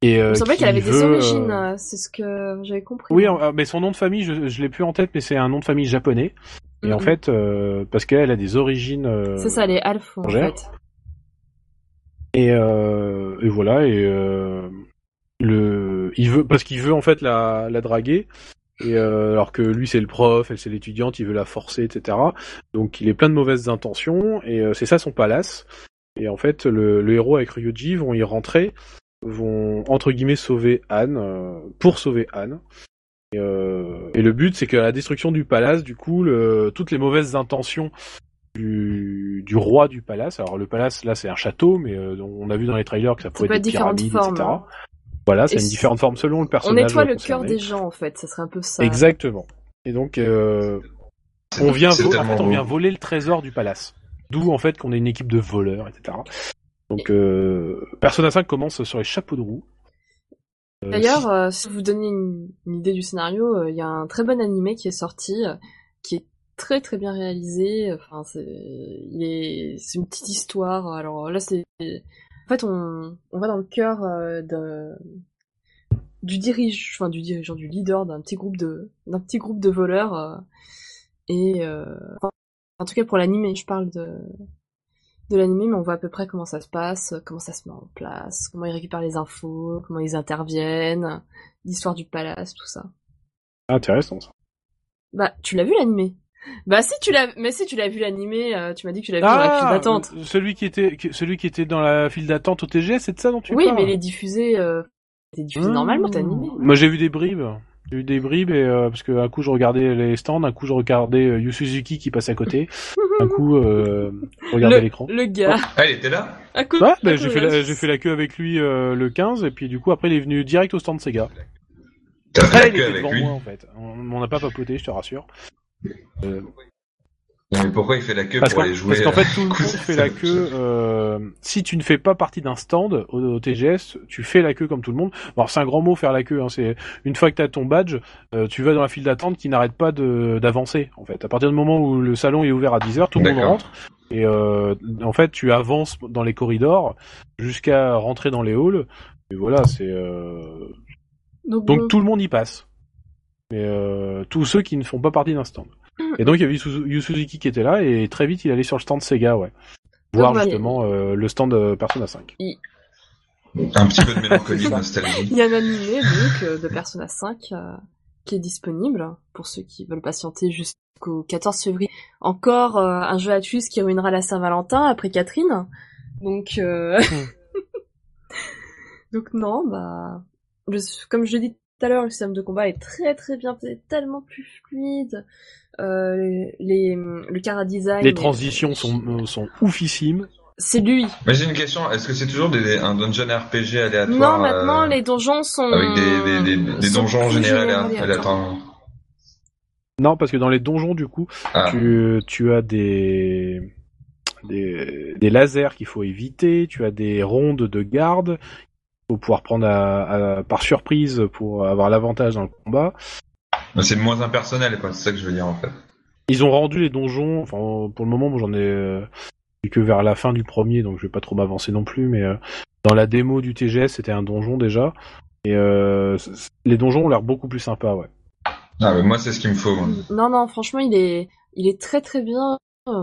et, Il me semblait qu'elle avait des origines, c'est ce que j'avais compris. Oui, mais son nom de famille, je, je l'ai plus en tête, mais c'est un nom de famille japonais. Et en fait, euh, parce qu'elle a des origines. euh, C'est ça, les Alpha en étrangères. fait. Et, euh, et voilà, et euh, le, il veut parce qu'il veut en fait la, la draguer. Et euh, alors que lui c'est le prof, elle c'est l'étudiante, il veut la forcer, etc. Donc il est plein de mauvaises intentions et euh, c'est ça son palace. Et en fait le, le héros avec Ryuji vont y rentrer, vont entre guillemets sauver Anne euh, pour sauver Anne. Et, euh, et le but c'est que la destruction du palace, du coup, le, toutes les mauvaises intentions du, du roi du palace. Alors le palace là c'est un château, mais euh, on a vu dans les trailers que ça pouvait être des différentes pyramides, formes. etc. hein. Voilà, c'est Et une différente forme selon le On personnage. nettoie le concerné. cœur des gens, en fait. Ça serait un peu ça. Exactement. Et donc, euh, on vient, vo- en fait, on vient voler le trésor du palace. D'où en fait qu'on est une équipe de voleurs, etc. Donc, euh, Persona 5 commence sur les chapeaux de roue. Euh, D'ailleurs, euh, si vous donnez une, une idée du scénario, euh, il y a un très bon animé qui est sorti, euh, qui est très très bien réalisé. Enfin, c'est, est, c'est une petite histoire. Alors là, c'est, en fait, on, on va dans le cœur d'un, du dirige, enfin du dirigeant, du leader d'un petit groupe de, d'un petit groupe de voleurs. et euh, enfin, en tout cas pour l'animé, je parle de de l'animé, mais on voit à peu près comment ça se passe, comment ça se met en place, comment ils récupèrent les infos, comment ils interviennent, l'histoire du palace, tout ça. Intéressant ça. Bah, tu l'as vu l'animé? Bah si tu l'as, mais si tu l'as vu l'animé, euh, tu m'as dit que tu l'as vu dans la file d'attente. euh, celui qui était, qui- celui qui était dans la file d'attente au TGS, c'est de ça dont tu Oui, parles? mais il est diffusé, euh, il est diffusé Mmh. normalement, animé. Moi j'ai vu des bribes. J'ai vu des bribes et euh, parce que un coup je regardais les stands, un coup je regardais euh, Yu Suzuki qui passait à côté, un coup euh, je regardais l'écran. Le gars, Ah, il était là à côté. Ouais, bah, à j'ai fait, la, j'ai fait la queue avec lui euh, le 15 et puis du coup après il est venu direct au stand Sega. T'as fait Ah, la il queue était avec devant lui. moi en fait. On on n'a pas papoté, je te rassure. Euh, Non, mais pourquoi il fait la queue parce pour qu'en aller jouer parce qu'en fait tout le monde fait la queue. euh, si tu ne fais pas partie d'un stand au, au TGS, tu fais la queue comme tout le monde. Bon, alors, c'est un grand mot faire la queue. Hein, c'est une fois que tu as ton badge, euh, tu vas dans la file d'attente qui n'arrête pas de d'avancer. En fait, à partir du moment où le salon est ouvert à 10 h tout le monde rentre. Et euh, en fait, tu avances dans les corridors jusqu'à rentrer dans les halls. Et voilà, c'est euh, Donc, donc tout le monde y passe. Mais euh, tous ceux qui ne font pas partie d'un stand. Et donc il y avait Yu Suzuki qui était là et très vite il allait sur le stand Sega, ouais. Voir justement euh, le stand euh, Persona 5. Un petit peu de mélancolie, de nostalgie. Il y a un animé donc euh, de Persona 5 euh, qui est disponible pour ceux qui veulent patienter jusqu'au 14 février. Encore euh, un jeu à tuer qui ruinera la Saint-Valentin après Catherine. Donc euh... donc non, bah le- comme je l'ai dit tout à l'heure, le système de combat est très très bien fait, tellement plus fluide. Euh, les le cara design, Les transitions sont, euh, sont oufissimes. c'est lui. Mais j'ai une question, est-ce que c'est toujours des, un dungeon RPG aléatoire Non, maintenant euh, les donjons sont Avec des, des, des, des sont donjons générés générés alé- aléatoirement Non, parce que dans les donjons du coup, Ah, tu, tu as des, des des lasers qu'il faut éviter, tu as des rondes de garde qu'il faut pouvoir prendre à, à- par surprise pour avoir l'avantage dans le combat. C'est moins impersonnel, quoi, c'est ça que je veux dire en fait. Ils ont rendu les donjons, enfin pour le moment moi j'en ai euh, vu que vers la fin du premier, donc je vais pas trop m'avancer non plus, mais euh, dans la démo du TGS c'était un donjon déjà, et euh, les donjons ont l'air beaucoup plus sympas, ouais. Ah, mais moi c'est ce qu'il me faut. Moi. Non, non, franchement, il est, il est très très bien.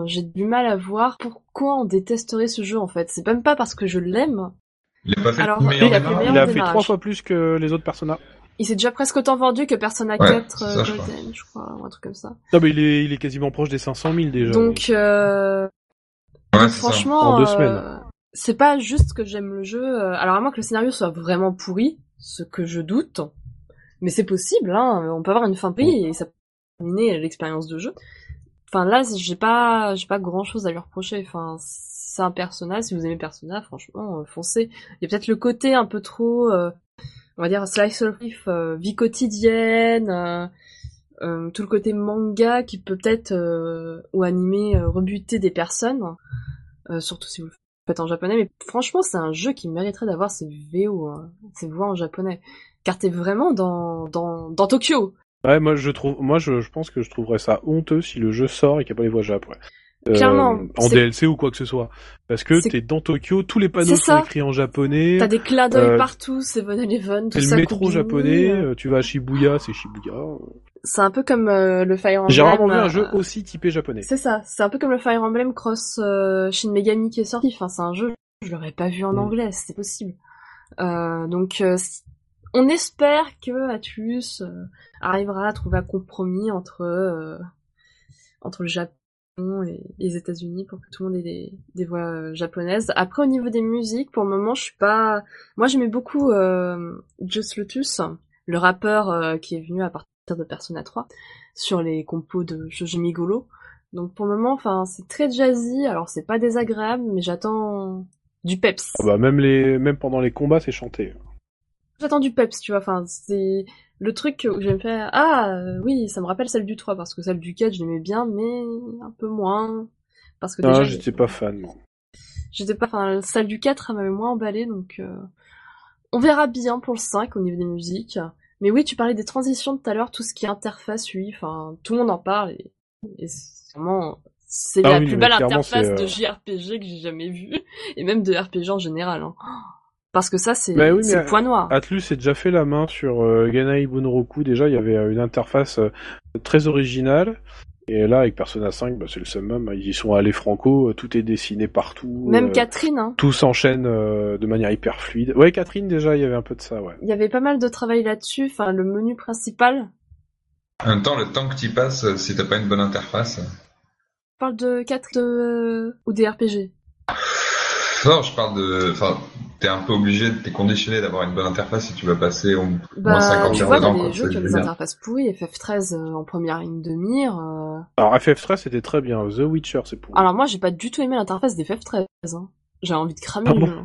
J'ai du mal à voir pourquoi on détesterait ce jeu en fait. C'est même pas parce que je l'aime. Il a pas fait Alors, il a fait Il a trois fois plus que les autres Persona. Il s'est déjà presque autant vendu que Persona Ouais, 4 c'est euh, ça, je crois. Golden, je crois, ou un truc comme ça. Non mais il est, il est quasiment proche des 500 000 déjà. Donc, euh, Ouais, donc c'est ça. franchement, euh, c'est pas juste que j'aime le jeu. euh, Alors à moins que le scénario soit vraiment pourri, ce que je doute, mais c'est possible. Hein, on peut avoir une fin pourrie et ça peut terminer l'expérience de jeu. Enfin là, j'ai pas, j'ai pas grand chose à lui reprocher. Enfin, c'est un Persona. Si vous aimez Persona, franchement, euh, foncez. Il y a peut-être le côté un peu trop, euh, on va dire slice of life, euh, vie quotidienne, euh, euh, tout le côté manga qui peut peut-être ou animé rebuter des personnes, surtout si vous le faites en japonais. Mais franchement, c'est un jeu qui mériterait d'avoir ses VO, hein, ses voix en japonais, car t'es vraiment dans dans dans Tokyo. Ouais, moi je trouve, moi je, je pense que je trouverais ça honteux si le jeu sort et qu'il n'y a pas les voix Jap. Ouais. Euh, Clairement, en c'est- DLC ou quoi que ce soit. Parce que C'est- t'es dans Tokyo, tous les panneaux C'est sont écrits en japonais. T'as des clins d'œil Euh, partout, c'est Eleven, tout C'est ça. le métro japonais, euh, tu vas à Shibuya, c'est Shibuya. C'est un peu comme euh, le Fire Emblem. J'ai rarement vu un jeu aussi typé japonais. C'est ça, c'est un peu comme le Fire Emblem Cross euh, Shin Megami qui est sorti. Enfin, c'est un jeu, je l'aurais pas vu en Mm. anglais, c'est possible. Euh, donc, on espère que Atlus arrivera à trouver un compromis entre entre le Japon et les États-Unis pour que tout le monde ait des, des voix euh, japonaises. Après, au niveau des musiques, pour le moment, je suis pas. Moi, j'aimais beaucoup euh, Just Lotus, le rappeur euh, qui est venu à partir de Persona 3 sur les compos de Jojo Migolo. Donc pour le moment, enfin, c'est très jazzy. Alors c'est pas désagréable, mais j'attends du peps. Ah bah, même les, même pendant les combats, c'est chanté. j'attends du peps, tu vois. Enfin, c'est le truc je me faire ah euh, oui, ça me rappelle celle du 3 parce que celle du 4 je l'aimais bien, mais un peu moins parce que Ah, j'étais pas fan. moi. j'étais pas enfin celle du 4 elle m'avait moins emballé donc euh, on verra bien pour le 5 au niveau des musiques. Mais oui, tu parlais des transitions tout à l'heure, tout ce qui est interface, oui, enfin tout le monde en parle et, et c'est vraiment c'est Ah la oui, plus belle interface c'est, euh, de JRPG que j'ai jamais vue et même de RPG en général. Hein. Parce que ça c'est Bah oui, c'est le point noir. Atlus s'est déjà fait la main sur euh, Ganai Bunroku. Déjà, il y avait euh, une interface euh, très originale. Et là, avec Persona 5, bah, c'est le summum. Ils y sont allés franco. euh, Tout est dessiné partout. Même euh, Catherine, hein. Tout s'enchaîne euh, de manière hyper fluide. Ouais, Catherine, déjà, il y avait un peu de ça, ouais. Il y avait pas mal de travail là-dessus. Enfin, le menu principal. En même temps, le temps que tu passes, si t'as pas une bonne interface. Parle de 4 de... euh, ou des RPG. Non, je parle de. Enfin, t'es un peu obligé, t'es conditionné d'avoir une bonne interface si tu vas passer au moins Bah, 50 tu heures vois, dedans. dans quoi, les jeux qui ont des veux interfaces pourries, FF13 euh, en première ligne de mire. euh, Alors, FF13, c'était très bien. The Witcher, c'est pour. Alors moi, j'ai pas du tout aimé l'interface des FF13. Hein. J'ai envie de cramer Ah le bon jeu.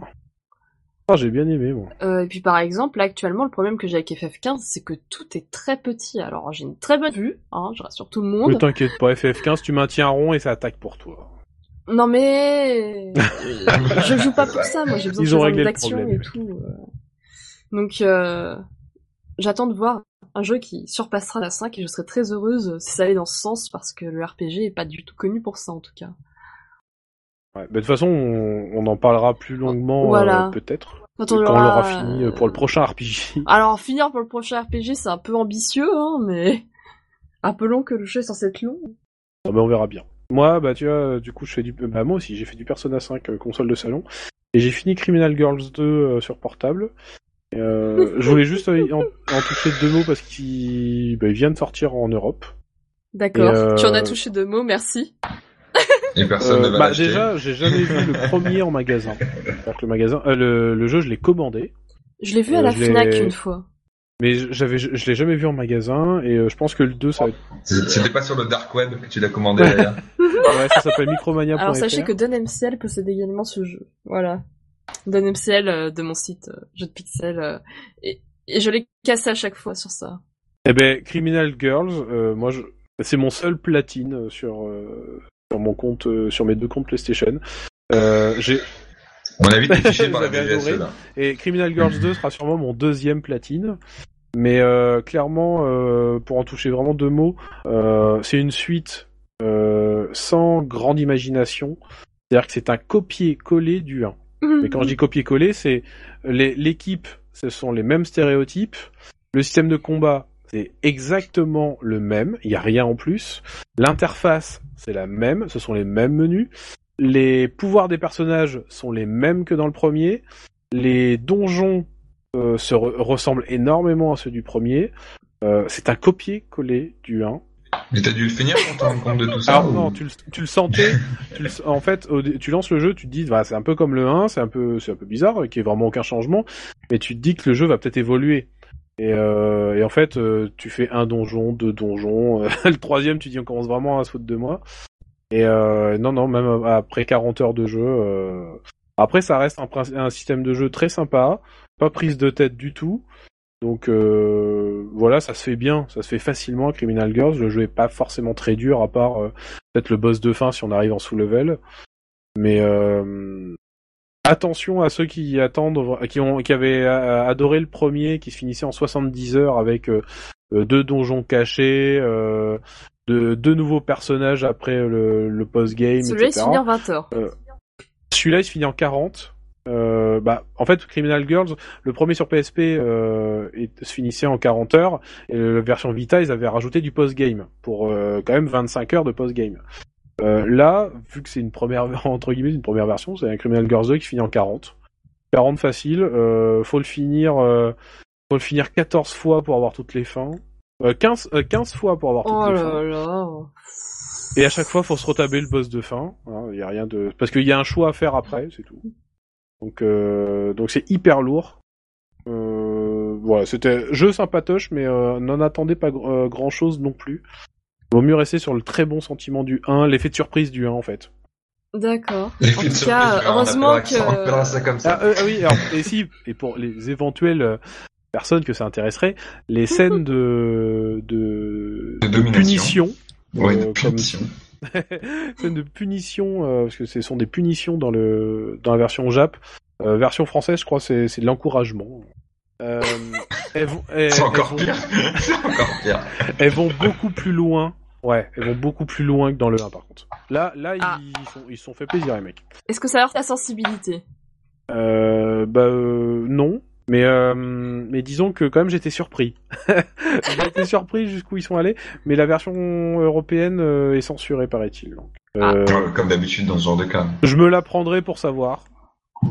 Ah, j'ai bien aimé, moi. Euh, et puis par exemple, là actuellement, le problème que j'ai avec FF15, c'est que tout est très petit. Alors j'ai une très bonne vue, hein, je rassure tout le Ne monde. t'inquiète pas, FF15, tu maintiens un rond et ça attaque pour toi. Non mais je joue pas pour ça, moi j'ai besoin Ils ont de réglé le problème. et tout. euh. Donc euh, j'attends de voir un jeu qui surpassera la 5 et je serai très heureuse si ça allait dans ce sens parce que le RPG est pas du tout connu pour ça en tout cas. Ouais. Bah, de toute façon, on, on en parlera plus longuement, Voilà. euh, peut-être. Quand Quand on on aura, l'aura fini euh, pour le prochain RPG. Alors finir pour le prochain RPG c'est un peu ambitieux hein, mais un peu long que le jeu est censé être long. Ah bah, on verra bien. Moi, bah tu vois, du coup, je fais du, bah moi aussi, j'ai fait du Persona 5 euh, console de salon et j'ai fini Criminal Girls 2 euh, sur portable. Et, euh, je voulais juste euh, en, en toucher deux mots parce qu'il bah, il vient de sortir en Europe. D'accord. Euh, Tu en as touché deux mots, merci. Et personne Euh, ne va bah déjà, j'ai jamais vu le premier en magasin. C'est-à-dire que le magasin, euh, le, le jeu, je l'ai commandé, Je l'ai vu à Euh, la Fnac une fois. Mais j'avais, je l'ai jamais vu en magasin et euh, je pense que le 2 ça va être, C'est- C'était pas sur le dark web que tu l'as commandé d'ailleurs. ouais, ça s'appelle Micromania.fr. Alors sachez que Don MCL possède également ce jeu. Voilà. Don MCL euh, de mon site euh, jeu de pixels euh, et, et je l'ai cassé à chaque fois sur ça. Eh ben, Criminal Girls, euh, moi, je... c'est mon seul platine sur euh, sur mon compte, euh, sur mes deux comptes PlayStation. Euh, j'ai On a vite par la BGSE adoré. là. et Criminal Girls 2 sera sûrement mon deuxième platine. Mais euh, clairement, euh, pour en toucher vraiment deux mots, euh, c'est une suite euh, sans grande imagination. C'est-à-dire que c'est un copier-coller du 1. Mais quand je dis copier-coller, c'est l'équipe, ce sont les mêmes stéréotypes. Le système de combat, c'est exactement le même. Il n'y a rien en plus. L'interface, c'est la même. Ce sont les mêmes menus. Les pouvoirs des personnages sont les mêmes que dans le premier. Les donjons euh, se re- ressemblent énormément à ceux du premier. Euh, c'est un copier-coller du 1. Mais t'as dû le finir pour te rendre compte de tout ça Alors ou- non, tu le, tu le sentais. tu le- en fait, tu lances le jeu, tu te dis, bah, c'est un peu comme le 1, c'est un peu, c'est un peu bizarre, qu'il n'y ait vraiment aucun changement, mais tu te dis que le jeu va peut-être évoluer. Et, euh, et en fait, euh, tu fais un donjon, deux donjons, euh, le troisième, tu dis, on commence vraiment à se foutre de moi. Et euh, non, non, même après 40 heures de jeu. euh, Après, ça reste un système de jeu très sympa, pas prise de tête du tout. Donc euh, voilà, ça se fait bien, ça se fait facilement à Criminal Girls. Le jeu est pas forcément très dur, à part euh, peut-être le boss de fin si on arrive en sous-level. Mais euh, attention à ceux qui attendent, qui ont, qui avaient adoré le premier, qui se finissait en 70 heures avec deux donjons cachés, de, deux nouveaux personnages après le, le post-game, Celui-là il se finit en 20 heures. Celui-là, il se finit en 40. Euh, bah, en fait, Criminal Girls, le premier sur PSP, euh, se finissait en 40 heures, et la version Vita, ils avaient rajouté du post-game, pour euh, quand même 25 heures de post-game. Euh, là, vu que c'est une première, entre guillemets, une première version, c'est un Criminal Girls 2 qui finit en 40. 40 facile, euh, faut le finir, euh, faut le finir 14 fois pour avoir toutes les fins. Euh, 15, euh, 15 fois pour avoir toutes Oh les fins. là. Et à chaque fois, faut se retaber le boss de fin. Il y a rien de parce qu'il y a un choix à faire après, c'est tout. Donc euh, donc c'est hyper lourd. Euh, voilà, c'était jeu sympatoche, mais euh, n'en attendez pas grand chose non plus. Vaut mieux rester sur le très bon sentiment du 1, l'effet de surprise du 1 en fait. D'accord. En tout de cas, heureusement on que ça comme ça. Ah, euh, ah oui, alors et si et pour les éventuels euh, personne que ça intéresserait, les scènes de de, punition. Ouais, euh, de comme- scènes de punition euh, parce que ce sont des punitions dans le dans la version Jap. Euh, version française, je crois, c'est c'est de l'encouragement. Euh, elles, vont, elles- C'est encore vont- pire. C'est encore pire. elles vont beaucoup plus loin. Ouais, elles vont beaucoup plus loin que dans le 1 par contre. Là, là, Ah. ils sont, ils se sont fait plaisir les mecs. Est-ce que ça heurte ta sensibilité? Euh, bah euh, non, mais euh, mais disons que quand même j'étais surpris. J'ai été surpris jusqu'où ils sont allés, mais la version européenne euh, est censurée paraît-il. Donc, euh, Comme d'habitude dans ce genre de cas. je me la prendrai pour savoir.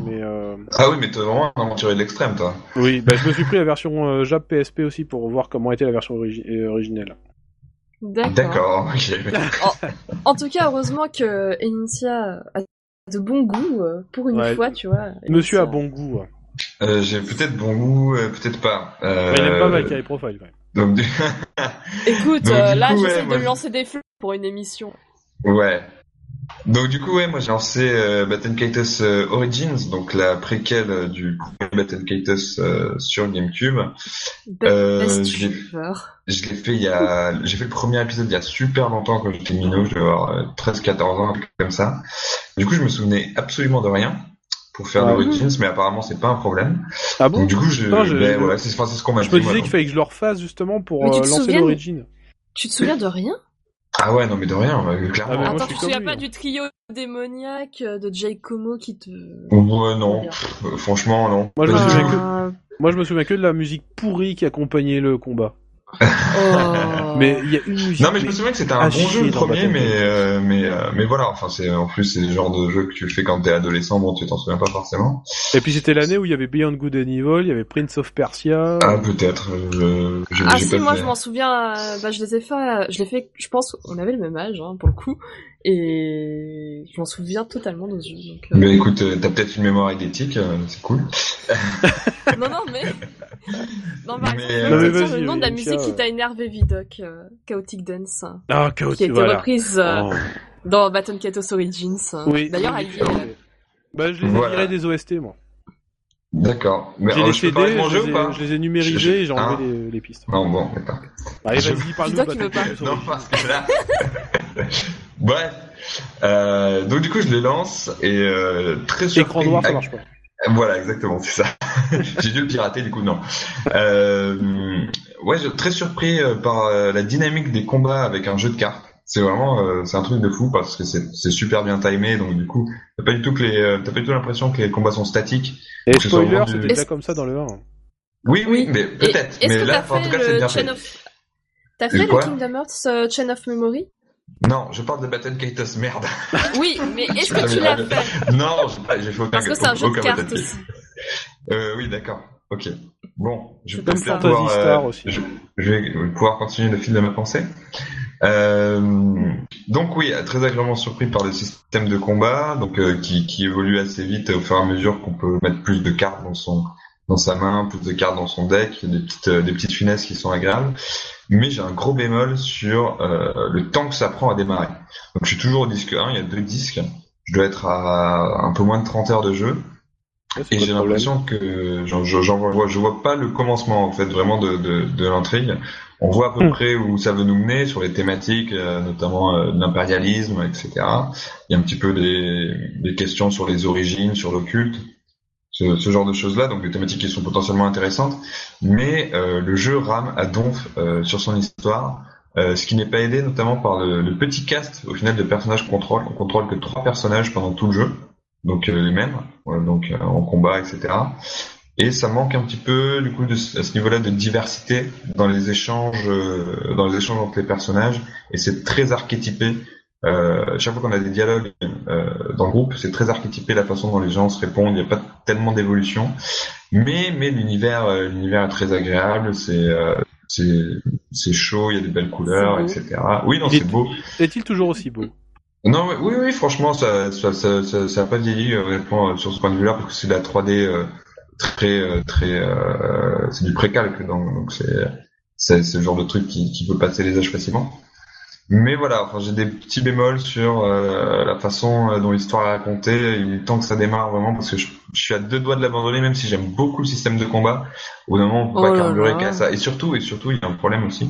Mais euh, Ah oui, mais t'es vraiment un aventurier de l'extrême, toi. oui, bah, je me suis pris la version euh, Jap PSP aussi pour voir comment était la version origi- originelle. D'accord. D'accord, ok. En tout cas, heureusement que a de bon goût pour une Ouais. fois, tu vois. Monsieur a bon goût. Euh, J'ai peut-être bon goût, euh, peut-être pas. Euh, Mais il aime pas Valkyrie Profile quand même. Donc, du- Écoute, Donc, euh, du là, coup, j'essaie moi, de je- lancer des fleurs pour une émission. ouais. Donc du coup, ouais, moi j'ai lancé euh, Batten Kaitos euh, Origins, donc la préquelle euh, du premier Batten Kaitos euh, sur GameCube. Euh, je l'ai- tuber. Je l'ai fait il y a, j'ai fait le premier épisode il y a super longtemps quand j'étais minot, je devais avoir 13-14 ans, un truc comme ça. Du coup, je me souvenais absolument de rien pour faire Ah. l'Origins, mais apparemment c'est pas un problème. Ah bon Donc du coup, je, Putain, je- ben, je- voilà, c'est enfin, c'est ce qu'on m'a Je dit. me moi, disais qu'il fallait que je le refasse justement pour euh, te lancer souviens- l'origine. Tu te souviens de rien? Ah ouais, non mais de rien, euh, Ah, clairement. mais moi, Attends, je tu te souviens lui, pas hein. du trio démoniaque euh, de Jay Como qui te... Ouais, non, Pff, euh, franchement non. Moi, je me souviens que- Ah, Moi, je me souviens que de la musique pourrie qui accompagnait le combat. Oh. Mais il y a une musique. Non mais je me souviens que c'était un bon jeu le premier, mais euh, mais euh, mais voilà, enfin c'est en plus c'est le genre de jeu que tu fais quand t'es adolescent, bon tu t'en souviens pas forcément. Et puis c'était l'année où il y avait Beyond Good and Evil, il y avait Prince of Persia. Ah peut-être, euh, je, Ah si, moi fait. je m'en souviens, euh, bah, je les ai fait, euh, je l'ai fait, je pense, on avait le même âge hein, pour le coup, et je m'en souviens totalement de ce jeu. Donc, euh, Mais écoute, euh, t'as peut-être une mémoire idétique, euh, c'est cool. Non, non, mais... Non, par Mais, exemple, je Non, mais vas-y, le nom de la musique qui t'a énervé, Vidoc, euh, Chaotic Dance, Ah, qui a été voilà. reprise euh, Oh. dans Baton Kaitos Origins. Oui. D'ailleurs, elle euh, Bah, je les ai Voilà. des OST, moi. D'accord. Mais J'ai euh, les je CD, je, jeu les ai, pas je les ai numérisés Je- et j'ai Ah. enlevé les, les pistes. Non bon, d'accord. Allez, Je- vas-y, parle-nous Non parce que là. Bref. Euh, donc du coup je les lance et euh, très surpris. Écran noir, ça marche pas. Voilà, exactement, c'est ça. J'ai dû le pirater, du coup, non. Euh, ouais, je très surpris euh, par euh, la dynamique des combats avec un jeu de cartes. C'est vraiment, euh, c'est un truc de fou parce que c'est super bien timé, donc du coup, t'as pas du tout que les, euh, t'as pas du tout l'impression que les combats sont statiques. Et spoiler, c'était déjà comme ça dans le 1. Oui, oui, mais peut-être. Est-ce Mais que là, en tout fait cas, c'est le bien Chain fait. of... T'as fait Le Kingdom Hearts euh, Chain of Memory? Non, je parle de Battle Kaitos, merde. Oui, mais est-ce que tu l'as fait non, j'ai fait aucun. Parce que c'est un jeu de cartes aussi. Euh, oui, d'accord. Ok. Bon, je vais peut-être pouvoir, euh. Je, je vais pouvoir continuer le fil de ma pensée. Euh, donc oui, très agréablement surpris par le système de combat, donc euh, qui, qui évolue assez vite au fur et à mesure qu'on peut mettre plus de cartes dans son dans sa main, plus de cartes dans son deck, il y a des petites euh, des petites finesses qui sont agréables. Mais j'ai un gros bémol sur euh, le temps que ça prend à démarrer. Donc je suis toujours au disque 1, il y a deux disques. Je dois être à un peu moins de 30 heures de jeu. Ouais, Et j'ai l'impression que j'en vois, je vois pas le commencement en fait vraiment de, de, de l'intrigue. On voit à peu Hmm. près où ça veut nous mener sur les thématiques, euh, notamment euh, de l'impérialisme, etc. Il y a un petit peu des, des questions sur les origines, sur l'occulte, ce, ce genre de choses-là, donc des thématiques qui sont potentiellement intéressantes. Mais euh, le jeu rame à donf euh, sur son histoire. euh, ce qui n'est pas aidé notamment par le, le petit cast au final de personnages qu'on contrôle. On contrôle que trois personnages pendant tout le jeu donc euh, les mêmes, euh, donc euh, en combat, etc. Et ça manque un petit peu du coup de, à ce niveau-là de diversité dans les échanges, dans les échanges entre les personnages, et c'est très archétypé. Euh, chaque fois qu'on a des dialogues euh, dans le groupe, c'est très archétypé la façon dont les gens se répondent. Il n'y a pas tellement d'évolution, mais mais l'univers, euh, l'univers est très agréable. C'est euh, c'est c'est chaud, il y a des belles couleurs, etc. Oui, non, c'est beau. Est-il toujours aussi beau? Non, mais oui, oui, franchement, ça, ça, ça, ça, ça a pas vieilli euh, honnêtement sur ce point de vue-là parce que c'est de la 3D euh, très, euh, très, euh, c'est du précalque, donc donc c'est, c'est, c'est le genre de truc qui, qui peut passer les âges facilement. Mais voilà, enfin, j'ai des petits bémols sur euh, la façon euh, dont l'histoire est racontée. Il est temps que ça démarre vraiment parce que je, je suis à deux doigts de l'abandonner, même si j'aime beaucoup le système de combat. Au moment, on peut Oh pas là carburer qu'à ça. Et surtout, et surtout, il y a un problème aussi,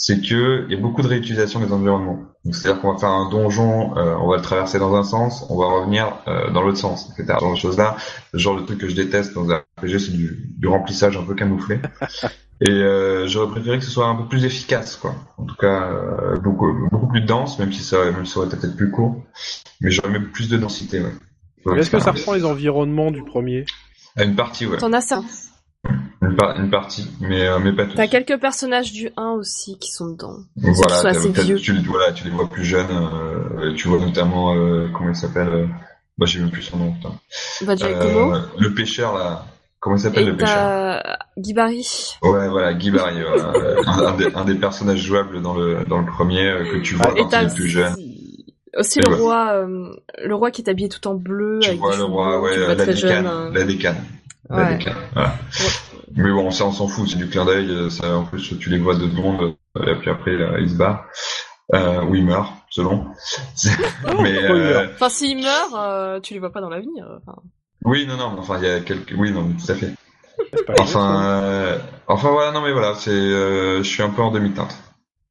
c'est que il y a beaucoup de réutilisation des environnements. Donc, c'est-à-dire qu'on va faire un donjon, euh, on va le traverser dans un sens, on va revenir euh, dans l'autre sens, etc. Ce genre de choses-là, le genre de truc que je déteste dans un RPG, c'est du, du remplissage un peu camouflé. Et euh, j'aurais préféré que ce soit un peu plus efficace, quoi. En tout cas, euh, beaucoup, beaucoup plus dense, même si ça, même si ça aurait été peut-être plus court. Mais j'aurais même plus de densité, ouais. Est-ce que ça reprend les environnements du premier? À une partie, ouais. T'en as ça. Une, par- une partie, mais, euh, mais pas tous. T'as quelques personnages du 1 aussi qui sont dedans. Voilà, sont assez vieux. tu, les- voilà, tu les vois plus jeunes. euh, tu vois notamment, euh, comment il s'appelle euh, Moi, j'ai même plus son nom. Le pêcheur là. Comment il s'appelle le pêcheur? Guy Barry. Ouais, voilà, Guy Barry, un, un des, un des personnages jouables dans le dans le premier que tu vois quand il est plus jeune. aussi, le roi, le roi qui est habillé tout en bleu Tu avec vois le roi, ouais, le la jeune. décane, hein. la décane, Ouais. voilà. Mais bon, ça on s'en fout, c'est du clin d'œil. euh, Ça, en plus, tu les vois deux secondes, euh, et puis après euh, ils se barrent euh, ou ils meurent, selon. Mais euh, meurent Enfin, s'il meurt, euh, tu les vois pas dans l'avenir. Enfin, oui, non, non, enfin il y a quelques, oui, non, tout à fait. Enfin, euh, enfin voilà, non mais voilà, c'est, euh, je suis un peu en demi-teinte.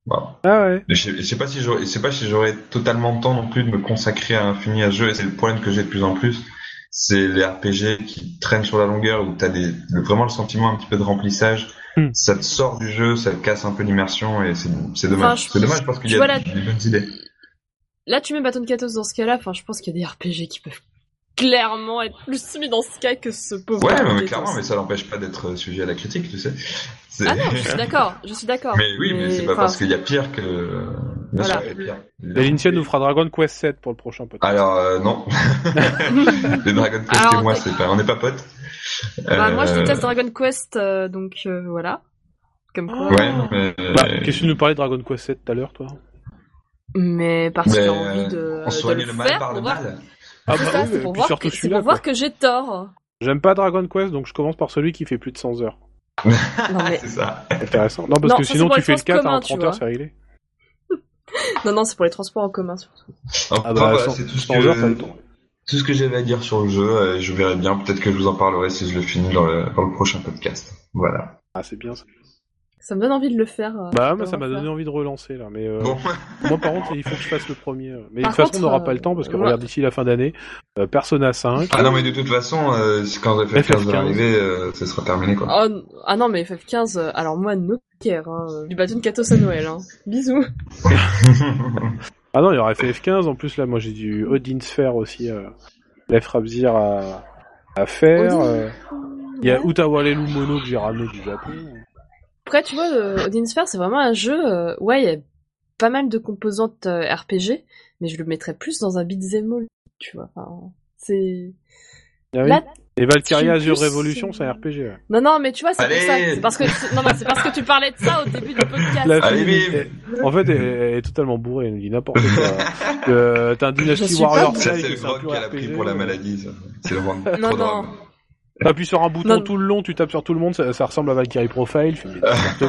Voilà. Ah ouais. Et Je sais, pas si j'aurais, pas si j'aurais totalement le temps non plus de me consacrer à l'infini à ce jeu. Et c'est le problème que j'ai de plus en plus, c'est les RPG qui traînent sur la longueur où t'as des, le- vraiment le sentiment un petit peu de remplissage. Hmm. Ça te sort du jeu, ça te casse un peu l'immersion et c'est, c'est dommage. Enfin, je- c'est dommage parce qu'il y a là- des bonnes idées. là, tu mets Baton 14 dans ce cas-là. Enfin, je pense qu'il y a des RPG qui peuvent clairement être plus mis dans ce cas que ce pauvre. Ouais, mais 14. clairement, mais ça n'empêche pas d'être sujet à la critique, tu sais. Ah non, je suis d'accord. Je suis d'accord. mais oui, mais, c'est pas enfin, parce qu'il y a pire que. Bien Voilà. sûr, il y a pire. Et Lintian nous fera Dragon Quest 7 pour le prochain podcast. Alors euh, non, les Dragon Quest Alors, et moi t'as- c'est pas, on n'est pas potes. Bah, moi, je Euh, déteste Dragon Quest, euh, donc euh, voilà. Comme quoi. Ouais, mais. Bah, qu'est-ce que tu nous parlais de Dragon Quest 7 tout à l'heure, toi? Mais parce mais, a envie de, euh, on de soigne le, le mal faire par le voir. mal. Ah C'est ça, oui, c'est pour, puis voir surtout que, pour voir j'ai tort. J'aime pas Dragon Quest, donc je commence par celui qui fait plus de 100 heures. Non mais C'est ça. Intéressant. Non, parce Non, que sinon tu fais le 4 transports en communs, 30 tu heures, c'est réglé. non non, c'est pour les transports en commun surtout. Enfin, Ah bah, 100, c'est tout ce 100 heures, t'as que tout ce que j'avais à dire sur le jeu. Et je verrai bien. Peut-être que je vous en parlerai si je le finis dans le dans le prochain podcast. Voilà. Ah, c'est bien ça. Ça me donne envie de le faire. euh, Bah, de moi, ça m'a donné envie de relancer là. Mais euh, Bon. moi, par contre, il faut que je fasse le premier. euh. Mais Par de toute façon, on n'aura euh, pas le temps parce que regarde d'ici la fin d'année, euh, Persona 5. Ah non, mais de toute façon, euh, quand FF15 FF15. va arriver, euh, ce sera terminé quoi. Oh, ah non mais FF15, euh, alors moi no care, hein, du Baton Katos à Noël. Hein. Bisous. Ah non, il y aura FF15. En plus, là, moi, j'ai du Odin Sphere aussi. Euh, Left Rabzir à, à faire. Euh, Il y a Utawale Lumono que j'ai ramené du Japon. Après, tu vois, euh, Odin Sphere, c'est vraiment un jeu, euh, ouais, il y a pas mal de composantes euh, RPG, mais je le mettrais plus dans un beat'em all, tu vois. Enfin, c'est... Ah oui Là, Et Valkyria Azure plus, Revolution, c'est un RPG. ouais. non, non, mais tu vois, c'est pour ça. C'est parce que, non, non, c'est parce que tu parlais de ça au début du podcast. La Allez, fille, en fait, elle, elle est totalement bourrée, elle dit n'importe quoi. euh, T'as un Dynasty Warrior. Ça, c'est le pur qu'elle a pris pour la maladie. ça. C'est le grand. Non, trop non. drôle. T'appuies sur un bouton Non. tout le long, tu tapes sur tout le monde, ça, ça ressemble à Valkyrie Profile, quoi.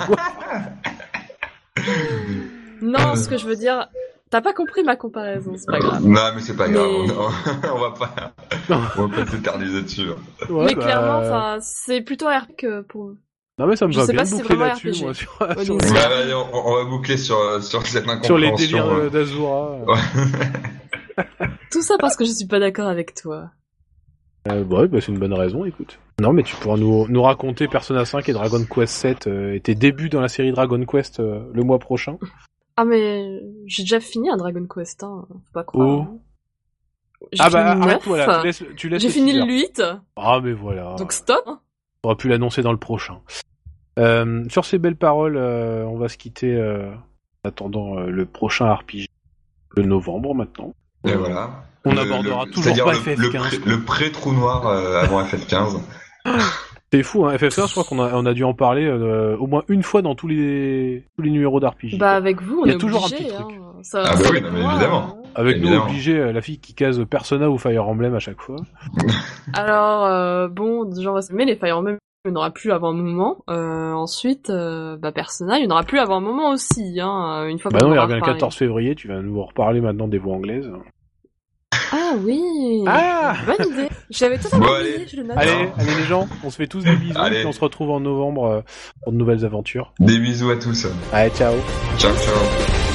Non, ce que je veux dire, t'as pas compris ma comparaison, c'est pas grave. Non, mais c'est pas grave. Mais- On, on va pas, on va pas s'éterniser dessus. hein. Ouais, mais bah, clairement, enfin, c'est plutôt RPG que pour. Non mais ça me je va sais bien si c'est boucler vraiment là-dessus, moi, sur, sur. Bah, on, on va boucler sur, sur cette incompréhension. sur les délires euh, d'Azura. Ouais. Tout ça parce que je suis pas d'accord avec toi. Euh, bah, ouais, bah, c'est une bonne raison, écoute. Non, mais tu pourras nous, nous raconter Persona 5 et Dragon Quest 7 euh, et tes débuts dans la série Dragon Quest euh, le mois prochain. Ah mais j'ai déjà fini un Dragon Quest, hein. faut pas croire. Oh. hein. J'ai Ah bah arrête, voilà, 9, tu laisses, tu laisses J'ai fini le 8, Ah mais voilà, donc stop. on aura pu l'annoncer dans le prochain. Euh, sur ces belles paroles, euh, on va se quitter euh, en attendant euh, le prochain RPG de novembre maintenant. Et voilà. On Le- abordera le- toujours pas le, le, FF15. pré- le pré-trou noir euh, avant FF15. C'est fou, hein, FF15, je crois qu'on a, on a dû en parler euh, au moins une fois dans tous les, tous les numéros d'RPG. Bah avec vous, on Il y a est toujours un obligé. petit Hein. truc. Ça, Ah bah oui, non, mais évidemment. euh. Avec nous obligé, euh, la fille qui case Persona ou Fire Emblem à chaque fois. Alors euh, bon, genre, mais les Fire Emblem, il n'y en aura plus avant un moment. Euh, ensuite, euh, bah, Persona, il n'y en aura plus avant un moment aussi. Hein, une fois Bah non, il revient le reparlé. 14 février, tu vas nous reparler maintenant des voix anglaises. Ah oui Ah Bonne idée J'avais totalement Bon, oublié, allez. je le note. Allez, allez les gens, on se fait tous des bisous, Allez. puis on se retrouve en novembre euh, pour de nouvelles aventures. Des bisous à tous. Allez, ciao Ciao, ciao.